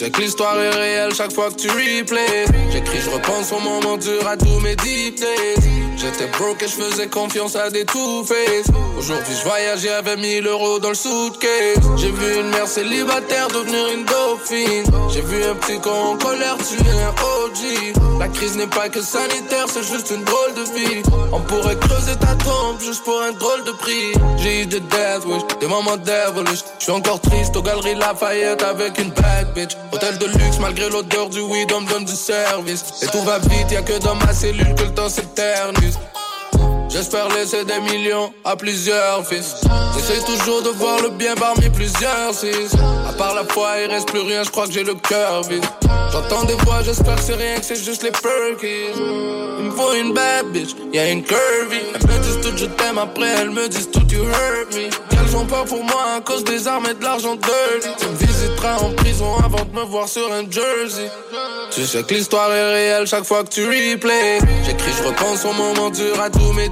Sais que l'histoire est réelle chaque fois que tu replays. J'écris, je repense au moment dur à tous mes deep. J'étais broke et je faisais confiance à des two-face. Aujourd'hui, je voyage, j'avais 1000 euros dans le suitcase. J'ai vu une mère célibataire devenir une dauphine. J'ai vu un petit con en colère tuer un OG. La crise n'est pas que sanitaire, c'est juste une drôle de vie. On pourrait creuser ta tombe juste pour un drôle de prix. J'ai eu des death wish, des moments devilish. Je suis encore triste aux galeries Lafayette avec une bad bitch. Hôtel de luxe malgré l'odeur du weed, on me donne du service. Et tout va vite, y'a que dans ma cellule que le temps s'éternise. J'espère laisser des millions à plusieurs fils. J'essaie toujours de voir le bien parmi plusieurs six. À part la foi, il reste plus rien, je crois que j'ai le cœur vide. J'entends des voix, j'espère que c'est rien, que c'est juste les perkies. Il me faut une bad bitch, y'a une curvy. Elles me disent tout je t'aime, après elles me disent tout you hurt me. Elles ont peur pour moi à cause des armes et de l'argent dirty. Tu me visiteras en prison avant de me voir sur un jersey. Tu sais que l'histoire est réelle chaque fois que tu replays. J'écris, je repense au moment dur à tous mes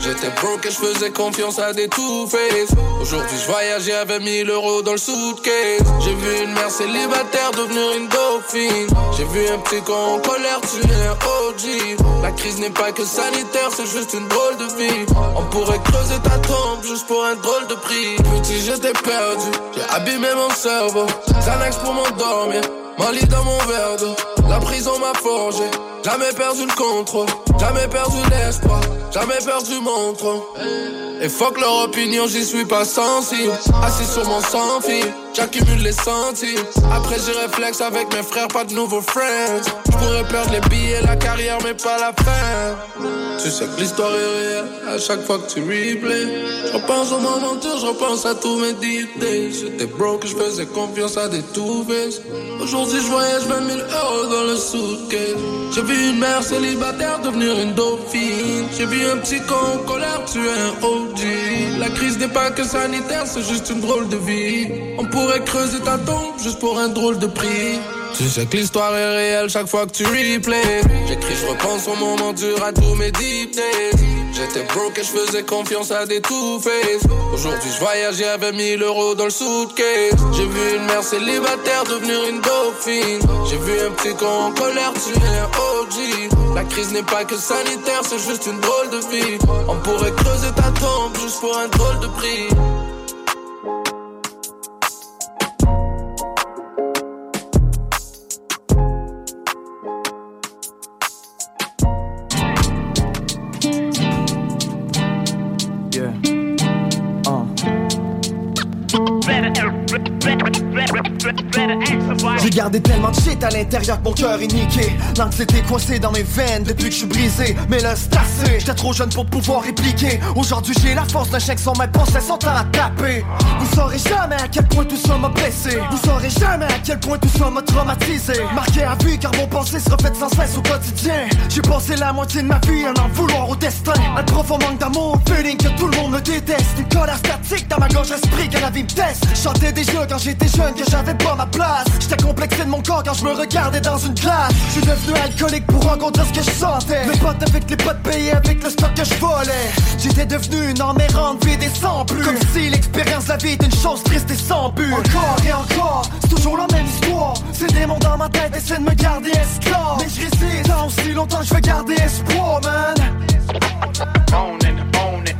J'étais broke et je faisais confiance à des two-face. Aujourd'hui, je voyage, j'avais 1000 euros dans le suitcase. J'ai vu une mère célibataire devenir une dauphine. J'ai vu un petit con en colère tuer un OG. La crise n'est pas que sanitaire, c'est juste une drôle de vie. On pourrait creuser ta tombe juste pour un drôle de prix. Petit, j'étais perdu, j'ai abîmé mon cerveau. Xanax pour m'endormir. Mon lit dans mon verre d'eau, la prison m'a forgé. Jamais perdu le contrôle, jamais perdu l'espoir, jamais perdu mon trône. Et fuck leur opinion, j'y suis pas sensible. Assis sur mon sans fil, j'accumule les centimes. Après j'y réflexe avec mes frères, pas de nouveaux friends. J'pourrais perdre les billets, la carrière, mais pas la fin. Tu sais que l'histoire est réelle à chaque fois que tu replay. Je repense au moment je repense à tous mes days. J'étais broke, je faisais confiance à des two Aujourd'hui, je voyage 20 000 euros dans le suitcase. J'ai vu une mère célibataire devenir une dauphine. J'ai vu un petit con en colère tuer un La crise n'est pas que sanitaire, c'est juste une drôle de vie. On pourrait creuser ta tombe juste pour un drôle de prix. Tu sais que l'histoire est réelle chaque fois que tu replay. J'écris, je repense au moment dur à tous mes deep days. J'étais broke et je faisais confiance à des two-face. Aujourd'hui, je voyageais avec 1000 euros dans le suitcase. J'ai vu une mère célibataire devenir une dauphine. J'ai vu un petit con en colère tuer un OG. La crise n'est pas que sanitaire, c'est juste une drôle de vie. On pourrait creuser ta tombe juste pour un drôle de prix. better J'ai gardé tellement de shit à l'intérieur que mon cœur est niqué. L'anxiété coincée dans mes veines depuis que je suis brisé. Mais là c'est j'étais trop jeune pour pouvoir répliquer. Aujourd'hui j'ai la force d'un chien que son maître pensait son temps à taper. Vous saurez jamais à quel point tout ça m'a blessé. Vous saurez jamais à quel point tout ça m'a traumatisé. Marqué à vie car mon pensée se refait sans cesse au quotidien. J'ai passé la moitié de ma vie à en vouloir au destin. Un profond manque d'amour, feeling que tout le monde me déteste. Une colère statique dans ma gorge esprit que la vie me teste Chantais déjà quand j'étais jeune que j'avais pas ma place complexé de mon corps quand je me regardais dans une glace. Je suis devenu alcoolique pour rencontrer ce que je sentais. Mes potes avec les potes payés avec le stock que je volais. J'étais devenu une emmerdante vide et sans plus. Comme si l'expérience la vie était une chose triste et sans but. Encore et encore, c'est toujours la même histoire. Ces démons dans ma tête essaient de me garder esclave. Mais je résiste tant aussi longtemps que je vais garder espoir man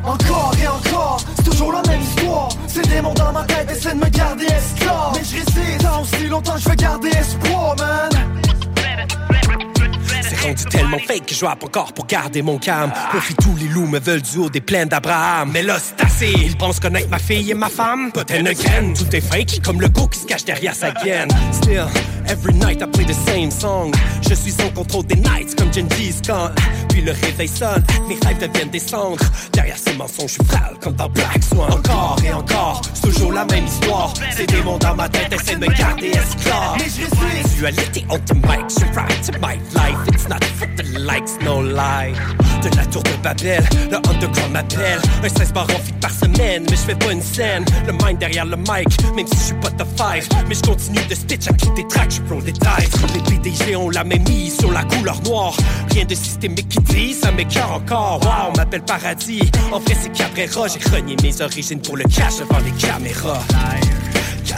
encore et encore, c'est toujours la même histoire. Ces démons dans ma tête essaient de me garder esclave. Mais je résiste tant aussi longtemps je vais garder espoir man rendu tellement fake que je rappe encore pour garder mon calme. Profite tous les loups me veulent du haut des plaines d'Abraham. Mais là, c'est assez. Ils pensent connaître ma fille et ma femme. But tout est fake, comme le go qui se cache derrière sa gaine. Still, every night I play the same song. Je suis en contrôle des nights comme Genghis Khan. Puis le réveil sonne, mes rêves deviennent des cendres. Derrière ces mensonges, je suis frêle comme dans Black Swan. Encore et encore, c'est toujours la même histoire. Ces démons dans ma tête essaient de me garder esclave. Mais je résiste. Dualité on the mic, je rap to my life. It's not likes, no lie. De la tour de Babel, le underground m'appelle. Un 16 bar en par semaine, mais je fais pas une scène. Le mind derrière le mic, même si je suis pas de five. Mais je continue de stitch à quitter tracks, je prends des dives. Les PDG ont la même mise sur la couleur noire. Rien de systémique qui dit, ça m'écœure encore. Wow, m'appelle paradis. En vrai, c'est Cabrera. J'ai renié mes origines pour le cash devant les caméras.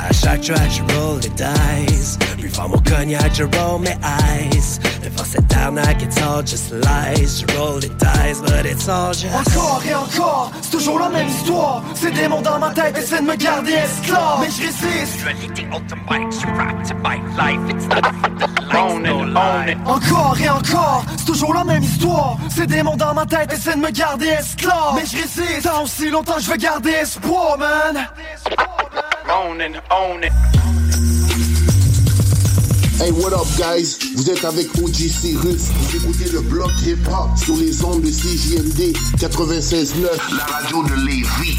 À chaque track, je roll the dice. Buvant mon cognac, je roll mes eyes. Devant cette arnaque, it's all just lies. Je roll the dice, but it's all just. Encore et encore, c'est toujours la même histoire. Ces démons dans ma tête essaient de me garder esclave. Mais je résiste. Encore et encore, c'est toujours la même histoire. Ces démons dans ma tête essaient de me garder esclave. Mais je résiste. Tant aussi longtemps que je vais garder espoir, man. Own it, own it. Hey, what up, guys? Vous êtes avec OG Cyrus. Vous écoutez le bloc hip-hop sur les ondes de CJMD 96.9, la radio de Lévis.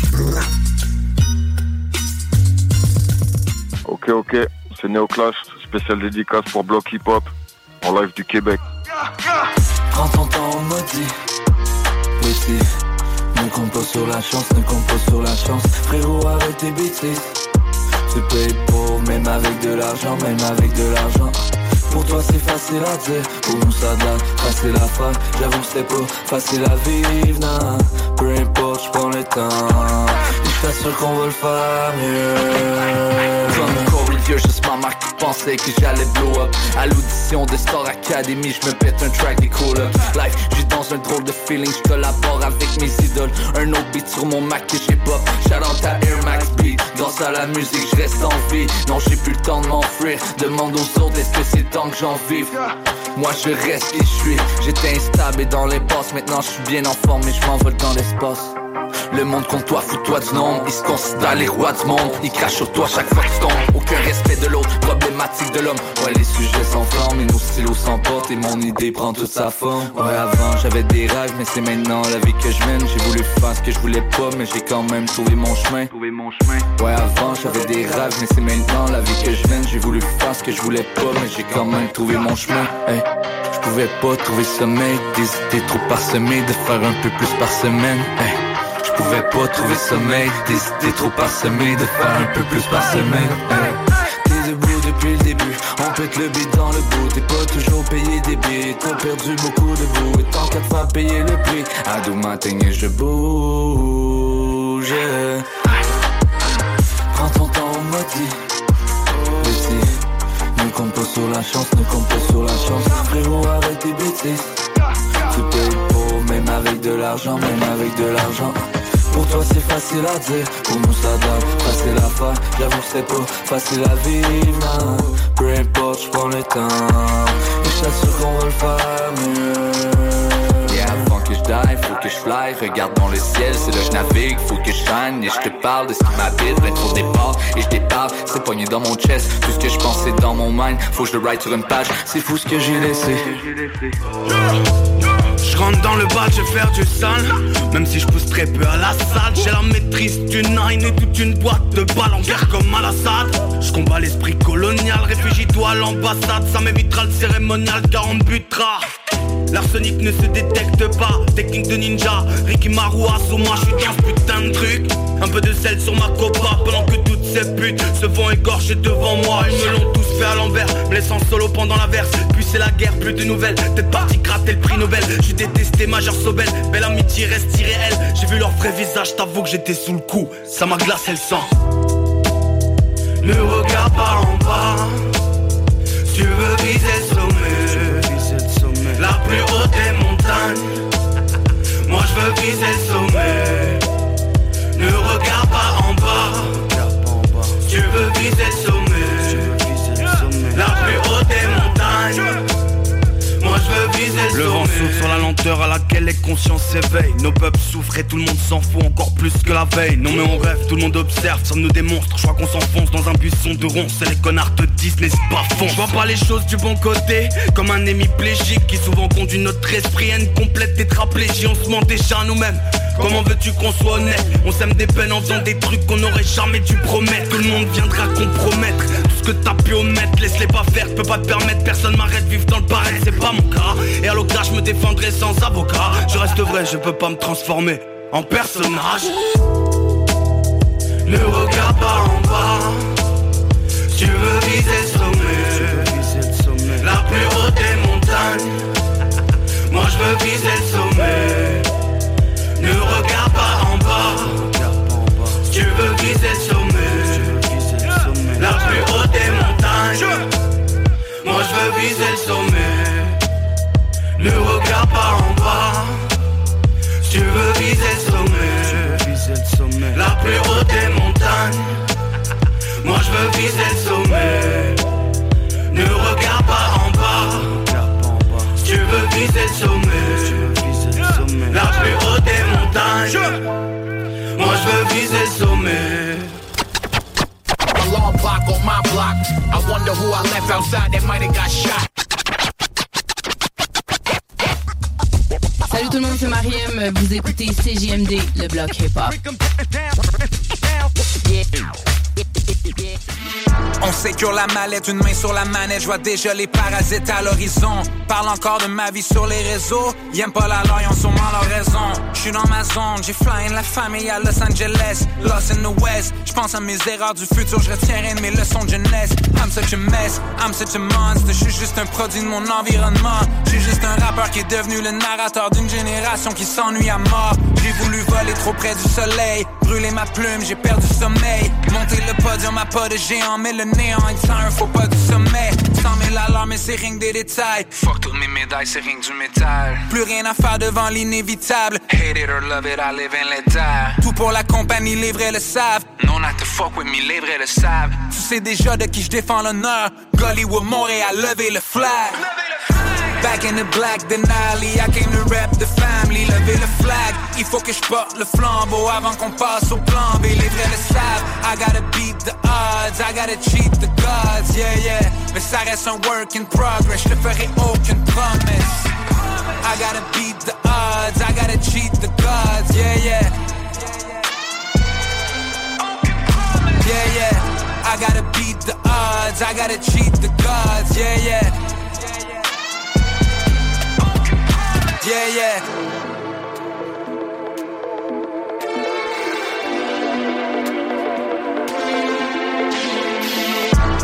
Ok, ok. C'est Neoclash, spécial dédicace pour Bloc Hip Hop, en live du Québec. Prends ton temps, maudit. Ne compte pas sur la chance, ne compte pas sur la chance. Frérot, arrête tes bêtises. Tu payes pour, même avec de l'argent, même avec de l'argent. Pour toi c'est facile à dire, pour nous ça donne facile à faire. J'avoue c'est pas facile à vivre, non. Peu importe, j'prends le temps. Et j't'assure qu'on va le faire mieux. Ma marque pensait que j'allais blow up. À l'audition de Star Academy, je me pète un track des cool up. Life, j'suis dans un drôle de feeling, je collabore avec mes idoles. Un autre beat sur mon Mac que j'ai pop. Shout à Air Max Beat Grâce à la musique, je reste en vie. Non, j'ai plus le temps de m'enfuir. Demande aux autres, est-ce que c'est temps que j'en vive? Moi je reste qui je suis. J'étais instable et dans les passes Maintenant je suis bien en forme et je m'envole dans l'espace Le monde contre toi, fous-toi du nombre. Ils se considèrent les rois du monde. Ils crachent sur toi chaque fois que tu tombes. Aucun respect de l'autre, problématique de l'homme. Ouais, les sujets s'enflamment et nos stylos s'emportent. Et mon idée prend toute sa forme. Ouais, avant j'avais des rêves, mais c'est maintenant la vie que je mène. J'ai voulu faire ce que je voulais pas, mais j'ai quand même trouvé mon chemin. Ouais, avant j'avais des rêves, mais c'est maintenant la vie que je mène. J'ai voulu faire ce que je voulais pas, mais j'ai quand même trouvé mon chemin. Hey, je pouvais pas trouver sommeil, des idées trop parsemées, de faire un peu plus par semaine. Hey, je pouvais pas trouver sommeil, des idées trop parsemées, de faire un peu plus par semaine. T'es debout depuis le début, on pète le beat dans le bout. T'es pas toujours payé des billets, t'as perdu beaucoup de bout Et tant qu'à te faire payer le prix, à doux matin et je bouge. Prends ton temps, on m'a dit. Petit, ne compte pas sur la chance, ne compte pas sur la chance. Frérot, arrête tes bêtises. Tu payes pour, même avec de l'argent, même avec de l'argent pour toi c'est facile à dire, pour nous ça donne facile à faire J'avoue c'est pas facile à vivre. Peu importe, j'prends le temps. Et j't'assure qu'on va le faire mieux. Avant que j'die, faut que j'fly Regarde dans le ciel, c'est là que j'navigue Faut que j'shine et j'te parle de ce qui m'habite. Plein trop départ et j'déparle C'est poigné dans mon chest, tout ce que j'pense c'est dans mon mind. Faut que je le write sur une page, c'est fou ce que j'ai laissé Je rentre dans le bas, je vais faire du sale. Même si je pousse très peu à la salle J'ai la maîtrise du nine et toute une boîte de balles en guerre comme à l'Assad Je combats l'esprit colonial, réfugie-toi à l'ambassade. Ça m'évitera le cérémonial car on butera. L'arsenic ne se détecte pas, technique de ninja Ricky Marou, moi je suis dans ce putain de truc. Un peu de sel sur ma copa pendant que toutes ces putes se font égorger devant moi. Ils me l'ont tous fait à l'envers, me laissant solo pendant la verse Puis c'est la guerre, plus de nouvelles, peut-être parti gratter le prix Nobel détesté Major Sobel, belle amitié reste irréelle. J'ai vu leur vrai visage, t'avoue que j'étais sous le coup, ça m'a glacé le sang. Ne regarde pas en bas, si tu veux viser le sommet. La plus haute des montagnes. Moi je veux viser le sommet. Ne regarde pas en bas. Tu veux viser le sommet. La plus haute des montagnes. Moi je veux viser le, le sur la lenteur à laquelle les consciences s'éveillent. Nos peuples souffrent et tout le monde s'en fout encore plus que la veille. Non mais on rêve, tout le monde observe, ça nous démonstre Je crois qu'on s'enfonce dans un buisson de ronces Et les connards te disent n'est-ce pas fond Je vois pas les choses du bon côté Comme un hémiplégique qui souvent conduit notre esprit à une complète tétraplégie. On se ment déjà à nous-mêmes. Comment veux-tu qu'on soit honnête? On sème des peines en faisant des trucs qu'on aurait jamais dû promettre. Tout le monde viendra compromettre. Tout ce que t'as pu omettre Laisse-les pas faire, peux pas te permettre Personne m'arrête, vivre dans le pareil, c'est pas mon cas. Et à l'occasion je me défendrai sans avocat. Je reste vrai, je peux pas me transformer en personnage. Ne regarde pas en bas. Tu veux viser le sommet. La plus haute des montagnes. Moi je veux viser le sommet. Ne regarde pas en bas. Tu veux viser le sommet. La plus haute des montagnes. Moi je veux viser le sommet pas en bas. Tu veux viser le sommet, La plus haute des montagnes. Moi je veux viser le sommet. Ne regarde pas en bas. Tu veux viser le sommet. La plus haute des montagnes. Moi je veux viser le sommet. Alarm clock on my block. I wonder who I left outside that might have got shot. Salut tout le monde, c'est Mariem. Vous écoutez CJMD, le bloc hip-hop. On sécure la mallette, une main sur la manette, je vois déjà les parasites à l'horizon. Parle encore de ma vie sur les réseaux, ils aiment pas la loi, ils ont sûrement leur raison. Je suis dans ma zone, j'ai fly in la famille à Los Angeles, Lost in the West. Je pense à mes erreurs du futur, je retiens de mes leçons de jeunesse. I'm such a mess, I'm such a monster, je suis juste un produit de mon environnement. Je suis juste un rappeur qui est devenu le narrateur d'une génération qui s'ennuie à mort. J'ai voulu voler trop près du soleil, brûler ma plume, j'ai perdu sommeil. Monter le podium à pas de géant, mais le néant est un faut pas du sommet. 100 000 alarmes, mais c'est rien que des détails. Fuck toutes mes médailles, c'est rien que du métal. Plus rien à faire devant l'inévitable. Hate it or love it, I live in l'état. Tout pour la compagnie, les vrais le savent. Non, not to fuck with me, les vrais le savent. Tu sais déjà de qui je défends l'honneur. Gollywood, Montréal, lever le flag. Back in the black Denali, I came to rap the family, lever le flag. Il faut que je porte le flambeau avant qu'on passe au plan B. Les vrais le savent. I gotta beat the odds, I gotta cheat the gods, yeah, yeah. Mais ça reste un work in progress, je te ferai aucune promesse. I gotta beat the odds, I gotta cheat the gods, yeah, yeah. Yeah, yeah. I gotta beat the odds, I gotta cheat the gods, yeah, yeah. Yeah, yeah.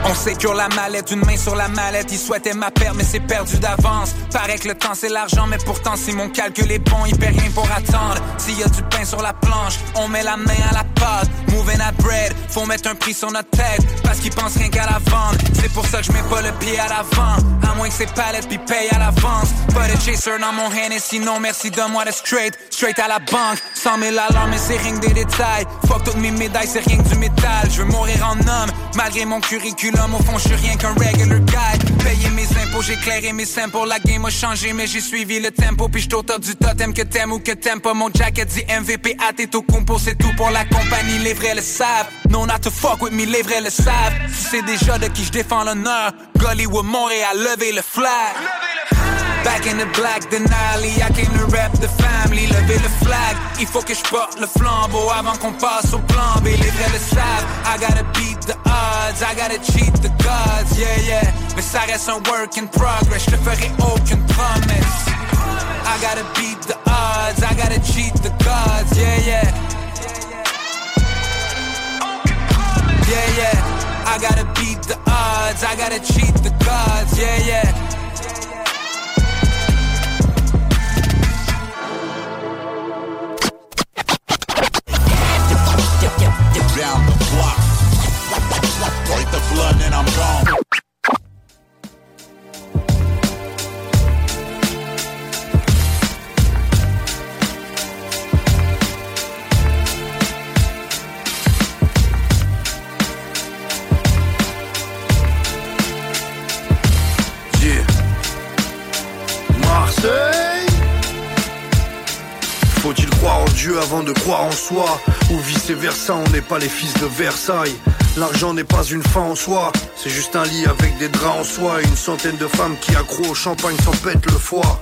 On sécure la mallette, une main sur la mallette. Il souhaitait ma perte, mais c'est perdu d'avance. Paraît que le temps c'est l'argent, mais pourtant si mon calcul est bon, il paie rien pour attendre. S'il y a du pain sur la planche, on met la main à la pâte. Moving at bread, faut mettre un prix sur notre tête. Parce qu'ils pensent rien qu'à la vente. C'est pour ça que je mets pas le pied à l'avant. À moins que ces palettes puis paye à l'avance. Pas de chaser dans mon hand et sinon merci donne-moi de straight. Straight à la banque. 100 000 alarmes, mais c'est rien que des détails. Fuck toutes mes médailles, c'est rien que du métal. Je veux mourir en homme, malgré mon curriculum. Au fond, je suis rien qu'un regular guy. Payer mes impôts, j'ai clairé mes pour La game a changé, mais j'ai suivi le tempo. Puis je au top du totem que t'aimes ou que t'aimes pas. Mon jacket dit MVP à tes tout compo, c'est tout pour la compagnie. Les vrais le savent. No, not to fuck with me, les vrais le savent. Tu sais déjà de qui je défends l'honneur. Gollywood, Montréal, levez le flag. Back in the black Denali, I came to rap the family, lever le flag. Il faut que je porte le flambeau avant qu'on passe au plan B. Les vrais le savent. I gotta beat the odds, I gotta cheat the gods, yeah, yeah. Mais ça reste un work in progress, je te ferai aucune promesse. I gotta beat the odds, I gotta cheat the gods, yeah, yeah. Yeah, yeah. I gotta beat the odds, I gotta cheat the gods, yeah, yeah. Down the block. Break the blood and I'm gone. Faut-il croire en Dieu avant de croire en soi Ou vice versa, on n'est pas les fils de Versailles. L'argent n'est pas une fin en soi C'est juste un lit avec des draps en soie Et une centaine de femmes qui accro au champagne s'en pètent le foie.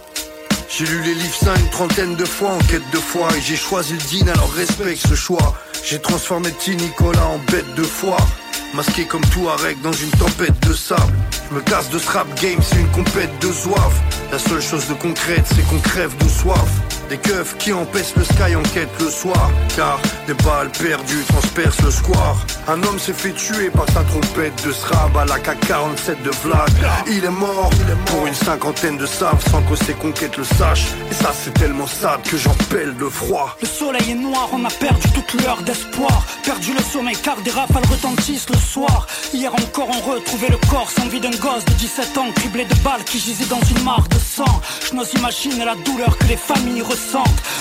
J'ai lu les livres saints une trentaine de fois en quête de foi Et j'ai choisi le din alors respecte ce choix. J'ai transformé T Nicolas en bête de foire Masqué comme tout Arec dans une tempête de sable. Je me casse de ce game, c'est une compète de soif La seule chose de concrète, c'est qu'on crève de soif Des keufs qui empêchent le sky en quête le soir Car des balles perdues transpercent le square Un homme s'est fait tuer par sa trompette de srab à la K47 de Vlad Il est mort, pour une cinquantaine de saves sans que ses conquêtes le sachent Et ça c'est tellement sad que j'en pèle de froid Le soleil est noir, on a perdu toute lueur d'espoir. Perdu le sommeil car des rafales retentissent le soir. Hier encore, on retrouvait le corps sans vie d'un gosse de 17 ans, criblé de balles qui gisait dans une mare de sang. Je n'ose imaginer la douleur que les familles ressentent.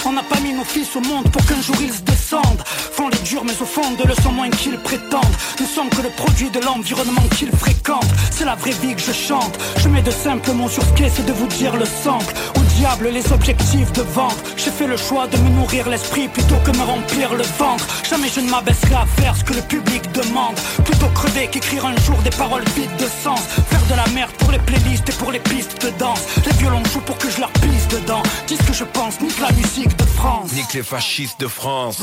On n'a pas mis nos fils au monde pour qu'un jour ils se descendent. Font les durs, mais au fond de le moins qu'ils prétendent. Ne sont que le produit de l'environnement qu'ils fréquentent. C'est la vraie vie que je chante. Je mets de simples mots sur ce qu'est, c'est de vous dire le sample. Au diable les objectifs de vente. J'ai fait le choix de me nourrir l'esprit plutôt que me remplir le ventre. Jamais je ne m'abaisserai à faire ce que le public demande. Plutôt crever qu'écrire un jour des paroles vides de sens. Faire de la merde pour les playlists et pour les pistes de danse. Les violons jouent pour que je leur pisse dedans. Dis ce que je pense, nique la musique de France. Nique les fascistes de France.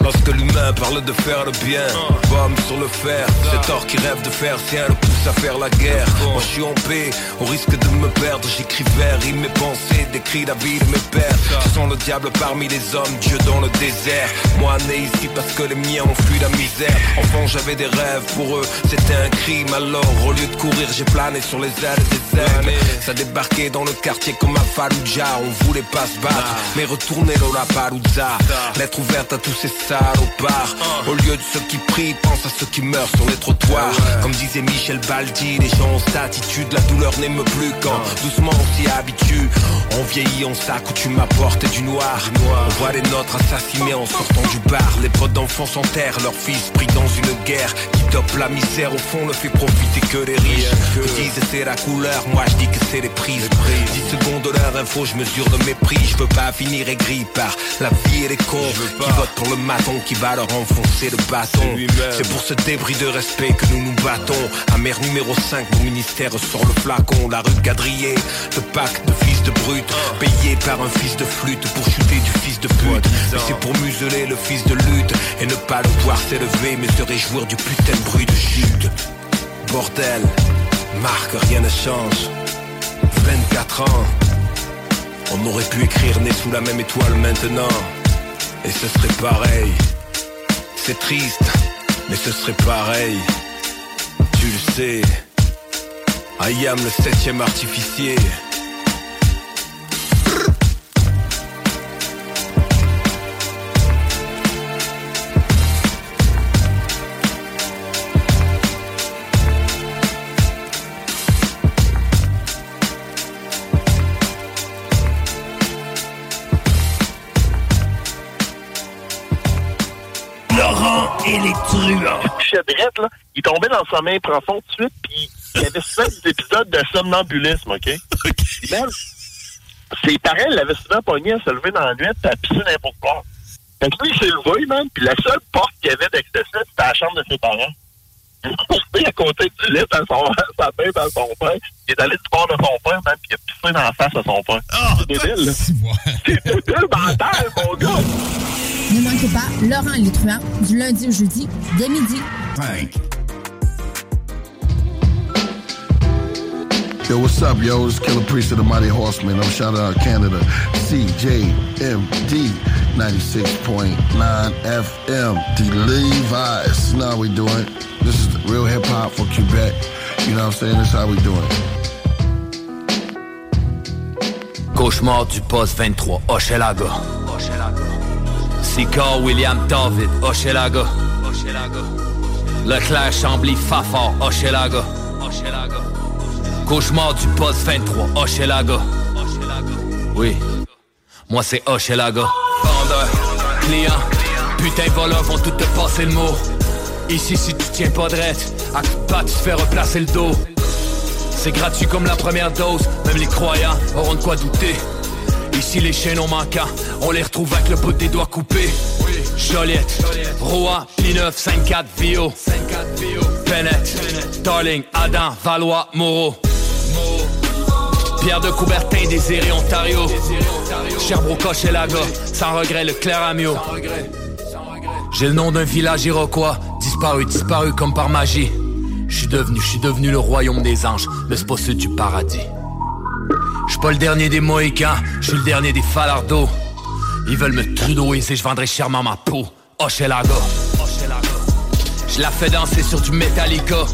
Lorsque l'humain parle de faire le bien, bombe sur le fer. Cet or qui rêve de faire sien le pousse à faire la guerre. Moi je suis en paix, au risque de me perdre. J'écris vers, mes pensées, décris la vie de mes pères. Je sens le diable parmi les hommes, Dieu dans le désert. Moi né ici parce que les miens ont fui la misère. Enfant j'avais des rêves, pour eux c'était un crime. Alors au lieu de courir, j'ai plané sur les ailes des ailes. Ça débarquait dans le quartier comme à Fallujah. On voulait pas se battre, mais retourner dans la Palouza. Lettre ouverte à tous ces salopards. Au lieu de ceux qui prient, pense à ceux qui meurent sur les trottoirs. Comme disait Michel Vivaldi, les gens ont cette attitude, la douleur n'aime plus quand doucement on s'y habitue. On vieillit, on s'accoutume à porter du noir. On voit les nôtres assassinés en sortant du bar. Les potes d'enfants s'enterrent, leurs fils pris dans une guerre qui dope la misère. Au fond, ne fait profiter que les riches. Ils disent c'est la couleur, moi je dis que c'est les prises. 10 secondes de leur info, je mesure de mépris. Je veux pas finir aigri par la vie et les cons qui votent pour le maton qui va leur enfoncer le bâton. C'est pour ce débris de respect que nous nous battons. Amère numéro 5, mon ministère sort le flacon. La rue quadrillée, le pacte de fils de brut. Payé par un fils de flûte pour chuter du fils de pute. Mais c'est pour museler le fils de lutte et ne pas le voir s'élever, mais se réjouir du putain de bruit de chute. Bordel, marque, rien ne change. 24 ans, on aurait pu écrire né sous la même étoile maintenant. Et ce serait pareil. C'est triste, mais ce serait pareil. Tu le sais. I am le septième artificier. Et les truands. Chedrette, là, il tombait dans le sommeil profond tout de suite, puis il y avait souvent des épisodes de somnambulisme, OK? Puis même, ses parents l'avaient souvent pogné à se lever dans la nuit et à pisser n'importe quoi. Fait que lui, il s'est levé, man, puis la seule porte qu'il y avait d'accès, c'était la chambre de ses parents. Il est resté à côté du lit à son, sa tête à son père. Il est allé du bord de son père, man, puis il a pissé dans la face à son père. c'est débile, là. C'est débile mental, mon gars! Ne manquez pas Laurent truands du lundi au jeudi dès midi. Yo, what's up, yo? It's Killer Priest of the Mighty Horseman. I'm shouting out Canada. CJMD 96.9 FM. The Levi's. Now we doing. This is real hip hop for Quebec. You know what I'm saying? This is how we doing. Cauchemar du poste 23, Hochelaga. Sicard William David, Hochelaga. Leclerc Chambly Fafard, Hochelaga. Cauchemar du poste 23, Hochelaga. Oui, moi c'est Hochelaga. Vendeur, client, putain voleurs vont tout te passer le mot. Ici si tu tiens pas de à coup de tu te fais replacer le dos. C'est gratuit comme la première dose, même les croyants auront de quoi douter. Ici les chaînons manquants, on les retrouve avec le bout des doigts coupés. Joliette, Rouen, P9, 5-4, Vio, Bennett, Darling, Adam, Valois, Moreau. Pierre de Coubertin, Désiré, Ontario. Sherbrooke, Hochelaga, sans regret, le Clair Amio. J'ai le nom d'un village iroquois, disparu, disparu comme par magie. Je devenu, je devenu le royaume des anges, pas celui du paradis. Je pas le dernier des Mohicans, je le dernier des Falardeaux. Ils veulent me trudeauiser, je vendrai chèrement ma peau. Hochelaga. Je la fais danser sur du Metallica.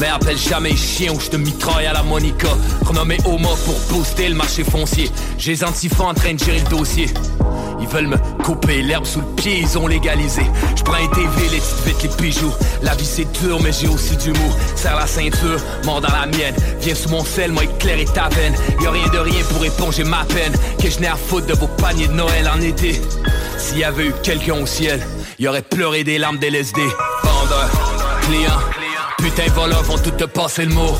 Mais appelle jamais chien ou je te mitraille à la Monica. Renommé Homo pour booster le marché foncier. J'ai les antifas en train de gérer le dossier. Ils veulent me couper l'herbe sous le pied, ils ont légalisé. Je prends un TV, les petites vites, les bijoux. La vie c'est dur, mais j'ai aussi du mou. Serre la ceinture, mort dans la mienne. Viens sous mon sel, moi éclairer ta veine. Y'a rien de rien pour éponger ma peine. Que je n'ai à foutre de vos paniers de Noël en été. S'il y avait eu quelqu'un au ciel, il aurait pleuré des larmes d'LSD. Vendeur, client, putain voleurs vont tout te passer le mot.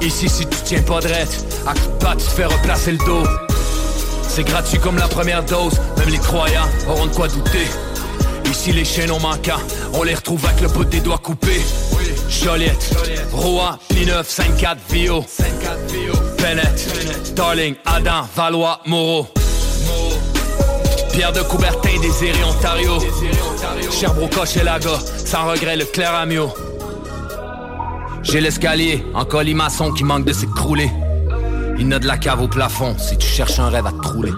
Ici si tu tiens pas drette, à coup de patte, tu te fais replacer le dos. C'est gratuit comme la première dose, même les croyants auront de quoi douter. Ici les chaînons manquants, on les retrouve avec le bout des doigts coupés. Joliette, Rouen, P9, 5-4, Vio, Bennett, Darling, Adam, Valois, Moreau. Pierre de Coubertin, Désiré, Ontario. Sherbrooke, Hochelaga, sans regret, le Clair Amio. J'ai l'escalier en colimaçon qui manque de s'écrouler. Il n'a de la cave au plafond si tu cherches un rêve à te trouler.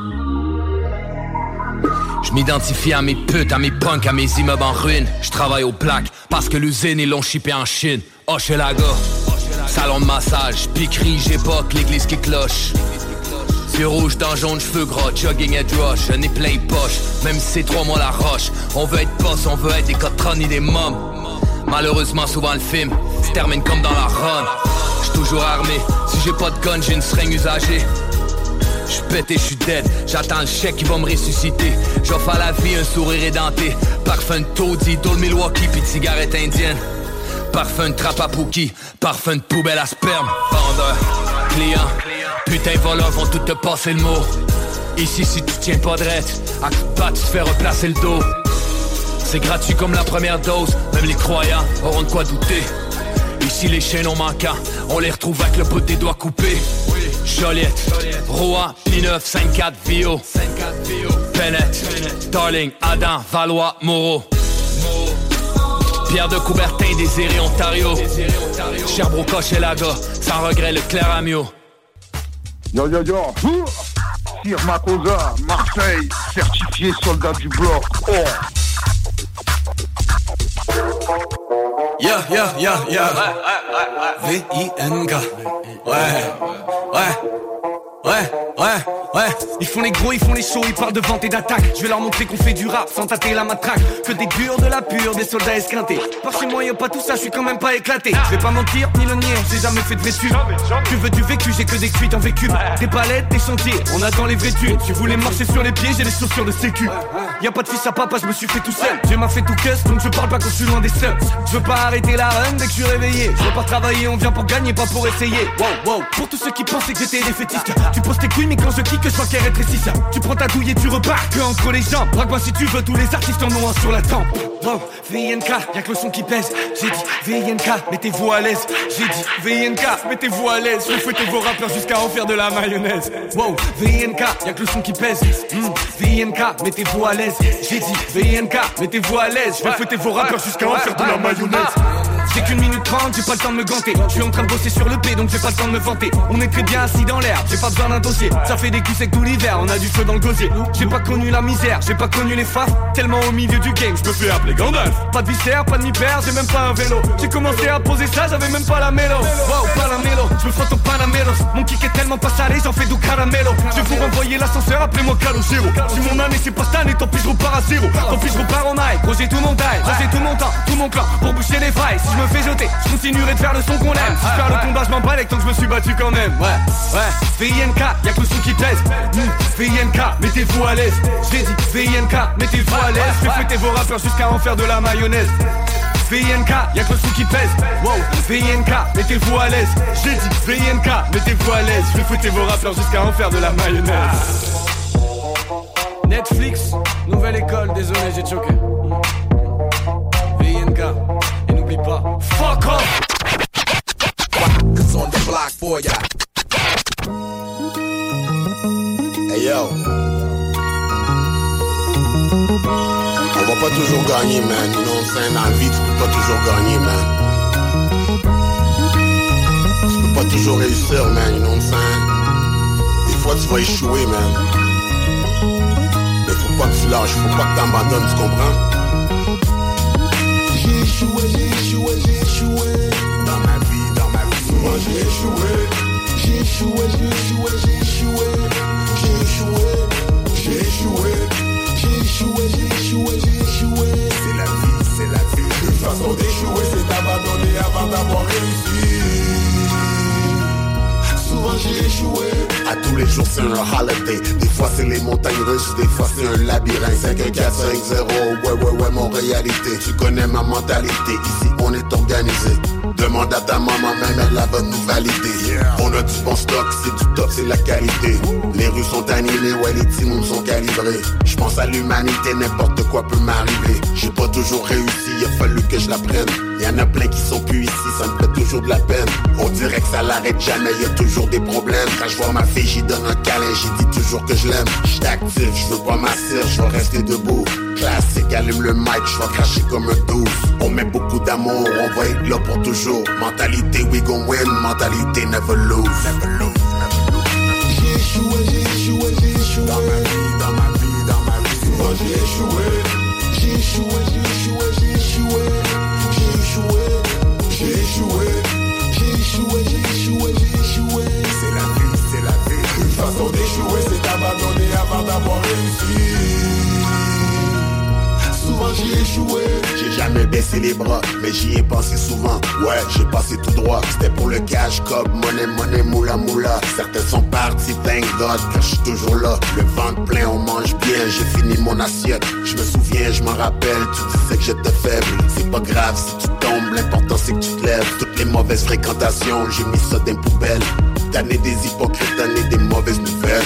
Je m'identifie à mes putes, à mes punks, à mes immeubles en ruine. Je travaille au black parce que l'usine ils l'ont chippé en Chine. Hochelaga, salon de massage, piquerie, j'époque, l'église qui cloche. Yeux rouge dans jaune, cheveux gras, jogging et rush, un nez plein les poches, même si c'est trois mois la roche. On veut être boss, on veut être des cotrons et des mômes. Malheureusement, souvent le film se termine comme dans la run. J'suis toujours armé, si j'ai pas de gun, j'ai une seringue usagée. J'suis pété, j'suis dead, j'attends le chèque qui va me ressusciter. J'offre à la vie un sourire édenté. Parfum de taudis, d'eau Milwaukee, puis de cigarette indienne. Parfum de trappe à Pookie, parfum de poubelle à sperme. Vendeur, client, putain voleurs vont tout te passer le mot. Ici, si tu tiens pas de à coup de patte, tu te fais replacer le dos. C'est gratuit comme la première dose, même les croyants auront de quoi douter. Ici, les chaînes ont manquant, on les retrouve avec le bout des doigts coupés. Joliette, Rouen, P9, 5-4, Vio, Bennett, Darling, Adam, Valois, Moreau. Pierre de Coubertin, Désiré, Ontario. Sherbrooke, Laga, sans regret, le Clair Amio. Yo yo yo, Sir Makosa, Marseille, certifié soldat du bloc. Oh. Yeah, yeah, yeah, yeah. V-I-N-K. Ouais, ouais, ouais, ouais. Ouais, ils font les gros, ils font les shows, ils parlent de vente et d'attaque. Je vais leur montrer qu'on fait du rap sans tâter la matraque. Que des durs, de la pure, des soldats esquintés. Par chez moi, y'a pas tout ça, je suis quand même pas éclaté. Je vais pas mentir, ni le nier, j'ai jamais fait de vécu. Tu veux du vécu, j'ai que des cuites en vécu. Des palettes, des chantiers, on attend les vêtus. Tu voulais marcher sur les pieds, j'ai les chaussures de sécu. Y'a pas de fils à papa, je me suis fait tout seul. J'ai m'a fait tout cuss, donc je parle pas quand je suis loin des seuls. Je veux pas arrêter la run dès que je suis réveillé. Je veux pas travailler, on vient pour gagner, pas pour essayer. Wow, wow. Pour tous ceux qui pensaient que j'étais défaitiste, tu poses tes couilles, mais quand je kick, je vois qu'elle rétrécit tu prends ta douille et tu repars que entre les jambes. Braque-moi si tu veux, tous les artistes en ont un sur la tempe. Wow, VNK, y'a que le son qui pèse. J'ai dit VNK, mettez-vous à l'aise. J'ai dit VNK, mettez-vous à l'aise. Je fouettez vos rappeurs jusqu'à en faire de la mayonnaise. Wow, VNK, y'a que le son qui pèse. Hmm, VNK, mettez-vous à l'aise. J'ai dit VNK, mettez-vous à l'aise. Je vais fouetter vos rappeurs jusqu'à en faire de la mayonnaise. J'ai qu'une minute trente, j'ai pas le temps de me ganter. Je suis en train de bosser sur le P, donc j'ai pas le temps de me vanter. On est très bien assis dans l'air, j'ai pas besoin d'un dossier. Ça fait des coups secs tout l'hiver, on a du feu dans le gosier. J'ai pas connu la misère, j'ai pas connu les faces. Tellement au milieu du game, je me fais appeler Gandalf. Pas de viscère, pas de mi-père, j'ai même pas un vélo. J'ai commencé à poser ça, j'avais même pas la mélo. Wow, pas la je me frotte au Panamelos. Mon kick est tellement pas salé, j'en fais du caramelo. Je vous renvoyer l'ascenseur, appelez-moi Calogero. Si mon année c'est pas cette année, tant pis je repars à zéro. Tant pis je repars en aille, j'ai tout mon taille, j'ai tout mon temps, tout mon clan pour boucher les failles. Me fais jeter, je continuerai de faire le son qu'on aime. Si je perds le combat, je m'en bats tant que je me suis battu quand même. Ouais, ouais, VINK, y'a que le son qui pèse. VINK, mettez-vous à l'aise. J'ai dit VINK, mettez-vous à l'aise. Je vais fouetter vos rappeurs jusqu'à en faire de la mayonnaise. VNK, y'a que le son qui pèse. Wow, VNK, mettez-vous à l'aise. J'ai dit VNK, mettez-vous à l'aise. Je vais fouetter vos rappeurs jusqu'à en faire de la mayonnaise. Netflix, nouvelle école, désolé, j'ai choqué. VNK, fuck off! On the block for ya. Hey yo. On va pas toujours gagner, man. You know what I'm saying? Vie, tu peux pas toujours gagner, man. Tu peux pas toujours réussir, man. You know what I'm saying? Des fois, tu vas échouer, man. Mais faut pas que tu lâches, faut pas que t'abandonnes, tu comprends? J'ai échoué, j'ai échoué, j'ai échoué. Dans ma vie, dans ma vie. Moi, j'ai échoué. J'ai échoué, j'ai échoué, j'ai échoué. J'ai échoué, j'ai échoué. J'ai échoué, j'ai échoué, j'ai échoué. C'est la vie, c'est la vie. Une façon d'échouer, c'est d'abandonner avant d'avoir réussi. Souvent j'ai échoué. À tous les jours c'est un holiday. Des fois c'est les montagnes russes, des fois c'est un labyrinthe. 5 1 4 5 0. Ouais ouais ouais mon réalité. Tu connais ma mentalité. Ici on est organisé. Demande à ta maman, même elle la bonne nous valider. On a du bon stock, c'est du top, c'est la qualité. Les rues sont animées, ouais, les timons sont calibrés. Je pense à l'humanité, n'importe quoi peut m'arriver. J'ai pas toujours réussi, il a fallu que je la prenne. Y en a plein qui sont plus ici, ça me fait toujours de la peine. On dirait que ça l'arrête jamais, y a toujours des problèmes. Quand je vois ma fille, j'y donne un câlin, j'ai dit toujours que je l'aime. J'suis actif, je veux pas m'asseoir, je vais rester debout. Classique, allume le mic, je vais cracher comme un 12. On met beaucoup d'amour, on va être là pour toujours. Mentalité, we gon' win, mentalité, never lose. Never lose. J'ai échoué, j'ai échoué, j'ai échoué. Dans ma vie, dans ma vie, dans ma vie. Souvent j'ai échoué. J'ai échoué, j'ai échoué, j'ai échoué. Échoué. J'ai échoué, j'ai échoué, j'ai échoué. C'est la vie, c'est la vie. Une façon d'échouer, c'est d'abandonner avant d'avoir réussi. Souvent j'y ai échoué. J'ai jamais baissé les bras, mais j'y ai pensé souvent. Ouais, j'ai passé tout droit. C'était pour le cash, cop, monnaie, monnaie, moula, moula. Certains sont partis, thank God, car je suis toujours là. Le ventre plein, on mange bien, j'ai fini mon assiette. Je me souviens, je m'en rappelle, tu disais que j'étais faible. C'est pas grave si tu tombes, l'important c'est que tu te lèves. Toutes les mauvaises fréquentations, j'ai mis ça dans une poubelle. Tanné des hypocrites, tanné des mauvaises nouvelles.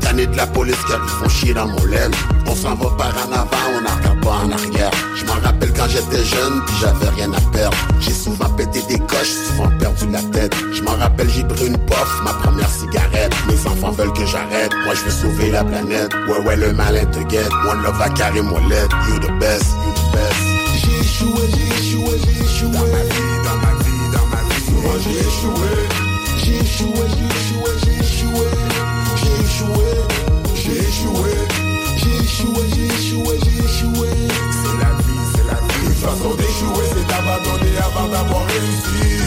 Tanné de la police qui font chier dans mon laine. On s'en va par en avant, on regarde pas en arrière. Je m'en rappelle quand j'étais jeune, puis j'avais rien à perdre. J'ai souvent pété des coches, souvent perdu la tête. Je m'en rappelle, j'ai pris une pof, ma première cigarette. Mes enfants veulent que j'arrête, moi je veux sauver la planète. Ouais, ouais, le malin te guette. One love a carré mon lettre. You the best, you the best. J'ai échoué, j'ai échoué, j'ai échoué. Dans ma vie, dans ma vie, dans ma vie. Souvent j'ai échoué. J'ai échoué, j'ai échoué, j'ai échoué. J'ai échoué, j'ai échoué. J'ai échoué, j'ai échoué, j'ai échoué. C'est la vie, c'est la vie. Une façon d'échouer, c'est d'abandonner avant d'avoir réussi.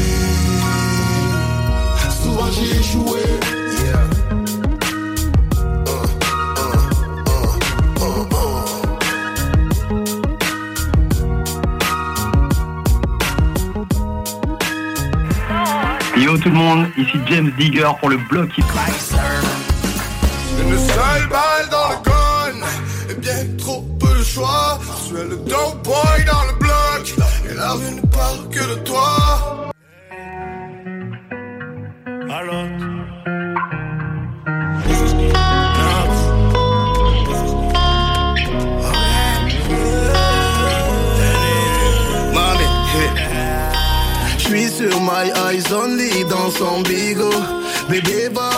Souvent j'ai échoué. Yo tout le monde, ici James Digger pour le bloc Une seule balle dans choix. Tu es le dope boy dans le bloc. Et la rue ne parle que de toi. Alors Je suis sur my eyes only dans son bigot Bébé va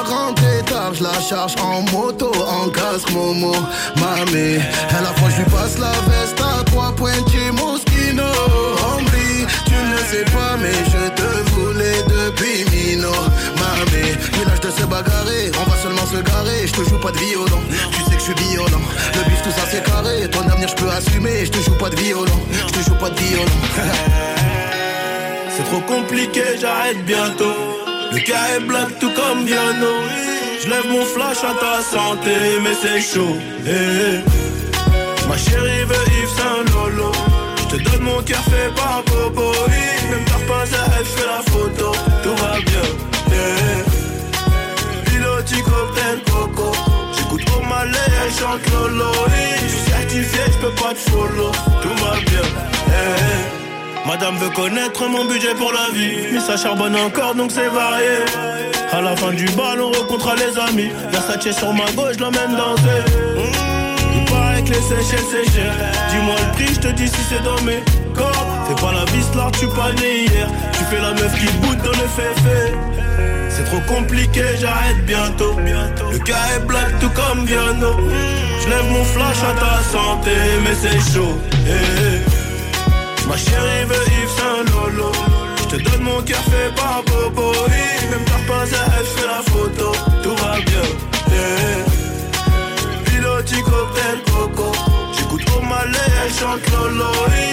la charge en moto, en casque Momo Mamé, à la fois je lui passe la veste à trois pointiers Moschino Hombre, tu ne sais pas mais je te voulais depuis Mino. Mamé, l'âge de se bagarrer, on va seulement se garer. Je te joue pas de violon, tu sais que je suis violent. Le bif tout ça c'est carré, ton avenir je peux assumer. Je te joue pas de violon, je te joue pas de violon. C'est trop compliqué, j'arrête bientôt. Le cas est black tout comme Viano. Je lève mon flash à ta santé, mais c'est chaud. Eh, eh. Ma chérie veut Yves Saint Lolo. Je te donne mon cœur fait par Bobo. Oui, Même t'as pas à elle fait la photo. Tout va bien. Eh. Piloti cocktail coco. J'écoute au malais, elle chante Lolo. Je suis certifié, je peux pas te follow. Tout va bien. Eh, eh. Madame veut connaître mon budget pour la vie Mais ça charbonne encore donc c'est varié À la fin du bal on rencontre les amis Versace sur ma gauche l'emmène danser Mmh, Il paraît que les Seychelles c'est Dis-moi le prix je te dis si c'est dans mes corps Fais pas la vis là tu pas né hier Tu fais la meuf qui boude dans le féfé c'est trop compliqué, j'arrête bientôt. Le cas est black tout comme Viano. Je lève mon flash à ta santé, mais c'est chaud. Eh, eh. Ma chérie veut Yves Saint Lolo Je te donne mon cœur fait par Bobo. Même pas à elle fait la photo Tout va bien yeah. Piloti cocktail coco J'écoute au malais, elle chante Lolo.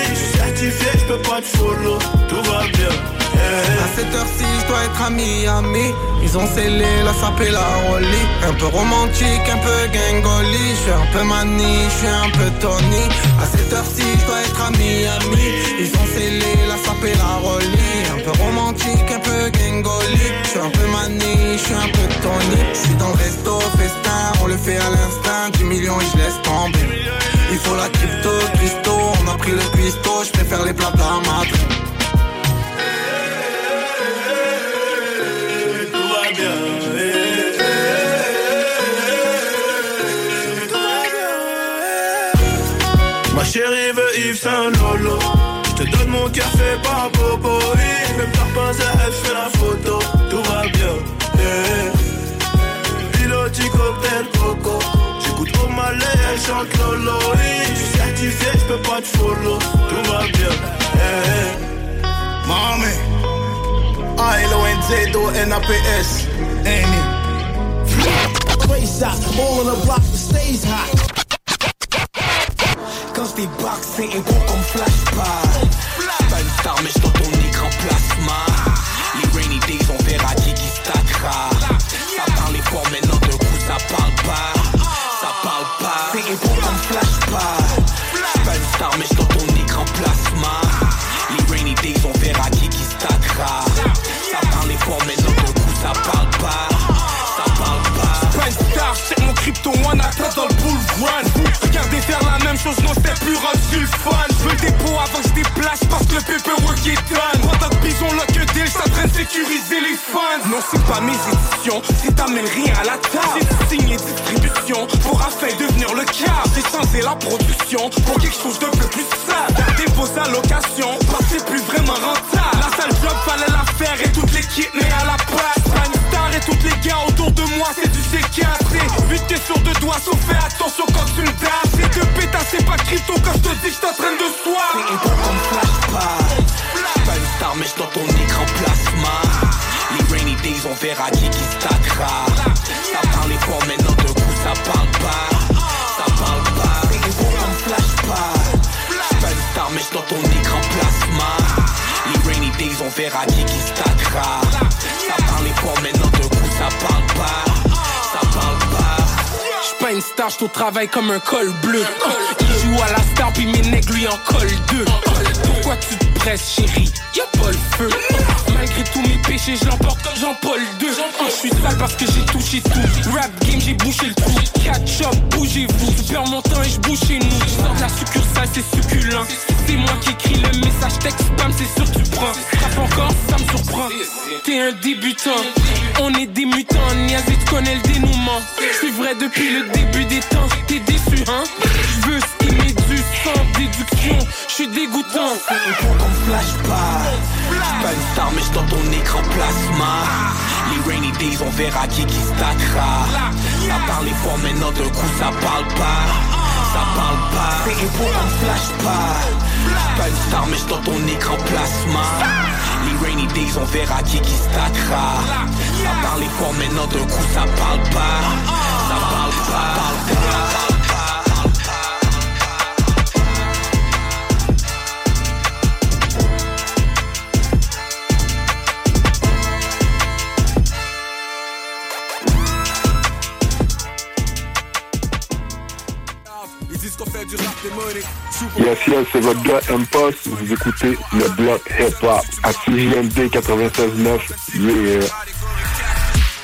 Je suis certifié, je peux pas te follow Tout va bien. À cette heure-ci, je dois être à Miami. Ils ont scellé la sape et la rollie. Un peu romantique, un peu gangoli. Je suis un peu mani, je suis un peu Tony. À cette heure-ci, je dois être à Miami. Ils ont scellé la sape et la rollie. Un peu romantique, un peu gangoli. Je suis un peu mani, je suis un peu Tony. Je suis dans le resto, festin, on le fait à l'instinct. 10 millions et je laisse tomber. Il faut la crypto, Christo, on a pris le pisto, je préfère les plats Madrid. Lolo Je te donne mon cœur fait par Bobo oui. Même t'as pas elle fait la photo Tout va bien yeah. Piloti cocktail coco J'écoute au malais, elle chante Lolo. Je suis certifié, je peux pas te follow Tout va bien yeah. Mami I-L-O-N-Z-O-N-A-P-S Amy Race out, all on the block stays hot. Je débarque, c'est un gros comme flashback. T'as une star, mais dans ton plasma. Sécuriser les fans. Non c'est pas mes éditions, si t'amènes rien à la table. J'ai signé distribution pour afin devenir le cas. J'ai la production pour quelque chose de peu plus sale Gardez vos allocations, parce c'est plus vraiment rentable. La sale job fallait la faire et toute l'équipe n'est à la place toutes les gars autour de moi c'est du C4 Vite t'es sur deux doigts, sauf fais attention quand tu me dasses C'est de pétasse, c'est pas crypto quand je te dis que je t'entraîne de soir. C'est comme Pas une star mais dans ton écran plasma. Les rainy days on verra qui qui stackera. Ça parlait fort maintenant de coup ça parle pas. Ça parle pas. C'est peu comme flashback. Pas une star mais dans ton écran plasma. Les rainy days on verra qui qui stackera ça parle pas Ça parle pas J'suis pas une star, j'suis au comme un col bleu. Il joue à la star, puis mes nègres lui en collent deux. Pourquoi tu chérie Y'a pas le feu. Malgré tous mes péchés, je comme Jean-Paul II. Je suis sale parce que j'ai touché tout. Rap game, j'ai bouché le trou. Catch up, bougez-vous. Je perds mon temps et je bouge chez nous. La succursale, c'est succulent. C'est moi qui écris le message texte spam, c'est sûr tu prends. Frappe encore, ça me surprend. T'es un débutant, on est des mutants. Niazi, tu connais le dénouement. Suis vrai depuis le début des temps. T'es déçu, hein? Sans déduction. Je suis dégoûtant. Peu comme flashback Pas une star mais dans ton écran plasma. Les rainy days on verra qui qui stackera Ça parle fort maintenant d'un coup ça parle pas. Ça parle pas. C'est peu comme flashback Pas une star mais dans ton écran plasma. Les rainy days on verra qui qui stackera Ça parle fort maintenant d'un coup ça parle pas. Ça parle pas. Yes, yes, c'est votre gars M-Post. Vous écoutez le bloc hip-hop à CJMD 96.9. Yeah.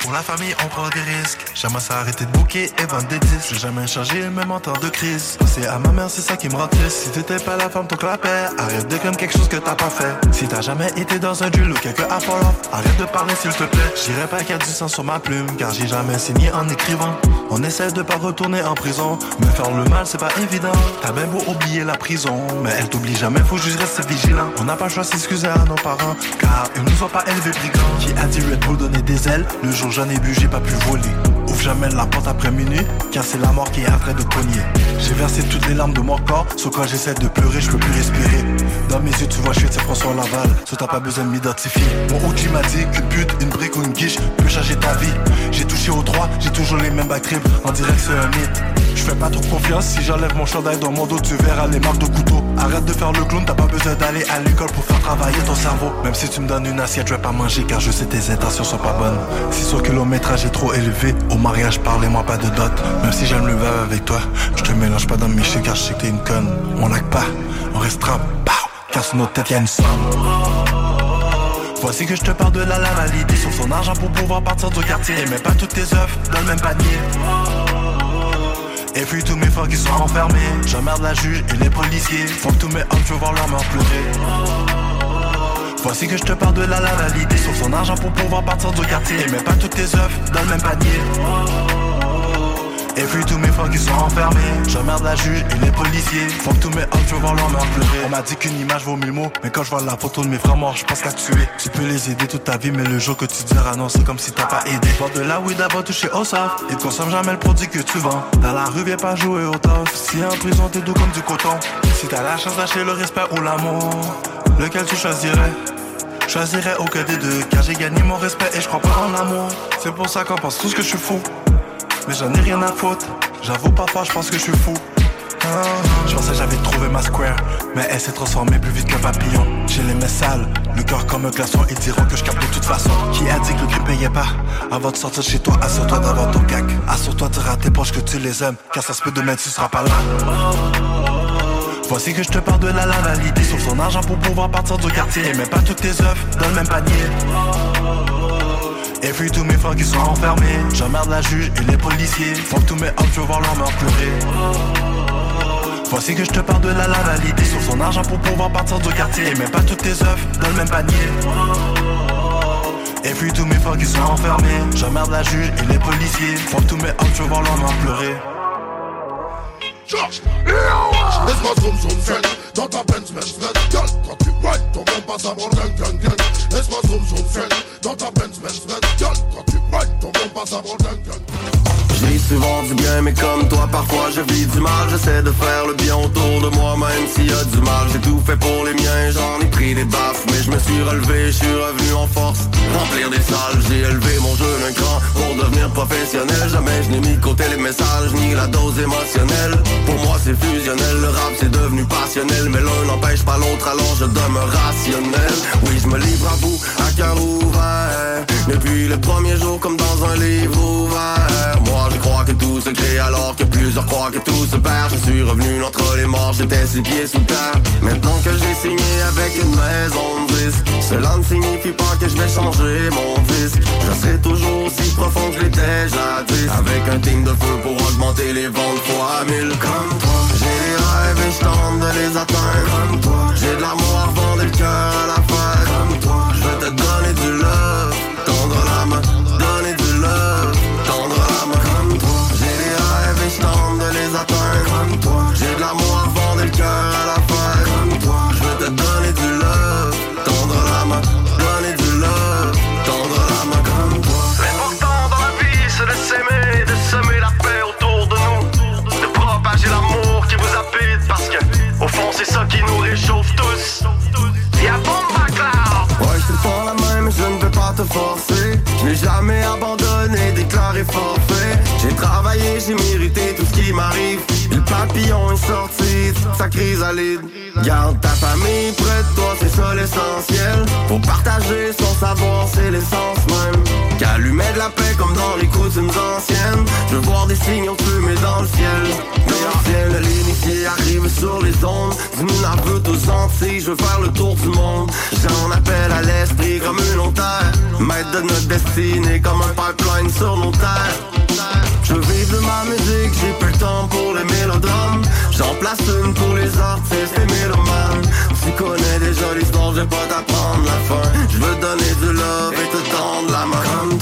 Pour la famille, on prend des risques. Jamais s'arrêter de bouquer et vendre des disques. J'ai jamais changé, même en temps de crise. C'est à ma mère, c'est ça qui me rend triste. Si t'étais pas la femme, ton clapet. Arrête de comme quelque chose que t'as pas fait. Si t'as jamais été dans un duel ou quelque affaire, arrête de parler s'il te plaît. J'irai pas qu'il y a du sang sur ma plume, car j'ai jamais signé en écrivant. On essaie de pas retourner en prison. Mais faire le mal, c'est pas évident. T'as bien beau oublier la prison, mais elle t'oublie jamais, faut juste rester vigilant. On n'a pas le choix s'excuser à nos parents, car ils nous ont pas élevés brigands. Qui a dit Red Bull donner des ailes Le jour j'en ai bu, j'ai pas pu voler. Jamais la porte après minuit, car c'est la mort qui est en de cogner. J'ai versé toutes les larmes de mon corps, sauf quand j'essaie de pleurer, je peux plus respirer. Dans mes yeux, tu vois, je suis François Laval, sauf t'as pas besoin de m'identifier. Mon OG m'a dit qu'une pute, une brique ou une guiche peut changer ta vie? J'ai touché aux trois, j'ai toujours les mêmes backtrips, dirait que c'est un mythe. Je fais pas trop confiance, si j'enlève mon chandail dans mon dos, tu verras les marques de couteau. Arrête de faire le clown, t'as pas besoin d'aller à l'école pour faire travailler ton cerveau. Même si tu me donnes une assiette, je vais pas manger car je sais tes intentions sont pas bonnes. Si son kilométrage est trop élevé, au mariage, parlez-moi pas de dot. Même si j'aime le verre avec toi, je te mélange pas dans mes chiens car je sais que t'es une conne. On lag pas, on restera, pow, car sur notre tête y'a une somme. Voici que je te parle de la lavalité Sur son argent pour pouvoir partir du quartier Et mets pas toutes tes œufs dans le même panier Et puis tous mes frères qui sont enfermés J'emmerde la juge et les policiers Faut que tous mes hommes, je veux voir leur mort pleurer Voici que je te parle de la lavalité Sur son argent pour pouvoir partir du quartier. Et mets pas toutes tes œufs dans le même panier et puis tous mes frères qui sont enfermés. J'emmerde la juge et les policiers. Faut que tous mes hommes, je voir leur mère pleurer. On m'a dit qu'une image vaut mille mots. Mais quand je vois la photo de mes frères morts, je pense qu'à tuer. Tu peux les aider toute ta vie Mais le jour que tu diras non, c'est comme si t'as pas aidé. Vends de la weed d'abord touché au soft. Et consomme jamais le produit que tu vends. Dans la rue, viens pas jouer au tof. Si en prison, t'es doux comme du coton. Si t'as la chance d'acheter le respect ou l'amour Lequel tu choisirais? Choisirais aucun des deux Car j'ai gagné mon respect et je crois pas en l'amour. C'est pour ça qu'on pense tous que je suis fou mais j'en ai rien à foutre. J'avoue parfois je pense que je suis fou. Ah, Je pensais j'avais trouvé ma square, mais elle s'est transformée plus vite qu'un papillon. J'ai les mains sales, le cœur comme un glaçon, ils diront que je capte de toute façon. Qui a dit que le prix payait pas? Avant de sortir chez toi, assure-toi d'avoir ton cac. Assure-toi de à tes proches que tu les aimes, car ça se peut demain tu seras pas là. Voici que je te parle de la lavalité Sur son argent pour pouvoir partir du quartier Et mets pas toutes tes œufs dans le même panier Et puis tous mes frères qui sont enfermés J'emmerde la juge et les policiers Faut que tous mes hommes, je veux voir leur mort pleurer Voici que je te parle de la lavalité Sur son argent pour pouvoir partir du quartier Et mets pas toutes tes œufs dans le même panier Et puis tous mes frères qui sont enfermés. J'emmerde la juge et les policiers. Faut tous mes hommes, je voir l'homme en pleurer. Laisse-moi zoom zoom zen Dans ta Benz Benz Benz Girl, quand tu rides ton bon passe avant le gang gang. Gang Laisse-moi zoom zoom zen Dans ta Benz Benz Benz Girl, quand tu rides ton bon passe avant le gang gang J'ai souvent du bien mais comme toi parfois je vis du mal. J'essaie de faire le bien autour de moi même s'il y a du mal. J'ai tout fait pour les miens, j'en ai pris des baffes Mais je me suis relevé, je suis revenu en force. Remplir des salles, j'ai élevé mon jeu d'un cran Pour devenir professionnel, jamais je n'ai mis côté les messages Ni la dose émotionnelle. Pour moi c'est fusionnel, le rap c'est devenu passionnel. Mais l'un n'empêche pas l'autre alors je demeure rationnel. Oui je me livre à vous, à cœur ouvert. Depuis le premier jour comme dans un livre ouvert. Moi alors que plusieurs croient que tout se perd Je suis revenu entre les morts, j'étais six pieds sous terre. Maintenant que j'ai signé avec une maison de Cela ne signifie pas que je vais changer mon disque Je serai toujours aussi profond que je l'étais jadis. Avec un team de feu pour augmenter les ventes fois mille. Comme toi, j'ai des rêves et je tente de les atteindre. Comme toi, j'ai de l'amour à revendre le cœur à la fin. Comme toi, je veux te donner du love Tendre la main, Comme toi, j'ai de l'amour à revendre le cœur à la fin. Comme toi, je veux te donner du love. Tendre la main, donner du love. Tendre la main. Comme toi. L'important dans la vie c'est de s'aimer, de semer la paix autour de nous. De propager l'amour qui vous habite Parce que au fond c'est ça qui nous réchauffe tous. Y'a cloud Ouais je te prends la mais je ne veux pas te forcer. Je n'ai jamais abandonné, déclaré forfait. J'ai travaillé, j'ai mérité tout ce qui m'arrive. Et papillon est sorti sa chrysalide. Garde ta famille près de toi, c'est ça l'essentiel. Pour partager son savoir, c'est l'essence même. Qu'allumer de la paix comme dans les coutumes anciennes. Je voir des signaux de fumée dans le ciel. Meilleur ciel, l'initié arrive sur les ondes. Du Nunavut aux Antilles, je veux faire le tour du monde. J'en appelle à l'esprit communautaire Maître de notre destinée comme un pipeline sur nos terres je veux vivre ma musique, j'ai plus le temps pour les mélodrames. J'en place une pour les artistes et mélomanes. Tu connais déjà l'histoire, je vais pas t'apprendre la fin. Je veux donner du love et te tendre la main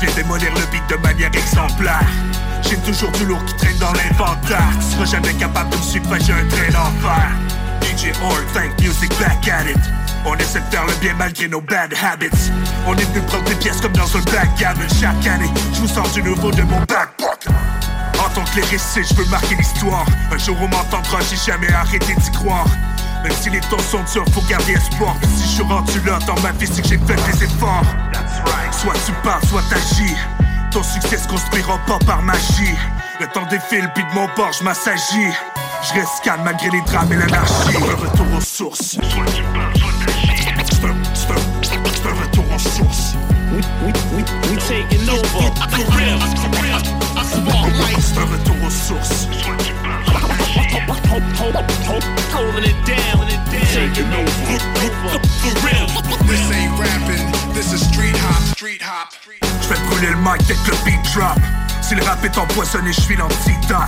Je viens démolir le beat de manière exemplaire. J'ai toujours du lourd qui traîne dans l'inventaire. Tu seras jamais capable de me suivre, j'ai un train d'enfer. DJ Orr, thank music back at it. On essaie de faire le bien malgré nos bad habits. On est venu prendre des pièces comme dans un backgammon Chaque année, je vous sors du nouveau de mon backpocket En tant que lyriciste, je veux marquer l'histoire. Un jour on m'entendra, j'ai jamais arrêté d'y croire même si les temps sont durs, faut garder espoir. Si je suis rendu là dans ma vie, c'est que j'ai fait des efforts. Soit tu parles, soit t'agis. Ton succès se construira pas par magie. Le temps défile, puis de mon bord, je m'assagis. Je reste calme malgré les drames et l'anarchie. Un retour aux sources. Soit tu parles, soit t'agis. C'est un, retour aux sources. We, we, we, we taking over. For real, for real. Spotlight C'est un retour aux sources. Soit tu Holding it down, taking over. For real. This ain't rapping, this is street hop, street hop. Je vais brûler le mic que le beat drop. Si le rap est empoisonné, je suis l'antidote.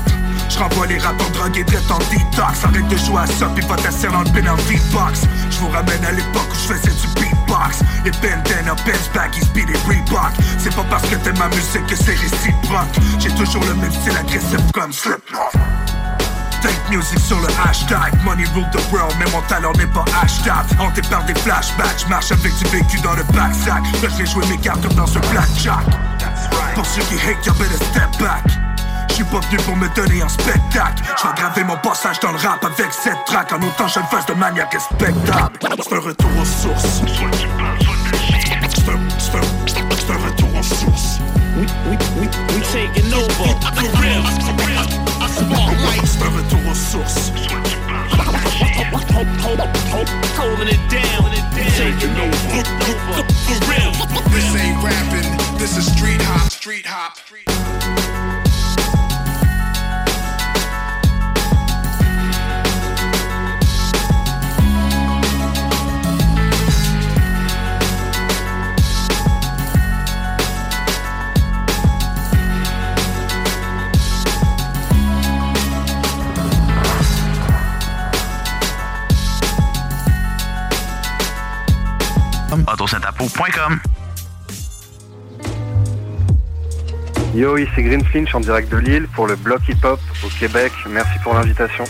Je renvoie les rappeurs drogués direct en detox. Arrête de jouer à ça, puis va t'asseoir dans le penalty box Je vous ramène à l'époque où je faisais du beatbox. Les bandana, Benz, baggies, beat et Reebok. C'est pas parce que t'aimes ma musique que c'est réciproque. J'ai toujours le même style agressif comme Slipknot Take music sur le hashtag Money rule the world mais mon talent n'est pas hashtag Hanté par des flashbacks J'marche avec du vécu dans le backsack je vais jouer mes cartes comme dans un blackjack Pour ceux qui hate, y'all better step back Je suis pas venu pour me donner un spectacle. Je vais graver mon passage dans le rap avec cette track en autant je le fasse de manière respectable. C'est un retour aux sources. C'est un, un, retour aux sources. We, we, we, Spotlight. C'est un retour aux sources. Holding it down. Taking over. For real. This ain't rapping, this is street hop. Street hop. Autosetapo.com Yo, ici Green Finch en direct de Lille pour le bloc hip-hop au Québec. Merci pour l'invitation.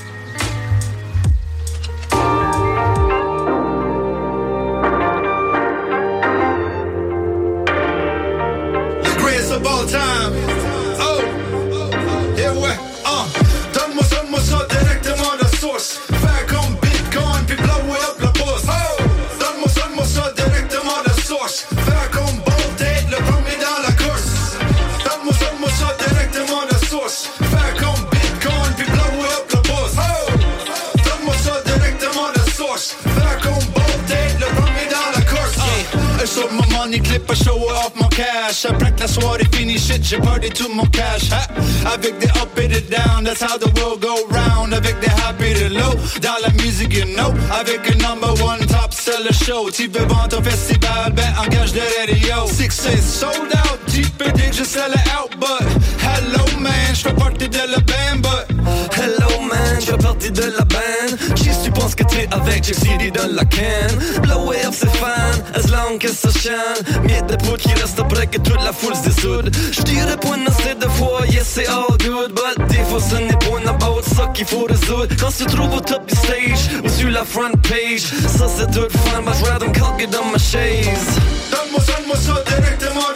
Money clip, un show off mon cash. Après que la soirée finie, shit, j'ai perdu tout mon cash. Ha? Avec des up et des down, that's how the world go round. Avec des happy et des low, dans la musique, you know. Avec un number one top seller show. Tu veux vendre ton festival, ben engage le radio. Success sold out, tu peux dire que je sell out, but hello man, je fais partie de la band, but Hello man, je fais partie de la band. Qui tu penses que t'es avec? Jack City dans la can. Blow it up c'est fan, as long que ça chante. Miette de poudre qui reste après que toute la foule se dessoude J'dirais pas une assez de fois, yes c'est all good. But des fois ce n'est une about ça qu'il faut résoudre. Quand tu trouves au top du stage ou sur la front page Ça c'est tout fun, but rather me cock dans ma chaise Donne-moi ça, donne-moi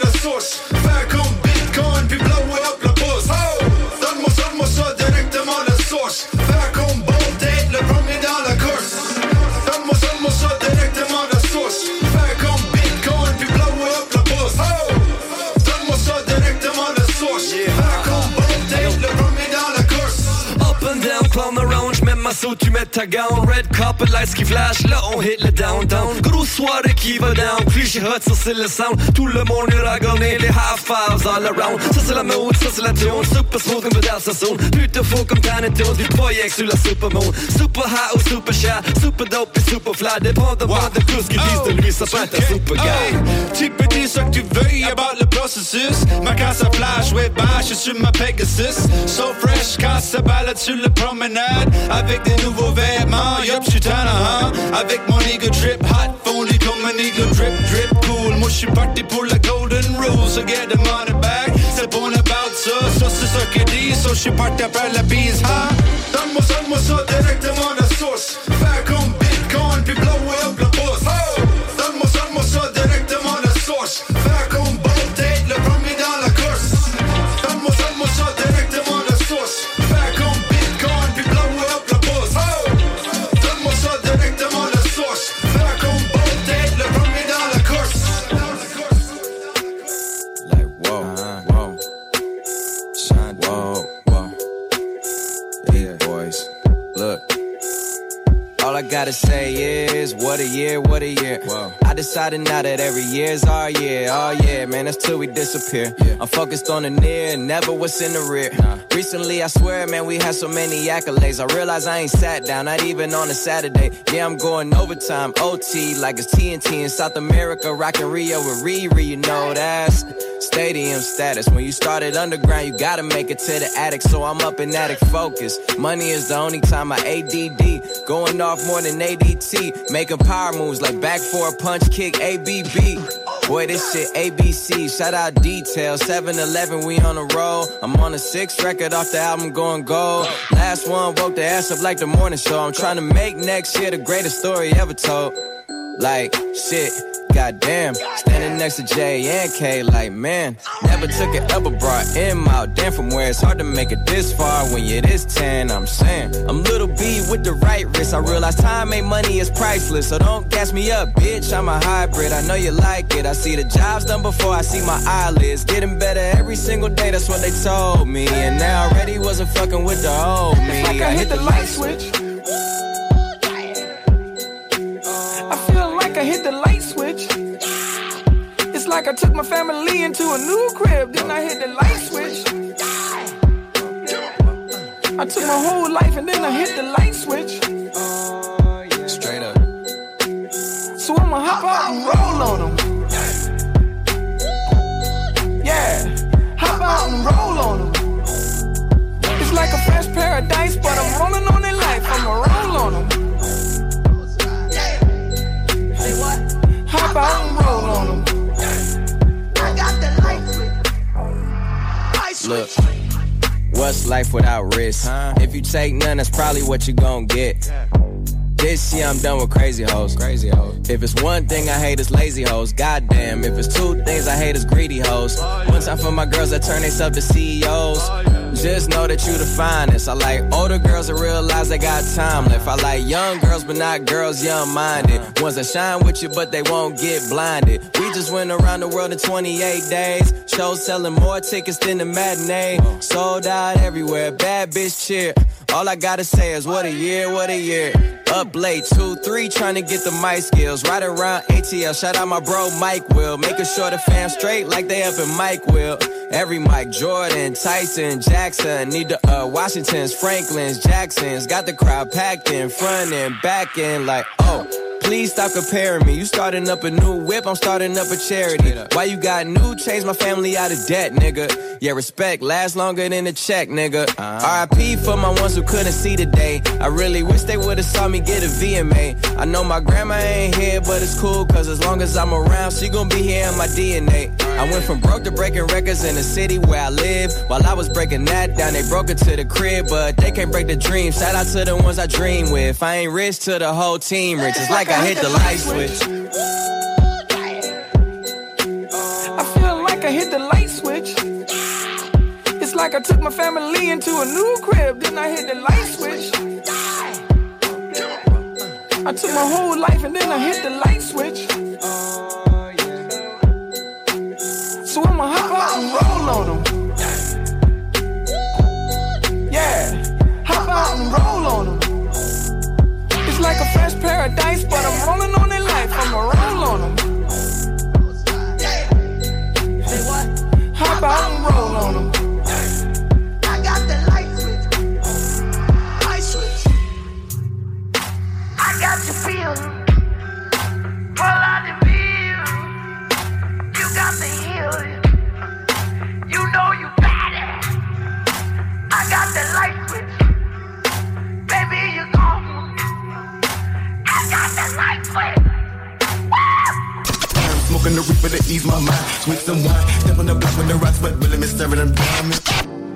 suit, tu mets ta gown Red carpet lights qui flash, là on hit le downtown. Grosse soirée qui va down, cliché hot, ça c'est le sound. Tout le monde est ragonné, les high fives all around. Ça c'est la mode, ça c'est la tune, super smooth comme dans sa zone Plus de faux comme Tanatone, du project sur la supermoon Super high ou super shy, super dope et super fly. Dépendamment de tout ce qu'ils disent de lui, ça peut être un super guy tu peux dire ce que tu veux about le processus. Ma casse à flash, ouais, bah, je suis ma Pegasus. So fresh, quand ça balade sur le promenade. Avec des nouveaux vêtements, yup, je suis tannant, hein. Avec mon ego drip, hot, fondu comme un ego drip, drip, cool. Moi, je suis parti pour la golden rule, so get the money back. C'est bon about ça, ça c'est ce que dit, so je suis parti après la bise, hein. Donne-moi ça, donne-moi ça directement de source. Faire comme Bitcoin puis blow up la gotta say is, what a year, what a year. I decided now that every year's our year. Oh yeah, man, that's till we disappear. I'm focused on the near, never what's in the rear. Recently, I swear, man, we had so many accolades. I realize I ain't sat down, not even on a Saturday. Yeah, I'm going overtime, OT, like it's TNT in South America, rockin' Rio with Riri, you know that's stadium status. When you started underground, you gotta make it to the attic, so I'm up in attic focus. Money is the only time I ADD, going off more than ADT, making power moves like back for a punch kick, ABB. Boy, this shit ABC. Shout out Detail. 7 Eleven, we on a roll. I'm on a sixth record off the album going gold. Last one woke the ass up like the morning show. I'm trying to make next year the greatest story ever told. Like, shit. Goddamn, standing next to J and K, like man, never took it ever brought M out. Damn, from where it's hard to make it this far when you're this 10. I'm saying, I'm little B with the right wrist. I realize time ain't money it's priceless, so don't gas me up, bitch. I'm a hybrid. I know you like it. I see the jobs done before I see my eyelids. Getting better every single day, that's what they told me. And now already wasn't fucking with the old me. Like I, hit the light switch. I hit the light switch. It's like I took my family into a new crib, then I hit the light switch. I took my whole life and then I hit the light switch. Straight up. So I'ma hop out and roll on them. Yeah, hop out and roll on them. It's like a fresh paradise, but I'm rolling on their life. I'ma roll on them. Hop out and roll on them. Look, what's life without risk? Huh? If you take none, that's probably what you gon' get. This year I'm done with crazy hoes. Crazy hoes. If it's one thing I hate, it's lazy hoes. Goddamn. If it's two things I hate, it's greedy hoes. One time for my girls that turn themselves to CEOs. Just know that you the finest. I like older girls that realize they got time left. I like young girls, but not girls young minded. Ones that shine with you, but they won't get blinded. We just went around the world in 28 days. Shows selling more tickets than the matinee. Sold out everywhere. Bad bitch cheer. All I gotta say is what a year, what a year. Up late, two, three, trying to get the mic skills. Right around ATL, shout out my bro Mike Will. Making sure the fam straight like they up in Mike Will. Every Mike, Jordan, Tyson, Jackson, need the uh, Washingtons, Franklins, Jacksons. Got the crowd packed in front and back in like, oh. Please stop comparing me. You starting up a new whip, I'm starting up a charity. Why you got new? Change my family out of debt, nigga. Yeah, respect lasts longer than a check, nigga. Uh-huh. RIP for my ones who couldn't see today. I really wish they would've saw me get a VMA. I know my grandma ain't here, but it's cool, cause as long as I'm around, she gon' be here in my DNA. I went from broke to breaking records in the city where I live. While I was breaking that down, they broke it to the crib, but they can't break the dream. Shout out to the ones I dream with. I ain't rich, to the whole team rich. It's like I hit the light switch. I feel like I hit the light switch. It's like I took my family into a new crib, then I hit the light switch. I took my whole life and then I hit the light switch. So I'ma hop out and roll on them. Yeah, hop out and roll on them. It's like a fresh paradise, but I'm rolling on their life. I'ma roll on them. Hop out and roll on them. I got the light switch. Light switch. I got you feel. Got the healing. You know you got it. I got the light switch. Baby, you got the. Smoking the reaper to ease my mind. Sweet some wine. Step on the block with the rocks, but really me staring them diamonds.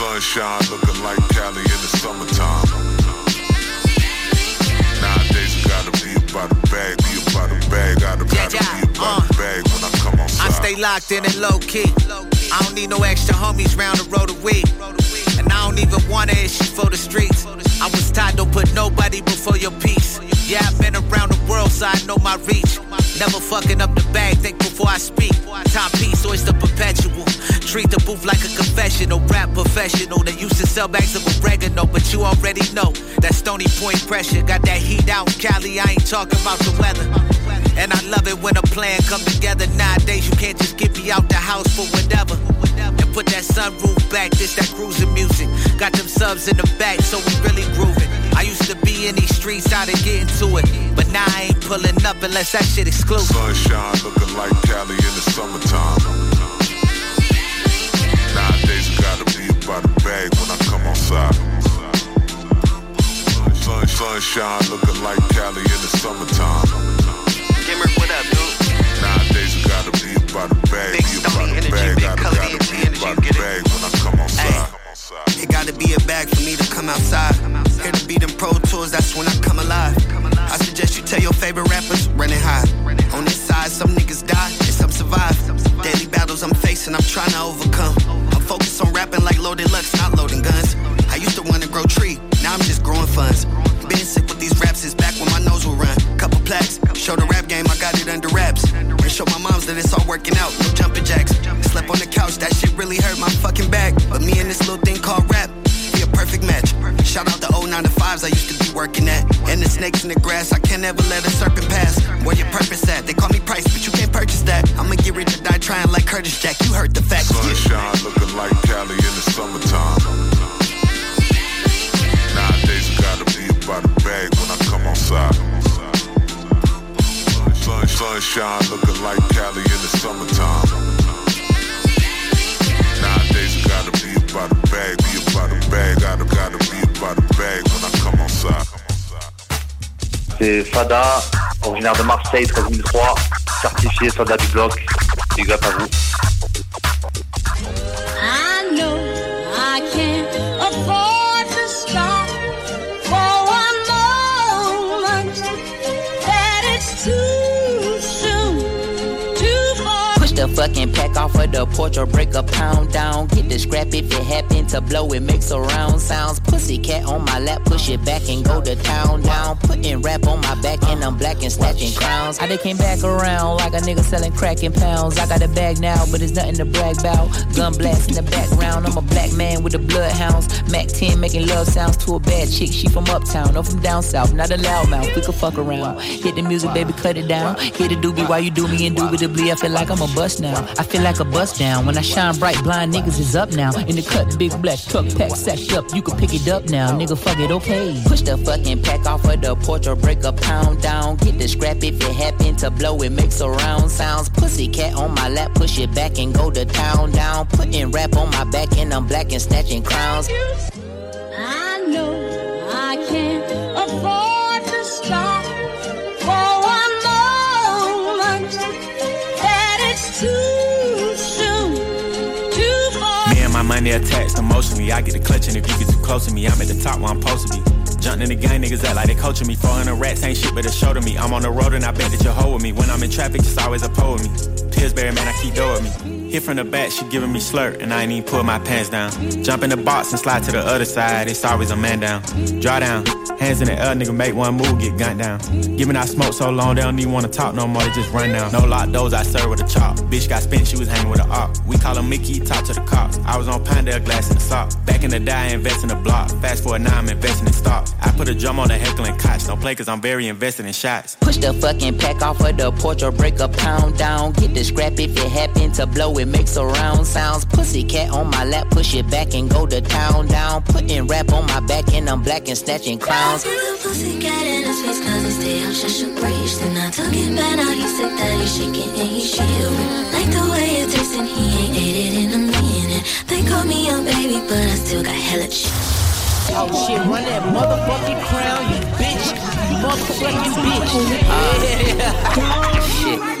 Sunshine looking like Cali in the summertime. Nowadays I gotta be about a bag, be about a bag, gotta, gotta be about a bag when uh. I come outside. I stay locked in and low key. I don't need no extra homies round the road a week. And I don't even want to issue for the streets. I was taught don't put nobody before your peace. Yeah, I've been around the world, so I know my reach. Never fucking up the bag, think before I speak. Top piece, always the perpetual. Treat the booth like a confessional, rap professional. They used to sell bags of oregano, but you already know that Stony Point pressure got that heat out Cali. I ain't talking about the weather. And I love it when a plan come together. Nowadays, you can't just get me out the house for whatever. And put that sunroof back, this that cruising music. Got them subs in the back, so we really grooving. I used to be in these streets, how to get into it. But now I ain't pulling up unless that shit exclusive. Sunshine looking like Cali in the summertime. Bag when I come outside. Sunshine looking like Cali in the summertime. Gamer, what up, dude? Nowadays it gotta be about a bag, Big be about stony energy, bag, big gotta, color gotta DNT be energy, about a get it? bag when I come outside. It gotta be a bag for me to come outside. Here to be them pro tours, that's when I come alive. I suggest you tell your favorite rappers, running high. On this some niggas die and some survive. Daily battles I'm facing, I'm trying to overcome. I'm focused on rapping like loaded lux, not loading guns. I used to wanna grow tree, now I'm just growing funds. Been sick with these raps since back when my nose would run. Couple plaques, show the rap game, I got it under wraps. And show my moms that it's all working out, no jumping jacks. Slept on the couch, that shit really hurt my fucking back. But me and this little thing 9 to 5s I used to be working at. And the snakes in the grass, I can't ever let a serpent pass. Where your purpose at? They call me price, but you can't purchase that. I'ma get rich or die trying like Curtis Jack. You heard the facts. Yeah. Sunshine looking like Cali in the summertime. Nowadays it gotta be about a bag when I come outside. Sun, sunshine looking like Cali in the summertime. Nowadays it gotta be about a bag, be about a bag, gotta gotta be about a bag C'est Fada, originaire de Marseille, 13003, certifié soldat du bloc. Big up à vous. I know I can't afford fucking pack off of the porch or break a pound down. Get the scrap if it happen to blow, it makes a round sounds. Pussy cat on my lap, push it back and go to town down. Putting rap on my back and I'm black and snatching crowns. I done came back around like a nigga selling crack pounds. I got a bag now, but it's nothing to brag about. Gun blast in the background, I'm a black man with the bloodhounds. Mac 10 making love sounds to a bad chick. She from uptown or from down south, not a loudmouth. We could fuck around. Hit the music, baby, cut it down. Hit the doobie while you do me indubitably. I feel like I'm a bust now. I feel like a bust down. When I shine bright, blind niggas is up now. In the cut, big black truck pack sacked up. You can pick it up now, nigga. Fuck it, okay. Push the fucking pack off of the porch or break a pound down. Get the scrap if it happen to blow, it makes a round sounds. Pussy cat on my lap, push it back and go to town down. Putting rap on my back and I'm black and snatching crowns. Money attached emotionally. I get the and if you get too close to me. I'm at the top where I'm supposed to be. Jumping in the gang, niggas act like they coaching me. 400 rats ain't shit but a show to me. I'm on the road and I bet that hold with me. When I'm in traffic, it's always a pole with me. Pillsbury, man, I keep with me. Hit from the back, she giving me slurp, and I ain't even pull my pants down. Jump in the box and slide to the other side, it's always a man down. Draw down, hands in the air, nigga, make one move, get gunned down. Giving out smoke so long, they don't even wanna talk no more, they just run down. No lock doors, I serve with a chop. Bitch got spent, she was hanging with a op. We call him Mickey, talk to the cops. I was on Pinedale, glass in the sock. Back in the day, I invest in the block. Fast forward now, I'm investing in stocks. I put a drum on the heckling cots. Don't play cause I'm very invested in shots. Push the fucking pack off of the porch or break a pound down. Get the scrap if it happen to blow, it makes a round sounds. Pussy cat on my lap, push it back and go to town down. Putting rap on my back and I'm black and snatching crowns. Pussy cat in his face cause he stay out just a breeze. Then I took it back, now he said that he's shaking and he's shivering. Like the way it tastes and he ain't ate it in a minute. They call me a baby, but I still got hella shit. Oh shit, run that motherfucking crown, you bitch. You motherfucking bitch.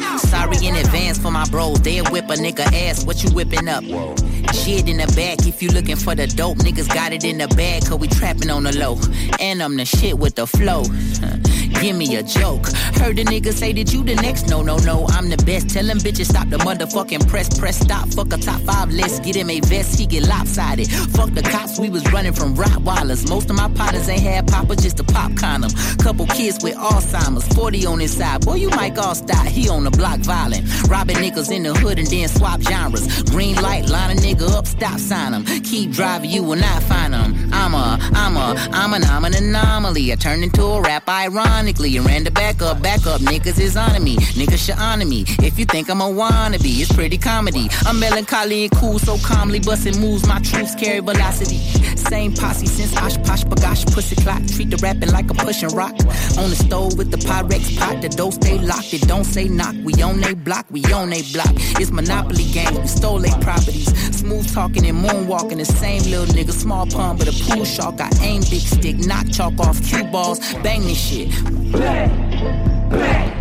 shit. Sorry in advance for my bros. They'll whip a nigga ass. What you whipping up? Shit in the back. If you looking for the dope, niggas got it in the bag. Cause we trapping on the low. And I'm the shit with the flow. Give me a joke. Heard the nigga say that you the next. No, no, no. I'm the best. Tell them bitches stop the motherfucking press. Press stop. Fuck a top five list. Get him a vest. He get lopsided. Fuck the cops. We was running from Rottweilers. Most of my partners ain't had papa just to pop condom. Couple kids with Alzheimer's. 40 on his side. Boy, you might all stop. He on the block violent. Robbing niggas in the hood and then swap genres. Green light. Line a nigga up. Stop sign him. Keep driving. You will not find him. I'm a, I'm a, I'm an, I'm an anomaly. I turned into a rap ironic ironically and ran the back up, back up. Niggas is on me, niggas should honor me. If you think I'm a wannabe, it's pretty comedy. I'm melancholy and cool, so calmly busting moves. My troops carry velocity. Same posse since Osh Posh Bagosh Pussy Clock. Treat the rapping like a pushing rock. On the stove with the Pyrex pot, the dough stay locked. It don't say knock. We on they block, we on they block. It's Monopoly game, we stole they properties. Smooth talking and moonwalking, the same little nigga. Small pun, but a pool shark. I aim big stick, knock chalk off cue balls, bang this shit. Bang, bang,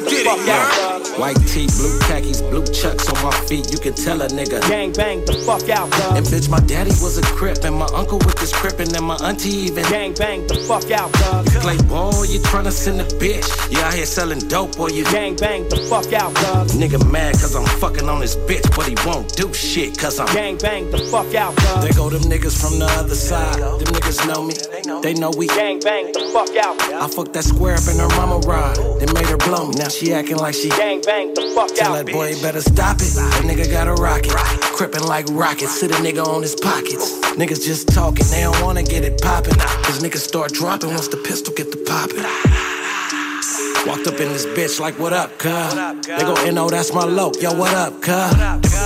chucks, gang bang the fuck out, bug. White tee, blue khakis, blue chucks on my feet. You can tell a nigga. Gang bang the fuck out, bug. And bitch, my daddy was a crip, and my uncle with this crippin', and my auntie even. Gang bang the fuck out, bug. You play ball, you tryna send a bitch. You out here selling dope, or you. Gang bang the fuck out, bug. Nigga mad cause I'm fucking on this bitch, but he won't do shit cause I'm. Gang bang the fuck out, bug. There go them niggas from the other side. Them niggas know me. They know we. Gang bang the fuck out. I fucked that square up in her mama ride. They made her blow me. Now she acting like she. Gang bang the fuck Tell out, that boy bitch. better stop it. That nigga got a rocket. Crippin' like rockets. Sit a nigga on his pockets. Niggas just talking. They don't wanna get it poppin'. Cause niggas start dropping once the pistol get the poppin'. Walked up in this bitch like, what up, cuz? They go, NO, that's my low. Yo, what up, cuz?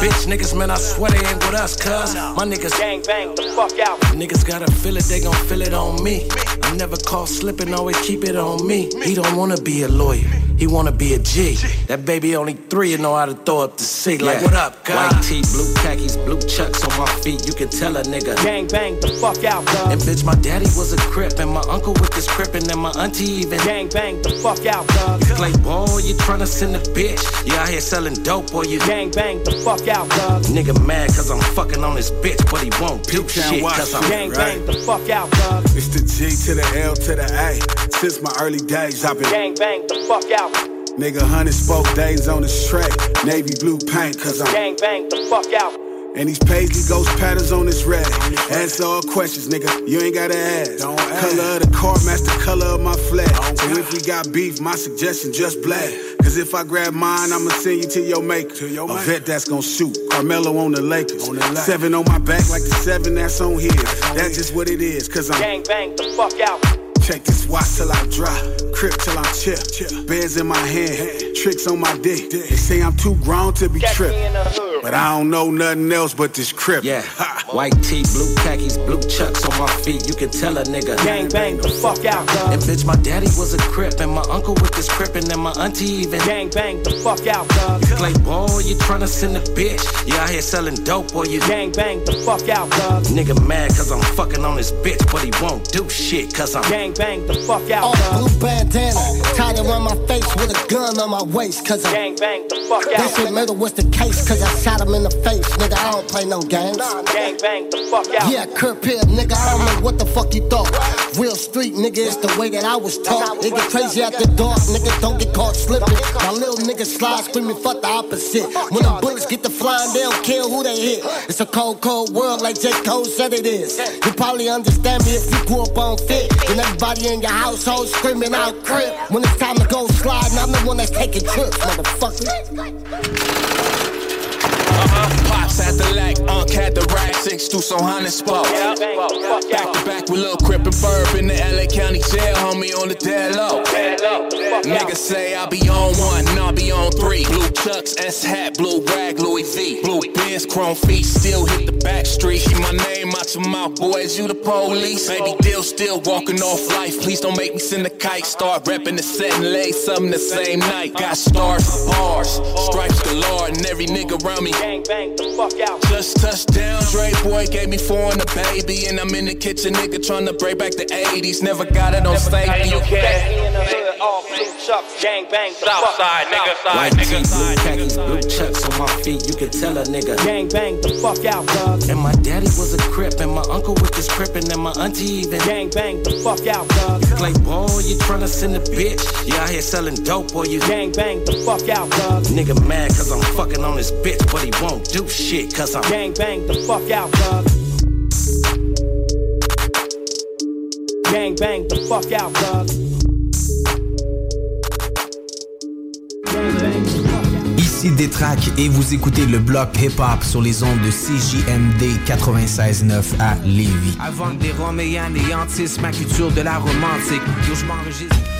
Bitch niggas, man, I swear they ain't with us, cuz. My niggas. Gang bang the fuck out. Niggas gotta feel it, they gon' feel it on me. I never call slipping, always keep it on me. He don't wanna be a lawyer, he wanna be a G. That baby only three and know how to throw up the seat. Like, what up, guy? White tee, blue khakis, blue chucks on my feet. You can tell a nigga. Gang bang the fuck out, bug. And bitch, my daddy was a crip, and my uncle with this crippin', and my auntie even. Gang bang the fuck out, bug. You play ball, you tryna send a bitch. You out here selling dope, or you. Gang bang the fuck out, bug. Nigga mad cause I'm fucking on this bitch, but he won't do shit cause I'm. Gang bang the fuck out, bug. It's the G to the L to the A. Since my early days, I've been Gang bang the fuck out. nigga hundred spoke days on the track. Navy blue paint, cause I'm Gang bang the fuck out. and these paisley ghost patterns on this rag. Answer all questions, nigga. You ain't gotta ask. Color of the car match the color of my flag. So if we got beef, my suggestion just black. Cause if I grab mine, I'ma send you to your maker. A vet that's gonna shoot. Carmelo on the Lakers. Seven on my back like the seven that's on his. That's just what it is, cause I'm Gang bang the fuck out. Check this watch till I drop, crip till I'm chip. Bears in my hand, tricks on my dick. They say I'm too grown to be tripped. But I don't know nothing else but this crip. Yeah. White tee, blue khakis, blue chucks on my feet. You can tell a nigga. Gang bang the fuck out, bug. And bitch, my daddy was a crip, and my uncle with this crippin', and then my auntie even. Gang bang the fuck out, bug. You play ball, you tryna send a bitch. You out here selling dope, or you. Gang bang the fuck out, bug. Nigga mad cause I'm fucking on this bitch, but he won't do shit cause I'm. Gang bang the fuck out, All bug. blue bandana, tied around my face with a gun on my waist, cause I'm. Gang bang the fuck They out. said murder was the case, cause I shot him in the face. Nigga, I don't play no games. Gang bang the fuck out. Yeah, Kurt Pitt, nigga, I don't know what the fuck you thought. Real street, nigga, it's the way that I was taught. It get crazy at the dark, nigga, don't get caught slipping. My little nigga slide screaming, fuck the opposite. When the bullets get to flying, they don't care who they hit. It's a cold, cold world like J. Cole said it is. You probably understand me if you grew up on fit. And everybody in your household screaming out crib. When it's time to go sliding, I'm the one that's taking trips, motherfucker. Uh-huh. Pops at the six to so honey spot. Back to back with Lil Crip and Burb in the LA County jail, homie on the dead low. Niggas say I be on one, and I be on three. Blue chucks, S hat, blue rag, Louis V. Blue Benz, chrome feet, still hit the back street. Keep my name out your mouth, boys, you the police. Baby deal still walking off life. Please don't make me send a kite. Start repping the set and lay something the same night. Got stars bars, stripes galore, and every nigga around me. Gang bang the fuck out. Just touched down, Dre boy gave me four and a baby, and I'm in the kitchen, nigga, trying to break back the 80s. Never got it on safety. Catch me in the hood, all blue chucks, gang bang the fuck out. White tee, blue khakis, blue chucks on my feet, you can tell a nigga. Gang bang the fuck out, dog. And my daddy was a crip, and my uncle was just crippin', and my auntie even. Gang bang the fuck out, dog. You play ball, you tryna send a bitch. You out here selling dope, or you. Gang bang the fuck out, dog. Nigga mad cause I'm fucking on this bitch, but he won't do shit cause I'm. Gang bang the fuck out, dog. Gang bang the fuck out, dog. Ici Détrac et vous écoutez le bloc hip-hop sur les ondes de CJMD 96.9 à Lévis. Avant des roms et anéantissent ma culture de la romantique, yo je m'enregistre.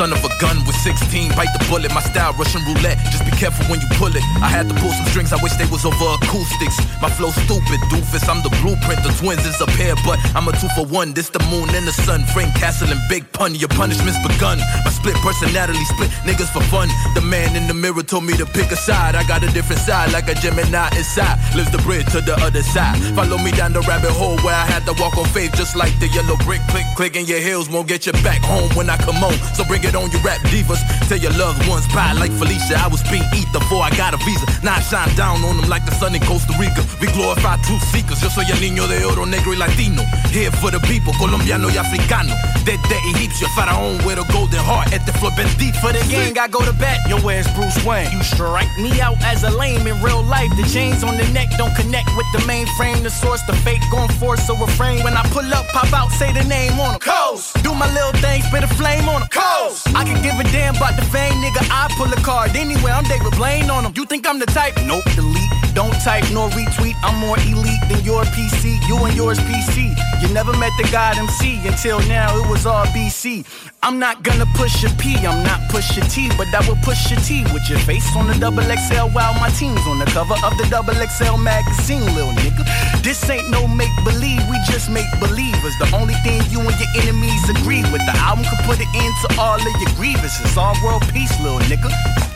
Son of a gun with 16. Bite the bullet, my style Russian roulette. Just be careful when you pull it. I had to pull some strings, I wish they was over acoustics. My flow stupid, doofus. I'm the blueprint, the twins is a pair, but I'm a two for one. This the moon and the sun. Frank Castle and Big Pun, your punishment's begun. My split personality, split niggas for fun. The man in the mirror told me to pick a side. I got a different side, like a Gemini inside. Lives the bridge to the other side. Follow me down the rabbit hole where I had to walk on faith, just like the yellow brick. Click, click, and your heels won't get you back home when I come on. So bring it on, you rap divas. Tell your loved ones bye, like Felicia. I was being eat before I got a visa. Now I shine down on them like the sun in Costa Rica. We glorify truth seekers. Yo soy el niño de oro, negro y latino. Here for the people, colombiano y africano. Desde egipcio, faraón with a golden heart. Este flor bendito. For the gang, I go to bat. Yo, where's Bruce Wayne? You strike me out as a lame in real life. The chains on the neck don't connect with the mainframe. The source, the fake going force so refrain. When I pull up, pop out, say the name on them. Coast. Do my little thing, spit a flame on them. Coast. I can give a damn about the fame, nigga. I pull a card anywhere. I'm David Blaine on them. You think I'm the type? Nope, delete. Don't type nor retweet. I'm more elite than your PC. You and yours PC. You never met the God MC until now. It was all BC. I'm not gonna push a P. I'm not push a T, but I will push a T with your face on the double XL while my team's on the cover of the double XL magazine, little nigga. This ain't no make believe. We just make believers. The only thing you and your enemies agree with. The album could put an end to all of your grievances. All world peace, little nigga.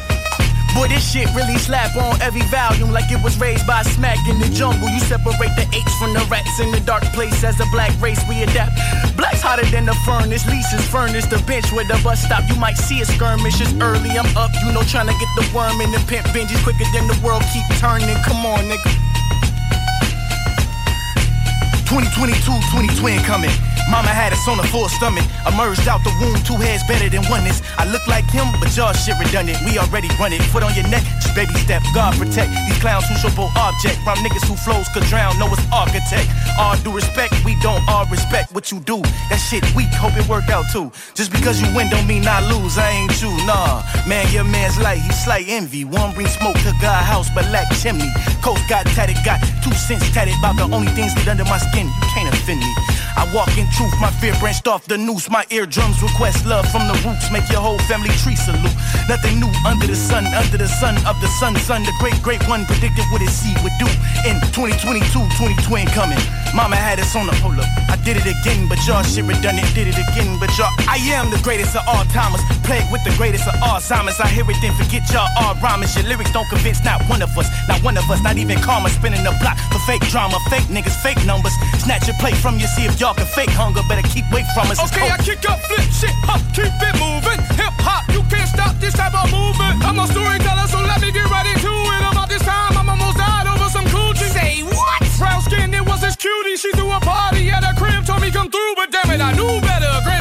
Boy, this shit really slap on every volume like it was raised by smack in the jungle. You separate the apes from the rats in the dark place as a black race we adapt. Black's hotter than the furnace, leases furnace, the bench where the bus stop. You might see a skirmish. It's early, I'm up, you know, trying to get the worm in the pimp binges quicker than the world keep turning. Come on, nigga. 2022, 20 twin coming. Mama had us on a full stomach. Emerged out the womb, two heads better than oneness. I look like him, but y'all shit redundant. We already run it. Foot on your neck, just baby step. God protect these clowns who show object. From niggas who flows could drown, know it's architect. All due respect, we don't all respect what you do. That shit weak, hope it work out too. Just because you win don't mean I lose. I ain't you, nah. Man, your man's light, he slight envy. One bring smoke to God house, but lack chimney. Coast got tatted, got two cents tatted about the only things that under my skin. You can't offend me. I walk in truth, my fear branched off the noose. My eardrums request love from the roots, make your whole family tree salute. Nothing new under the sun, under the sun of the sun, son. The great, great one predicted what his seed would do in 2022, 2020 coming. Mama had us on the hold up. I did it again, but y'all shit redundant. Did it again, but y'all. I am the greatest of all timers, plagued with the greatest of all Alzheimer's. I hear it, then forget y'all all rhymers. Your lyrics don't convince not one of us, not one of us, not even karma. Spinning the block for fake drama, fake niggas, fake numbers. Snatch your plate from you, see if y'all can fake hunger. Better keep away from us. Okay, I kick up, flip shit, huh, keep it moving. Hip hop, you can't stop this type of movement. I'm a storyteller, so let me get right into it. About this time, I'm almost died over some coochie. Say what? Brown skin, it was this cutie. She threw a party at her crib, told me come through, but damn it, I knew better.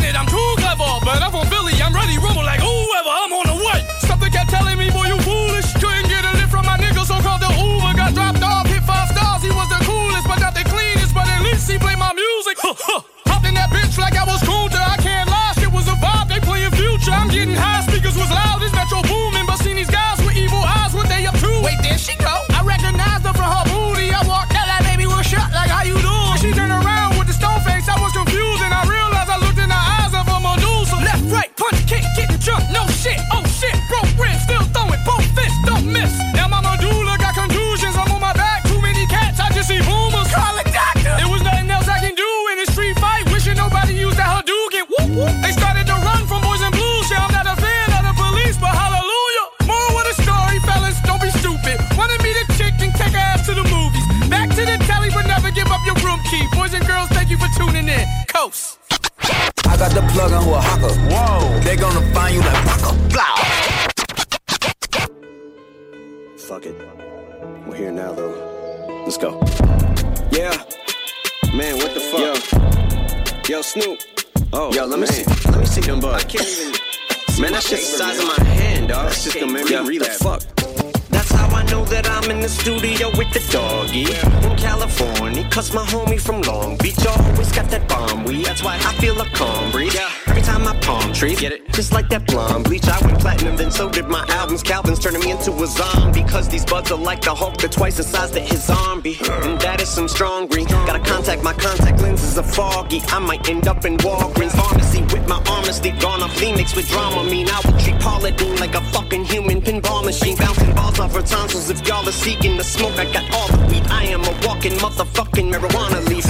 huh. Hopped in that bitch like I was Kunta. I can't lie, shit was a vibe. They playing future. I'm getting high. Speakers was loud. This metro booming. But seen these guys with evil eyes. What they up to? Wait, there she go. I recognized her from her booty. I walked out. That baby was shut. Like, how you do? She turned around with the stone face. I was confused. And I realized I looked in the eyes of a Medusa. Left, right, punch, kick, get the jump. No shit. Oh shit. Broke ribs. Still thought. They started to run from boys and blues. Yeah, I'm not a fan of the police, but hallelujah. More with a story, fellas, don't be stupid. Wanted me to chick and take her ass to the movies. Back to the telly, but never give up your room key. Boys and girls, thank you for tuning in. Coast. I got the plug on who a hawker. Whoa. They gonna find you like Rocka. Blah. Fuck it. We're here now, though. Let's go. Yeah. Man, what the fuck? Yo, Yo Snoop. Oh, yo, let me see. Let me see them bugs. I can't even. Man, that shit's the size of my hand, dog. That's just gonna make me relapse. Fuck. That's how I know that I'm in the studio with the doggy in California. Cause my homie from Long Beach always got that bomb weed. That's why I feel a calm breeze. Every time I palm trees, get it? Just like that blonde bleach. I went platinum, then so did my albums. Calvin's turning me into a zombie. Cause these buds are like the Hulk, they're twice the size that his zombie. And that is some strong green. Gotta contact my contact lenses are foggy. I might end up in Walgreens pharmacy with my honesty gone off Phoenix with drama. Mean I would treat Paula Dean like a fucking human pinball machine. Bouncing balls her tonsils. If y'all are seeking the smoke, I got all the weed. I am a walking motherfucking marijuana leaf.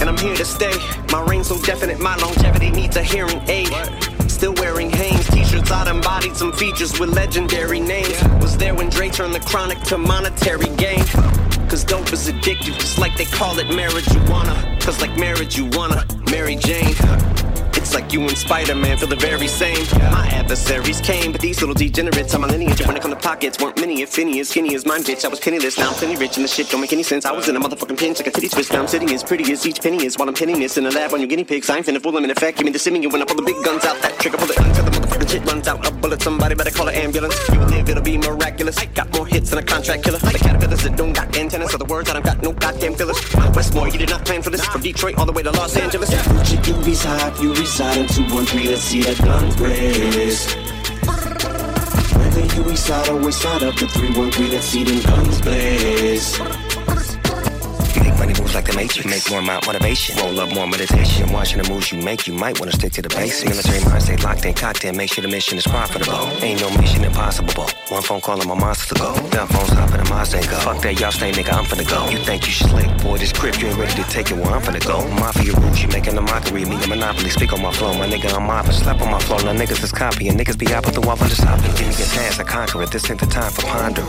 And I'm here to stay. My reign so definite, my longevity needs a hearing aid. Still wearing Hanes t-shirts, I embodied some features with legendary names. Was there when Dre turned the chronic to monetary gain. Cause dope is addictive, just like they call it marijuana. Cause like marriage, you wanna Mary Jane. Like you and Spider-Man feel the very same. My adversaries came, but these little degenerates on my lineage. When it come to pockets, weren't many, if any, as skinny as mine, bitch. I was penniless, now I'm plenty rich, and the shit don't make any sense. I was in a motherfucking pinch like a titty twist. Now I'm sitting as pretty as each penny is while I'm pinning this in a lab on your guinea pigs. I ain't finna fool them in effect. Give me the simming when I pull the big guns out. That trigger pull it until the motherfucking shit runs out. A bullet, somebody better call an ambulance. You live, it'll be miraculous. I got more hits than a contract killer. The caterpillars that don't got antennas, so the words that I've got no goddamn fillers. Westmore, you did not plan for this. From Detroit all the way to Los Angeles. Gucci, you reside, you reside in 213, let's see that gun blaze. Whether you reside or west side of the 313, let's see them guns blaze. Money moves like the matrix. Make more motivation. Roll up more meditation. Watching the moves you make, you might want to stick to the basics. Military mind stay locked in, cocked in. Make sure the mission is profitable. Ain't no mission impossible. One phone call and my monster to go. Down phones hop in the Mazda and go. Fuck that, y'all stay nigga, I'm finna go. You think you slick, boy, this grip, you ain't ready to take it where I'm finna go. Mafia rules, you making a mockery. Me a monopoly, speak on my flow. My nigga, I'm mopping. Slap on my flow, now niggas is copying. Niggas be out with the wall for the stopping. Give me a task, I conquer it. This ain't the time for pondering.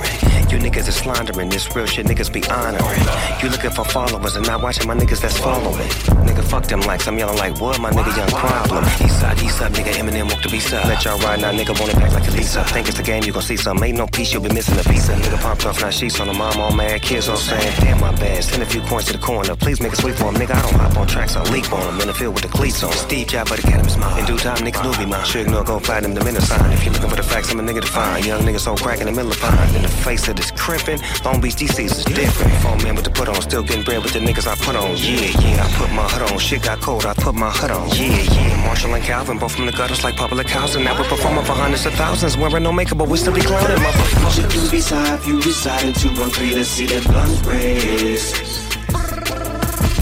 You niggas is slandering. This real shit, niggas be honoring. You looking for followers and not watching my niggas that's following. Nigga, fuck them likes. I'm yelling like, what? My nigga, young problem. East side, east side, nigga, Eminem walk the beast up. Let y'all ride now, nigga, want it back like a Lisa. Think it's the game, you gon' see some. Ain't no piece, you'll be missing a. Of nigga pumped off, now sheets on the mom, all mad. Kids all saying, damn, my bad. Send a few coins to the corner. Please make a sweep for him, nigga. I don't hop on tracks, I leap on him. In the field with the cleats on. Steve Jobs, but the cannabis mine. In due time, niggas knew me mine. Sure ignore, go find him the minute sign. If you looking for the facts, I'm a nigga to find. Young nigga so crack in the middle of fine. In the face of this crimping, Long Beach DC's is different. Four man with the put on, still getting bread with the niggas I put on. Yeah, yeah, I put my hood on. Shit got cold, I put my hood on. Yeah, yeah. Marshall and Calvin, both from the gutters like public housing. Now we're performing for hundreds of thousands. Wearing no makeup, but we still be clowning. Motherfucker, you reside, you reside in 213, let's see that guns blaze.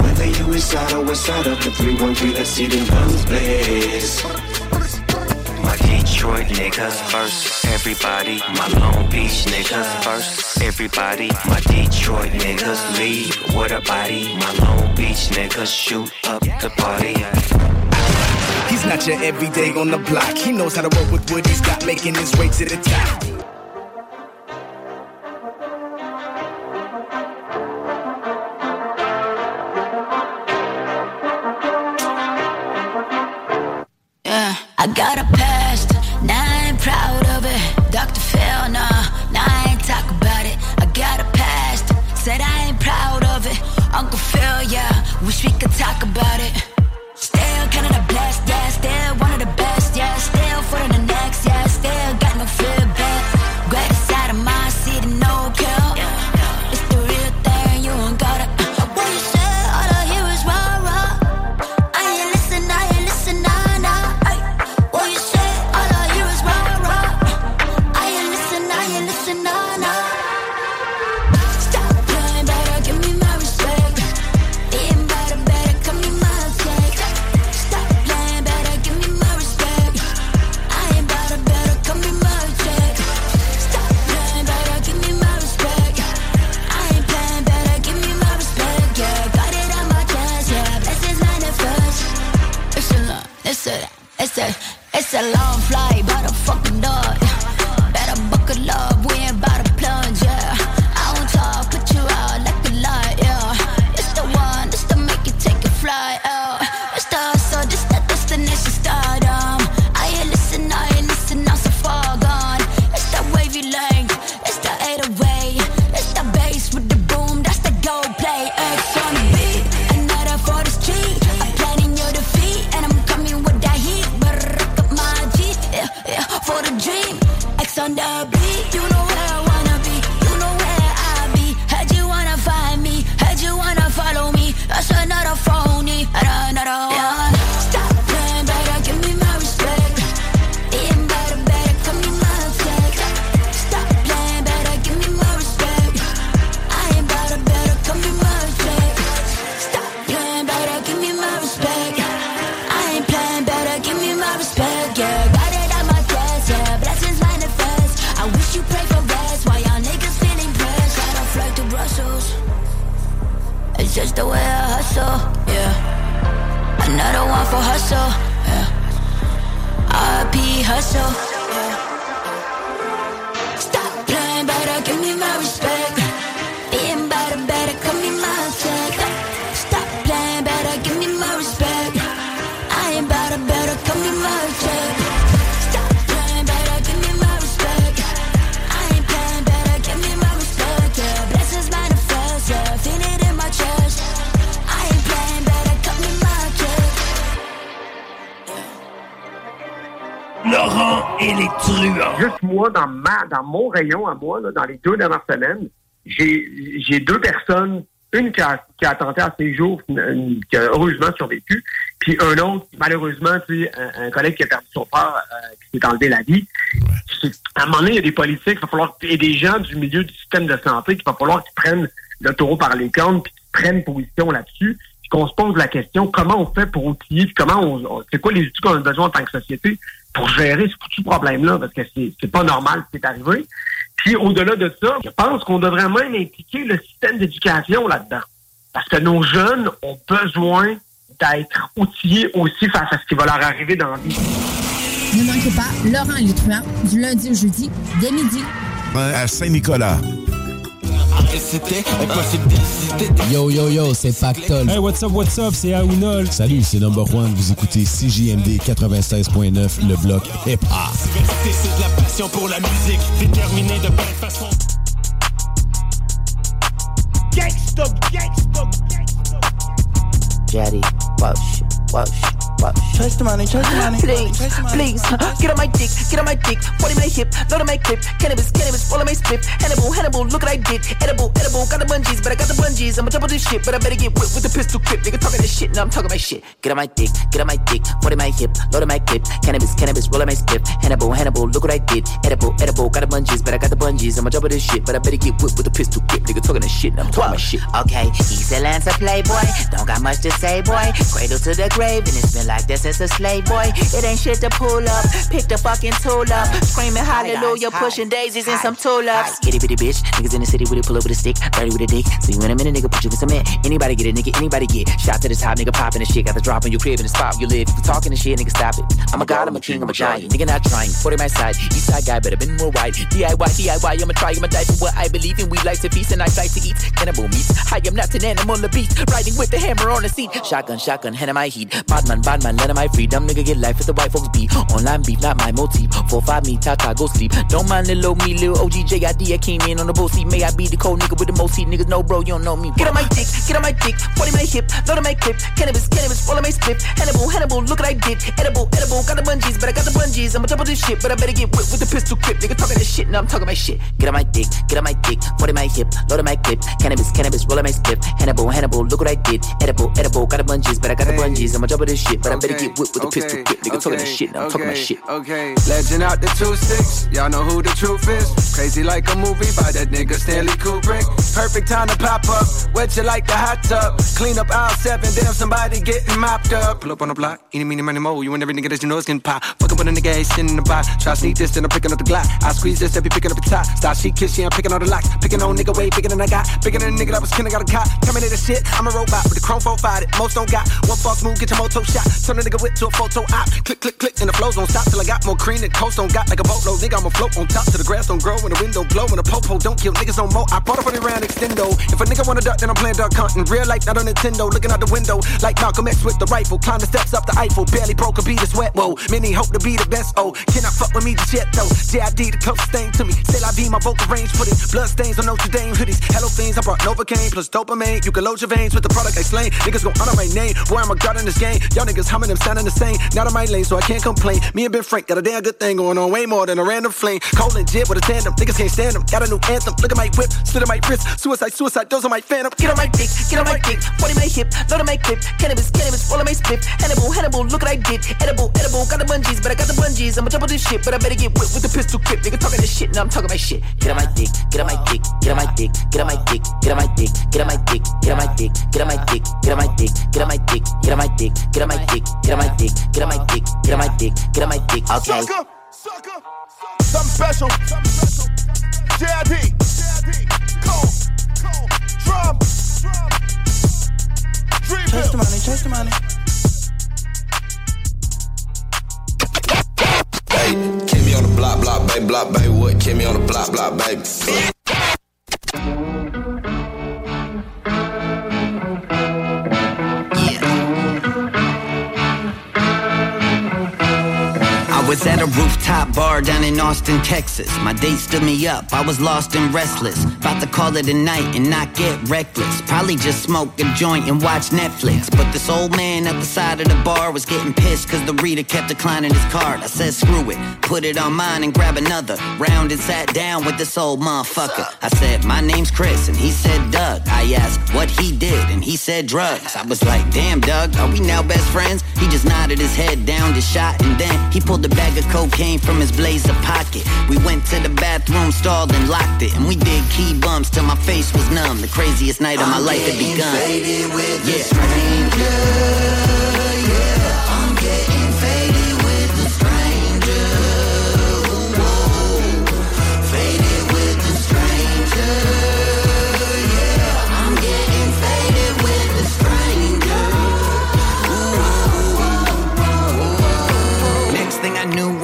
Whether you reside or west side of the 313, let's see them guns blaze. My Detroit niggas first, everybody. My Long Beach niggas first, everybody. My Detroit niggas leave What a body. My Long Beach niggas shoot up the party. He's not your everyday on the block. He knows how to work with what he's got, making his way to the top. Yeah, I got a past, now I ain't proud of it. Dr. Phil, dans, mon rayon à moi, là, dans les deux dernières semaines, j'ai deux personnes, une qui a, qui a tenté à ses jours, une- qui a heureusement survécu, puis un autre, malheureusement, tu sais, un, un collègue qui a perdu son père, euh, qui s'est enlevé la vie. À un moment donné, il y a des politiques, il va falloir, et des gens du milieu du système de santé, qu'il va falloir qu'ils prennent le taureau par les cornes, puis qu'ils prennent position là-dessus, puis qu'on se pose la question, comment on fait pour outiller, puis comment on, on- c'est quoi les outils qu'on a besoin en tant que société pour gérer ce foutu problème-là, parce que c'est pas normal ce qui est arrivé. Puis au-delà de ça, je pense qu'on devrait même impliquer le système d'éducation là-dedans. Parce que nos jeunes ont besoin d'être outillés aussi face à ce qui va leur arriver dans la vie. Ne manquez pas Laurent truands du lundi au jeudi dès midi. à Saint-Nicolas. Yo, yo, yo, c'est Pactol. Hey, what's up, what's up, c'est Aounol. Salut, c'est Number One. Vous écoutez CJMD 96.9, le bloc hip-hop. C'est de la passion pour la musique. Déterminé de belle façon. Gangsta, gangsta, Jetty, whoa, shit, whoa, shit, whoa, shit. Chase the money, chase the money. Please, please, get on my dick, get on my dick. 40 my hip, load on my clip. Cannabis, cannabis, roll on my split. Hannibal, Hannibal, look what I did. Edible, edible, got the bungees, but I got the bungees. I'ma double this shit, but I better get whipped with the pistol grip. Nigga talking this shit, now I'm talking my shit. Get on my dick, get on my dick. 40 my hip, load on my clip. Cannabis, cannabis, roll on my split. Hannibal, Hannibal, look what I did. Edible, edible, got the bungees, but I got the bungees. I'ma double this shit, but I better get whipped with the pistol grip. Nigga talking this shit, now I'm talking my shit. Okay, he's a Lancer playboy. Don't got much to say, boy. Cradle to the grave, and it's been like this since a slave boy. It ain't shit to pull up. Pick the fucking tool up. Screaming hallelujah, pushing daisies and some tulips. Itty bitty bitch, niggas in the city with it, pull up with a stick, dirty with a dick. See you in a minute, nigga, put you in cement. Anybody get it, nigga, anybody get. Shot to the top, nigga, popping the shit. Got the drop on your crib in the spot you live. If you talking the shit, nigga, stop it. I'm a god, I'm a king, I'm a giant. Nigga, not trying. Put it my side. East side guy, better been more wide. DIY, DIY, I'ma try, I'ma die for what I believe in. We like to feast and I like to eat. Cannibal meat. I am not an animal, a beast. Riding with the hammer on the seat. Shotgun, shotgun, hand in my heat. Badman, badman, let him my freedom. Nigga, get life with the white folks be. Online beef, not my motif. Four, five, me, tata, go sleep. Don't mind the low me, little OG, JID. I came in on the boat seat. May I be the cold nigga with the most heat. Niggas know, bro, you don't know me. Get on my dick, get on my dick. 40 my hip, load on my clip. Cannabis, cannabis, roll on my split. Hannibal, Hannibal, look what I did. Edible, edible, got the bungees, but I got the bungees. I'ma double this shit, but I better get whipped with the pistol grip. Nigga talking this shit, now I'm talking my shit. Get on my dick, get on my dick. 40 my hip, load on my clip. Cannabis, cannabis, roll on my split. Hannibal, Hannibal, look what I did. Edible, edible, got the bungees, but I got the bungees. I'ma double this shit, but I better get whipped with the pistol grip. Nigga talking this shit, now I'm talking my shit. Okay, legend out the two six. Y'all know who the truth is. Crazy like a movie by that nigga Stanley Kubrick. Perfect time to pop up. Wet you like the hot tub. Clean up aisle seven. Damn, somebody getting mopped up. Pull up on the block. Eeny, meeny, money, mo. You and every nigga that you know is getting pop. Fucking with a nigga, ain't sitting in the box. Try to sneak this, then I'm picking up the Glock. I squeeze this, every picking up the top. Stop, she kiss, she, I'm picking on the locks. Picking on nigga way bigger than I got. Bigger than a nigga that was killing, got a cop. Terminator shit, I'm a robot with the chrome 4 fight it. Most don't got. One false move, get your moto shot. Turn a nigga whip to a photo op. Click, click, click, and the flows don't stop till I got more cream than coast don't got like a boatload. Nigga, I'ma float on top till the grass don't grow and the wind don't blow and the popo don't kill niggas no more. I bought up on the round extendo. If a nigga wanna duck, then I'm playing duck hunting. Real life, not on Nintendo. Looking out the window like Malcolm X with the rifle. Climb the steps up the Eiffel. Barely broke a beat of sweat. Whoa, many hope to be the best. Oh, cannot fuck with me just yet though. JID the closest thing to me. Say la vie, my vocal range put it. Blood stains on Notre Dame hoodies. Hello things, I brought Novocaine plus dopamine. You can load your veins with the product I slain. Niggas gon' honor my name. Boy, I'm a god in this game. Y'all niggas humming them sounding the same. Not on my lane, so I can't complain. Me and Ben Frank got a damn good thing going on. Way more than a random flame. Cold and jib with a tandem. Niggas can't stand them. Got a new anthem. Look at my whip. Slit at my wrist. Suicide, suicide. Those are my phantom. Get on my dick, get on my dick, 40 my hip, load on my clip, cannabis, cannabis, roll on my split, Hannibal, Hannibal, look what I did, edible, edible, got the bungees, but I got the bungees, I'ma double this shit, but I better get whipped with the pistol grip, nigga talking this shit, now I'm talking my shit. Get on my dick, get on my dick, get on my dick, get on my dick, get on my dick, get on my dick, get on my dick, get on my dick, get on my dick, get on my dick, get on my dick, get on my dick, get on my dick, dick, get on my dick, get on my dick, get on my dick, get on my dick. Okay. Sucker, sucker, something special. JID, cold, cold, drum, chase the money, chase the money. Hey, Kimmy on the block, block, baby, block, baby. What Kimmy on the block, block, baby? Was at a rooftop bar down in Austin, Texas. My date stood me up. I was lost and restless. About to call it a night and not get reckless. Probably just smoke a joint and watch Netflix. But this old man at the side of the bar was getting pissed because the reader kept declining his card. I said, screw it. Put it on mine and grab another. Round and sat down with this old motherfucker. I said, my name's Chris. And he said, Doug. I asked what he did. And he said, drugs. I was like, damn, Doug, are we now best friends? He just nodded his head down to shot. And then he pulled a bag of cocaine from his blazer pocket. We went to the bathroom stall and locked it. And we did key bumps till my face was numb. The craziest night of my I'm life had begun. faded with yeah. stranger.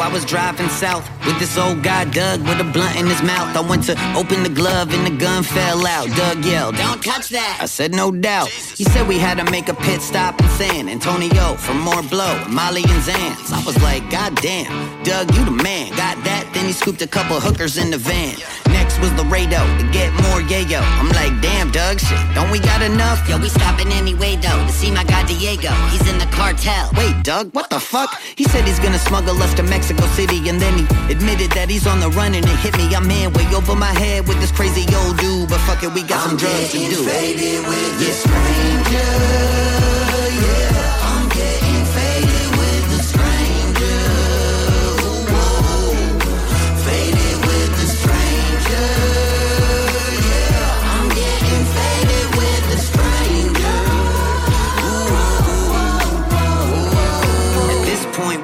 I was driving south with this old guy, Doug, with a blunt in his mouth. I went to open the glove and the gun fell out. Doug yelled, Don't touch that. I said, No doubt. He said we had to make a pit stop in San Antonio for more blow, Molly and Zans. I was like, God damn, Doug, you the man. Got that? Then he scooped a couple hookers in the van. Next was Laredo to get more yayo. I'm like, damn, Doug, shit, don't we got enough? Yo, we stopping anyway though to see my guy Diego. He's in the cartel. Wait, Doug, what the fuck? He said he's gonna smuggle us to Mexico City and then he admitted that he's on the run and it hit me. I'm in way over my head with this crazy old dude, but fuck it, we got some drugs to do. faded with the stranger.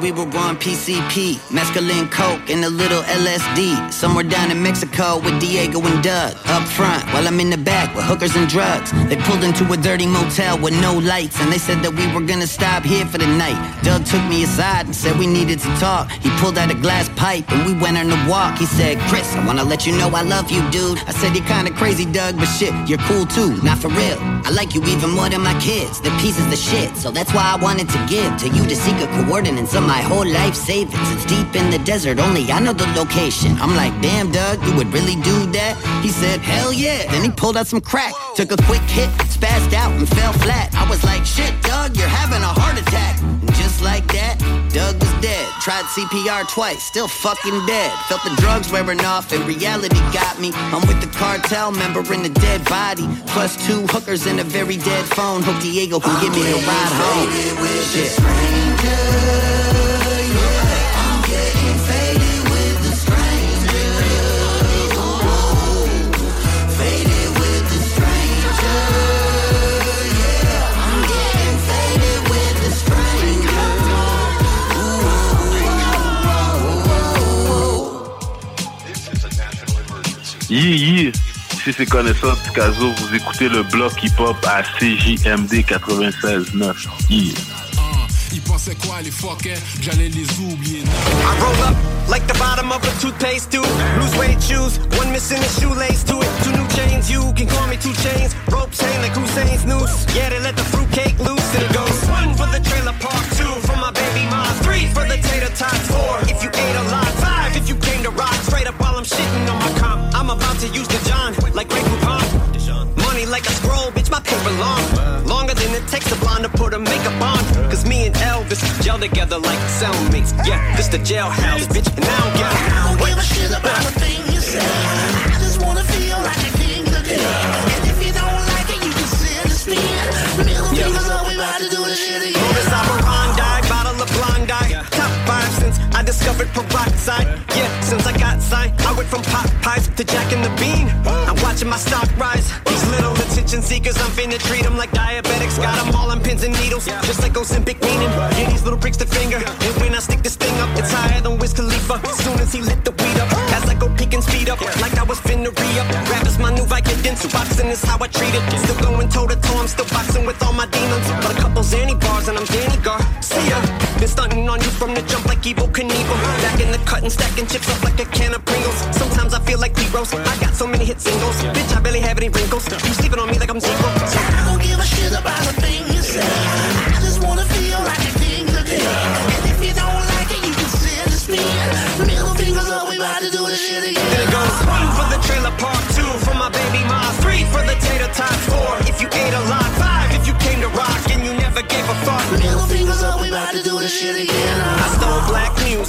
We were on PCP, mescaline, coke, and a little LSD. Somewhere down in Mexico with Diego and Doug. Up front, while I'm in the back with hookers and drugs. They pulled into a dirty motel with no lights, and they said that we were gonna stop here for the night. Doug took me aside and said we needed to talk. He pulled out a glass pipe and we went on a walk. He said, Chris, I wanna let you know I love you, dude. I said, You're kinda crazy, Doug, but shit, you're cool too. Not for real. I like you even more than my kids. They're pieces of shit, so that's why I wanted to give to you the secret coordinates of my whole life savings. It's deep in the desert, only I know the location. I'm like, damn, Doug, you would really do that? He said, hell yeah. Then he pulled out some crack, took a quick hit, spazzed out, and fell flat. I was like, shit, Doug, you're having a heart attack. And just like that, Doug was dead. Tried CPR twice, still fucking dead. Felt the drugs wearing off, and reality got me. I'm with the cartel member in a dead body, plus two hookers and a very dead phone. Hope Diego can give me a ride home. Shit. Yeah, yeah. Si c'est connaissance Picasso, vous écoutez le bloc hip-hop à CJMD 96.9. Yeah. Ils pensaient quoi les fuckers? J'allais les oublier I roll up like the bottom of a toothpaste tube. Lose weight shoes, one missing a shoelace to it. Two new chains, you can call me two chains. Ropes hang like Hussein's noose. Yeah, they let the fruitcake loose and it goes one for the trailer park, two for my baby mom, three for the tater tot, four if you ate a lot, To use the John like Grey Poupon. Money like a scroll, bitch, my paper long. Longer than it takes a blonde to put her makeup on. Cause me and Elvis gel together like cellmates. Yeah, this the jailhouse, bitch, and I don't the Bean. I'm watching my stock rise. These little attention seekers, I'm finna treat them like diabetics. Got them all on pins and needles, just like Ozempic meaning. Yeah, these little pricks the finger. And when I stick this thing up, it's higher than Wiz Khalifa. As Soon as he lit the weed up, as I go peek and speed up, like I was finna re up. Rap is my new Vicodin, boxing is how I treat it. Still going toe to toe, I'm still boxing with all my demons. But a couple Zanny bars and I'm Danny Garcia. Been stunting on you from the jump like Evil Knievel. Back in the cut and stacking chips up like a can of Pringles. Sometimes I feel like P-Rose. I got so many hit singles. Bitch, I barely have any wrinkles. You sleeping on me like I'm. So I don't give a shit about a thing you say. I just wanna feel like a king today. And if you don't like it, you can send a spin. Middle fingers up, we about to do this shit again. Then it goes one for the trailer park, two for my baby mom, three for the tater tots, four if you ate a lot, five if you came to rock and you never gave a fuck. Middle fingers up, we about to do this shit again.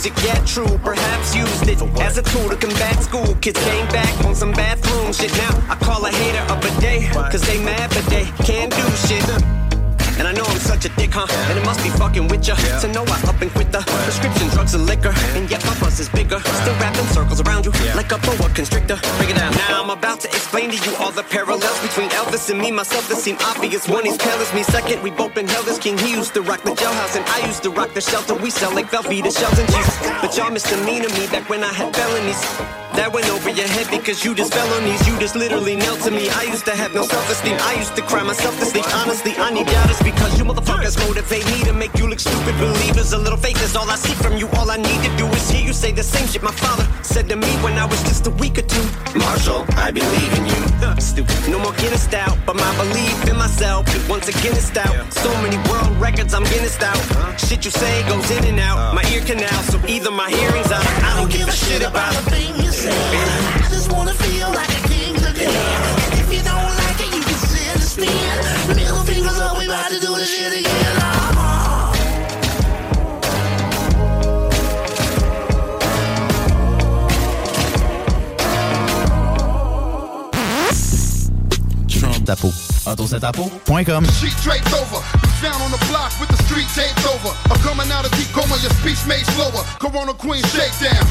Music, yeah, true. Perhaps used it as a tool to combat school. Kids came back on some bathroom shit. Now I call a hater up a day, cause they mad, but they can't do shit. And I know I'm such a dick, huh? And it must be fucking with ya To know I up and quit the prescription drugs and liquor. And yet my buzz is bigger. Still wrapping circles around you Like a boa constrictor. Break it down Now I'm about to explain to you all the parallels Between Elvis and me. Myself that seem obvious One, is pale as me Second, we both been held as king He used to rock the jailhouse And I used to rock the shelter. We sell like Velveeta shells and cheese But y'all misdemeanor me Back when I had felonies that went over your head because you just fell on these. You just literally knelt to me. I used to have no self-esteem. I used to cry myself to sleep. Honestly, I need doubters because you motherfuckers motivate me to make you look stupid. Believers, a little faith is all I see from you. All I need to do is hear you say the same shit my father said to me when I was just a week or two. Marshall, I believe in you. Stupid. No more Guinness out, but my belief in myself once again is out. So many world records, I'm Guinness out. Shit you say goes in and out. My ear canal, so either my hearing's out. I don't give a shit about a thing you say. I just wanna feel like a king today. And if you don't like it, you can send a spin. Middle fingers up, we about to do this shit again. Tapo. AutoSetapo.com. Sheet draped over, found on the block with the street taped over. I'm coming out of deep coma, your speech made slower. Corona Queen shakedown.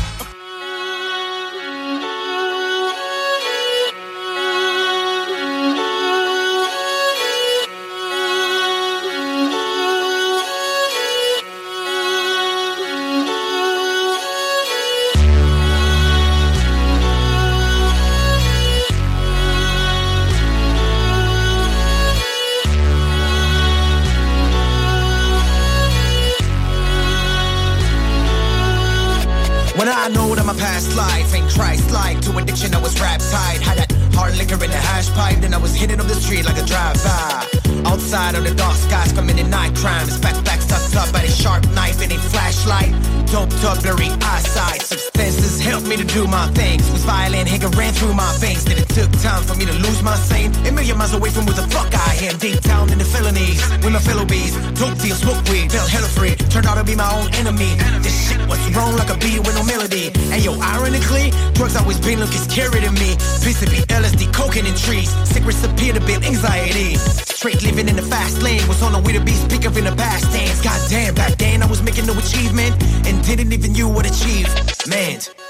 Through my veins Then it took time for me to lose my sane. A million miles away from where the fuck I am Deep down in the felonies. With my fellow bees Dope deal, smoke weed, felt hella free. Turned out to be my own enemy. This shit was wrong like a bee with no melody. And yo, ironically Drugs always been looking scary to me. PCP, LSD, cocaine and trees. Sick recipe to build anxiety. Straight living in the fast lane Was on the way to be speak up in the past tense. Goddamn, back then I was making no achievement And didn't even you what achieve Man, man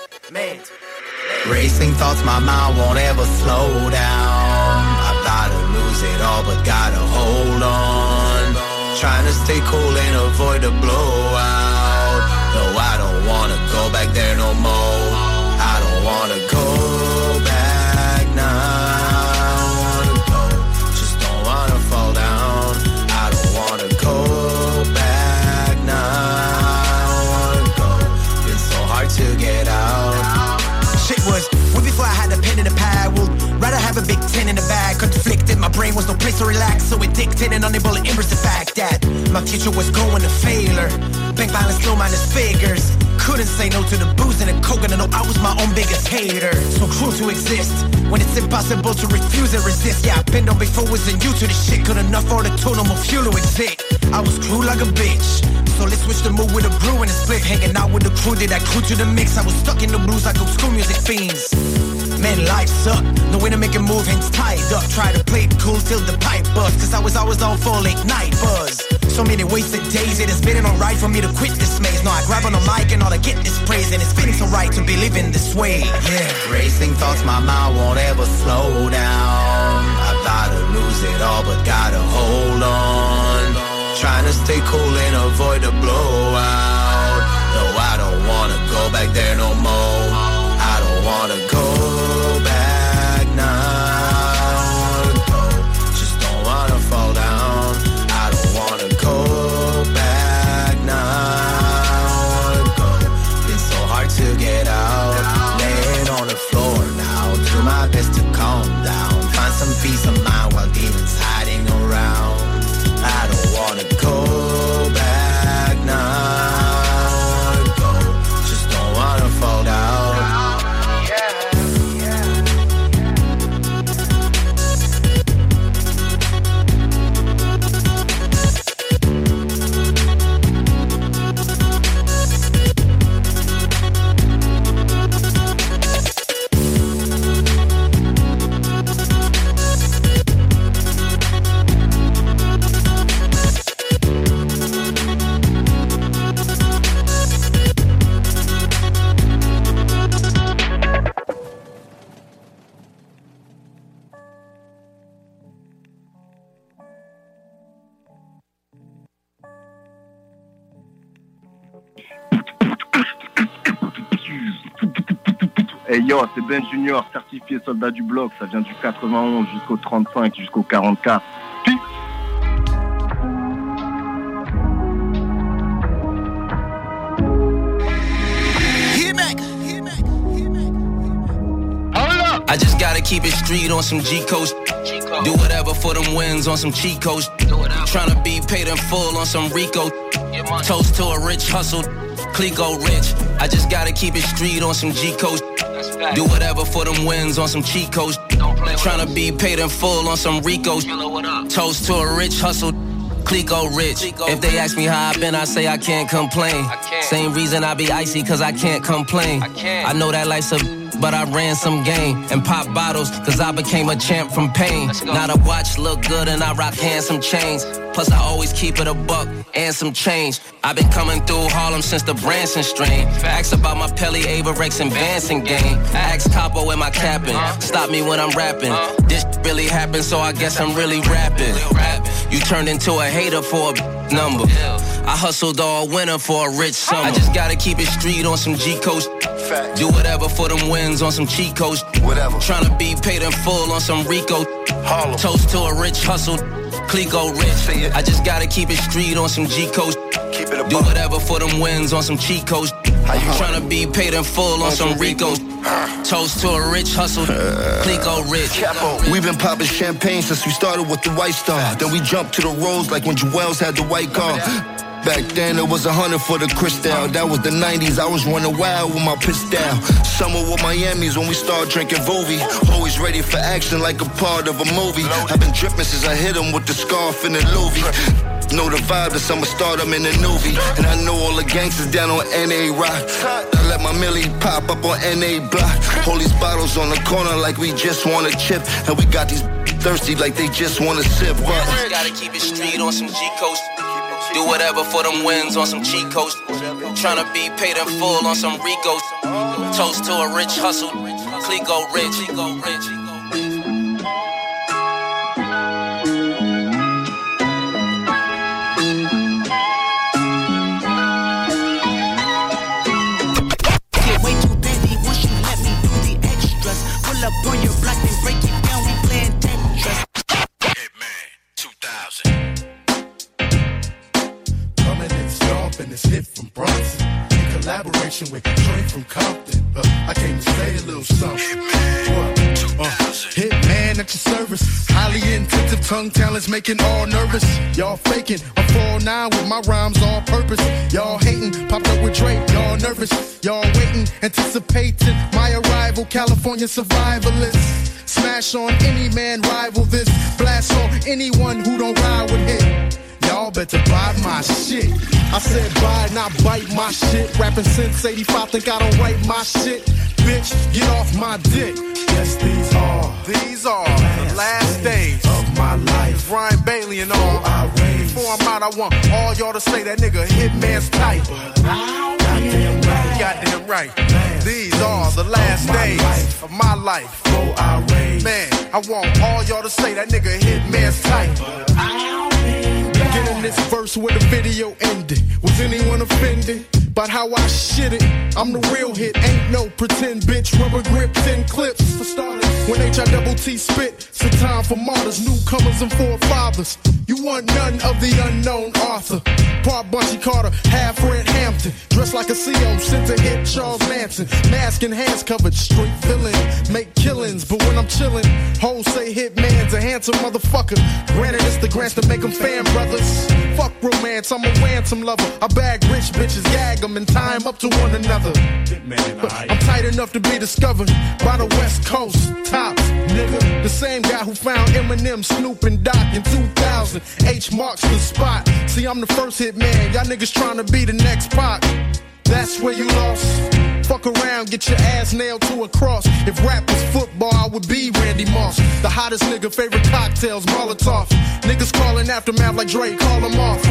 Racing thoughts, my mind won't ever slow down. I gotta lose it all, but gotta hold on. Trying to stay cool and avoid the blowout. No, I don't wanna go back there no more. I don't wanna go ten in the bag. Conflicted, my brain was no place to relax. So addicted and unable to embrace the fact that my future was going to failure. Bank balance low minus figures. Couldn't say no to the booze and the coke, and I know I was my own biggest hater. So cruel to exist when it's impossible to refuse and resist. Yeah, I've been on before, wasn't you to this shit. Good enough for the two, no more fuel to exist. I was cruel like a bitch. So let's switch the mood with a brew and a split. Hanging out with the crew, did I crew to the mix? I was stuck in the blues like old school music fiends. Man, life sucked. No way to make a move, hands tied up. Try to play it cool till the pipe bust. Cause I was always on for late night buzz. So many wasted days, it has been alright for me to quit this maze. Now I grab on the mic and all I get is praise. And it's feeling so right to be living this way. Yeah. Racing thoughts, my mind won't ever slow down. I gotta lose it all, but gotta hold on. Trying to stay cool and avoid the blowout. No, I don't wanna go back there no more. I don't wanna go yo, c'est Ben Junior, certifié soldat du bloc. Ça vient du 91 jusqu'au 35, jusqu'au 44. Peace. I just gotta keep it street on some G coast. Do whatever for them wins on some cheat codes. Tryna be paid in full on some Rico. Toast to a rich hustle. Clico rich. I just gotta keep it street on some G coast. Do whatever for them wins on some cheat codes. Tryna be paid in full on some Ricos. Toast to a rich hustle. Clico rich. If they ask me how I been, I say I can't complain. Same reason I be icy, cause I can't complain. I know that life's a but I ran some game and pop bottles, cause I became a champ from pain. Now the watch look good and I rock handsome chains. Plus I always keep it a buck and some change. I've been coming through Harlem since the Branson strain. Ask about my Pelly Averex and Vanson game. Ask Capo in my capping. Uh. Stop me when I'm rapping. Uh. This really happened, so I guess I'm really rapping. You turned into a hater for a number. I hustled all winter for a rich summer. I just gotta keep it street on some G coast. Do whatever for them wins on some cheat codes. Whatever. Tryna be paid in full on some Rico. Harlem. Toast to a rich hustle. Clico rich. I just gotta keep it street on some G coast. Keep it Do whatever for them wins on some cheat codes. Tryna be paid in full on some Ricos. Toast to a rich hustle. Clico rich. We've been popping champagne since we started with the White Star. Then we jumped to the Rose like when Jewels had the white car. Back then it was a hundred for the Cristal. That was the 90s. I was running wild with my pistol. Summer with Miami's when we started drinking Vovi. Always ready for action like a part of a movie. I've been dripping since I hit him with the scarf and the Louis. Know the vibe, the summer start, I'm in the movie. And I know all the gangsters down on NA Rock. I let my millie pop up on NA Block. All these bottles on the corner like we just want a chip. And we got these thirsty like they just want to sip. Just gotta keep it street on some G coast. Do whatever for them wins on some cheat coast. Tryna be paid in full on some Ricos. Toast to a rich hustle. Clico rich. Clico rich. On your block and break it down. We playing Tetris. Coming in stomping this hit from Bronson. In collaboration with Trey from Compton. Uh, I came to say a little something. What? Uh, Hitman at your service. Highly intensive tongue talents making all nervous. Y'all faking. I'm 4-9 with my rhymes all purpose. Y'all hating. Popped up with Drake. Y'all nervous. Y'all waiting. Anticipating my arrival. California survivalist. Smash on any man rival this. Blast on anyone who don't ride with hit. Y'all better buy my shit. I said buy, not bite my shit. Rapping since 85, think I don't write my shit. Bitch, get off my dick. Yes, these are. These are the last days of my life. Ryan Bailey and all. Before I'm out, I want all y'all to say that nigga Hitman's tight. Goddamn right. Goddamn right. These are the last days of my life. Before I raise. Man, I want all y'all to say that nigga Hitman's tight. This verse where the video ended. Was anyone offended? About how I shit it. I'm the real hit, ain't no pretend bitch. Rubber grip, 10 clips for starters. When H I double T spit, it's a time for martyrs, newcomers and forefathers. You want none of the unknown author. Part Bunchy Carter, half Red Hampton. Dressed like a CO, sent to hit Charles Manson. Mask and hands covered, straight villain. Make killings, but when I'm chillin', hoes say hitman's a handsome motherfucker. Granted, it's the grants to make them fan brothers. Fuck romance, I'm a ransom lover. I bag rich bitches, gag them, and tie 'em up to one another. I'm tight enough to be discovered by the West Coast. Tops, nigga. The same guy who found Eminem, Snoop, and Doc in 2000. H marks the spot. See, I'm the first hit man. Y'all niggas trying to be the next pop. That's where you lost. Fuck around, get your ass nailed to a cross. If rap was football, I would be Randy Moss. The hottest nigga, favorite cocktails, Molotov. Niggas calling aftermath like Drake, call them off.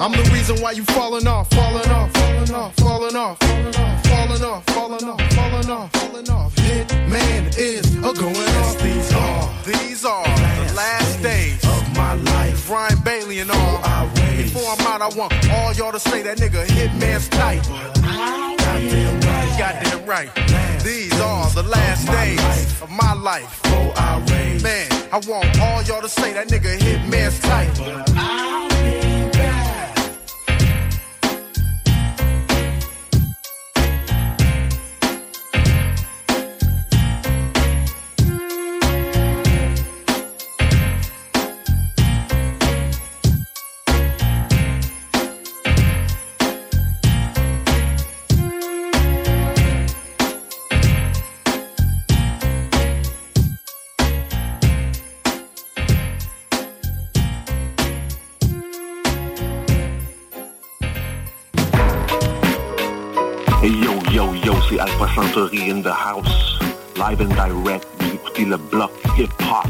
I'm the reason why you falling off, falling off, falling off, falling off, falling off, falling off, falling off, falling off. Hit man is a going off. These are, these are the last days of my life. Ryan Bailey and all. Before before I'm out, I want all y'all to say that nigga hitman's tight. Goddamn right. Goddamn right. These are the last days of my life. Man, I want all y'all to say that nigga hitman's tight. Yo, yo, c'est Alpha Santori in the house. Live and direct, vous écoutez le bloc hip-hop.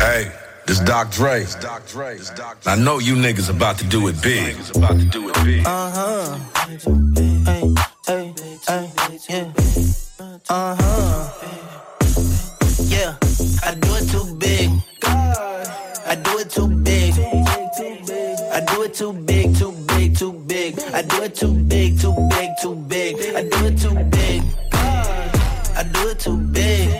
Hey, this Doc Dre. I know you niggas about to do it big. Uh huh. Hey, hey, hey, yeah. Uh huh. Yeah, I do it too big. I do it too big. I do it too big, too big, too big. I do it too big, too big, too big. I do it too big. I do it too big.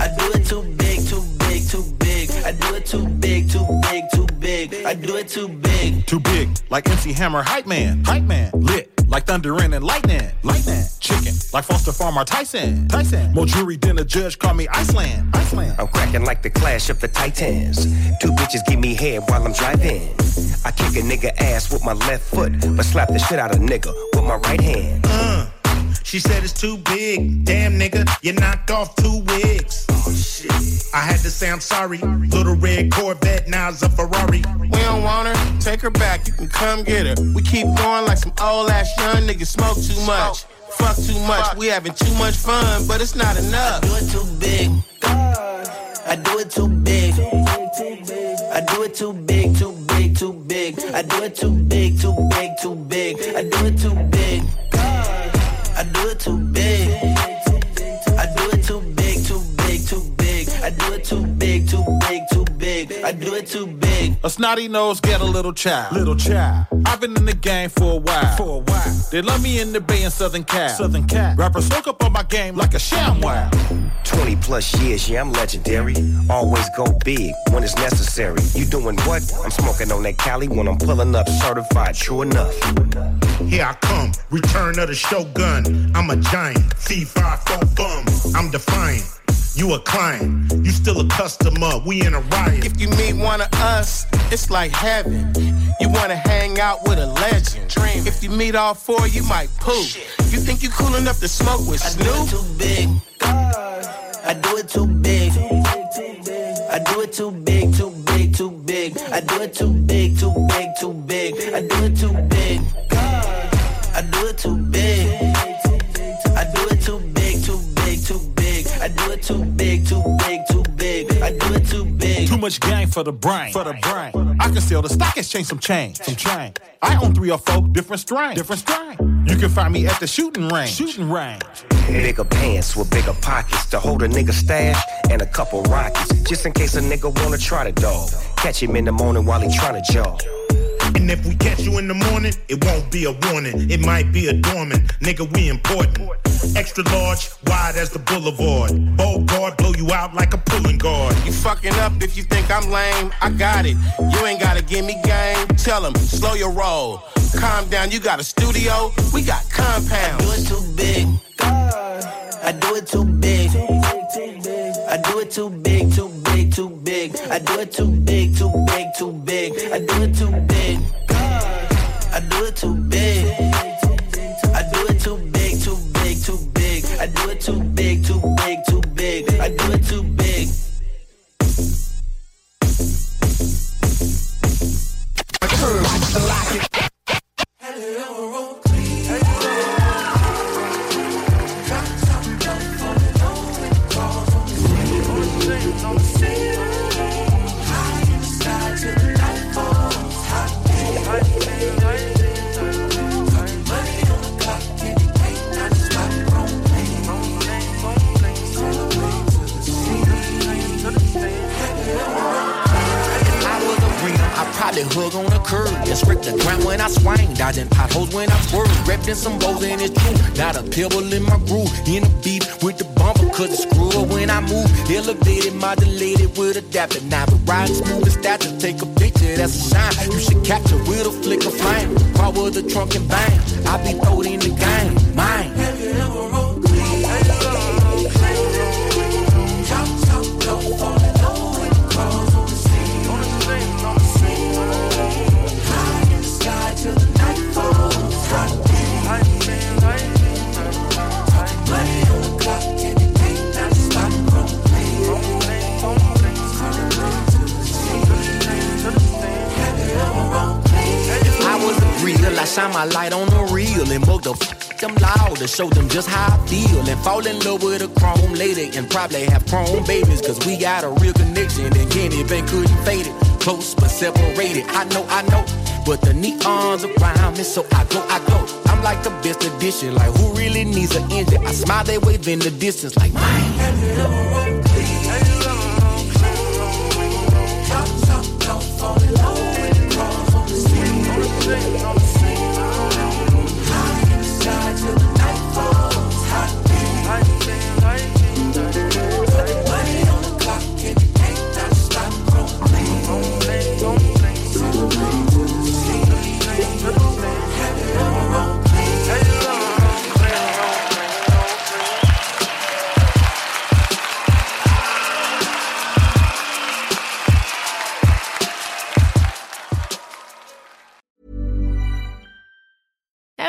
I do it too big, too big, too big. I do it too big, too big, too big. I do it too big. Too big, like MC Hammer, hype man, hype man. Lit, like thundering and lightning, lightning. Chicken, like Foster Farmer Tyson, Tyson. More jury than a judge, call me Iceland, Iceland. I'm cracking like the clash of the titans. Two bitches give me head while I'm driving. I kick a nigga ass with my left foot, but slap the shit out of nigga with my right hand. Uh, she said it's too big. Damn nigga, you knocked off two wigs. Oh shit. I had to say I'm sorry. Little red Corvette, now's a Ferrari. We don't want her, take her back, you can come get her. We keep going like some old ass young niggas smoke too much. Fuck too much, we having too much fun, but it's not enough. I do it too big. I do it too big. I do it too big, too big, too big. I do it too big, too big, too big. I do it too big. I do it too big. I do it too big. A snotty nose get a little child. Little child. I've been in the game for a while. For a while. They love me in the Bay and Southern Cal. Southern Cal. Rappers soak up on my game like a sham wow. 20 plus years, yeah, I'm legendary. Always go big when it's necessary. You doing what? I'm smoking on that Cali when I'm pulling up certified, true enough. Here I come, return of the shogun. I'm a giant, C5 bum. I'm defiant. You a client, you still a customer. We in a riot. If you meet one of us, it's like heaven. You wanna hang out with a legend. Dream. If you meet all four, you might poop. You think you cool enough to smoke with I do it Snoop? too big. I do it too big. I do it too big, too big, too big. I do it too big, too big, too big. I do it too big. I do it too big. It too big, too big, too big. I do it too big. Too much gang for the brain. For the brain. I can sell the stock exchange some change. Some change. I own three or four different strains. Different strain. You can find me at the shooting range. Shooting range. Bigger pants with bigger pockets to hold a nigga stash and a couple rockets. Just in case a nigga wanna try the dog. Catch him in the morning while he tryna jog. And if we catch you in the morning, it won't be a warning. It might be a dormant. Nigga, we important. Extra large, wide as the boulevard. Bold guard, blow you out like a pulling guard. You fucking up if you think I'm lame. I got it. You ain't gotta give me game. Tell him, slow your roll. Calm down, you got a studio. We got compounds. I do it too big. I do it too big. I do it too big, too big. I do it too big, too big, too big. I do it too big. I do it too big. I do it too big, too big, too big. I do it too big, too big, too big. I do it too big. Curve, lock it. That hug on the curb. Yeah, scrape the ground when I swing, dodging potholes when I swerve. Wrapped in some bows and it's true. Not a pebble in my groove. In the beat with the bumper, cause it's screw up when I move. Elevated, modulated with adapter. Now, but riding smooth as to take a picture, that's a sign. You should capture with a flick of flame. Power the trunk and bang. I be throwed in the game. Mine. Real, I shine my light on the real and book the f them loud to show them just how I feel and fall in love with a chrome lady and probably have chrome babies cause we got a real connection and Kenny even couldn't fade it. Close but separated. I know, I know. But the neons around me, so I go, I go. I'm like the best addition like who really needs an engine? I smile, they wave in the distance, like mine. Ever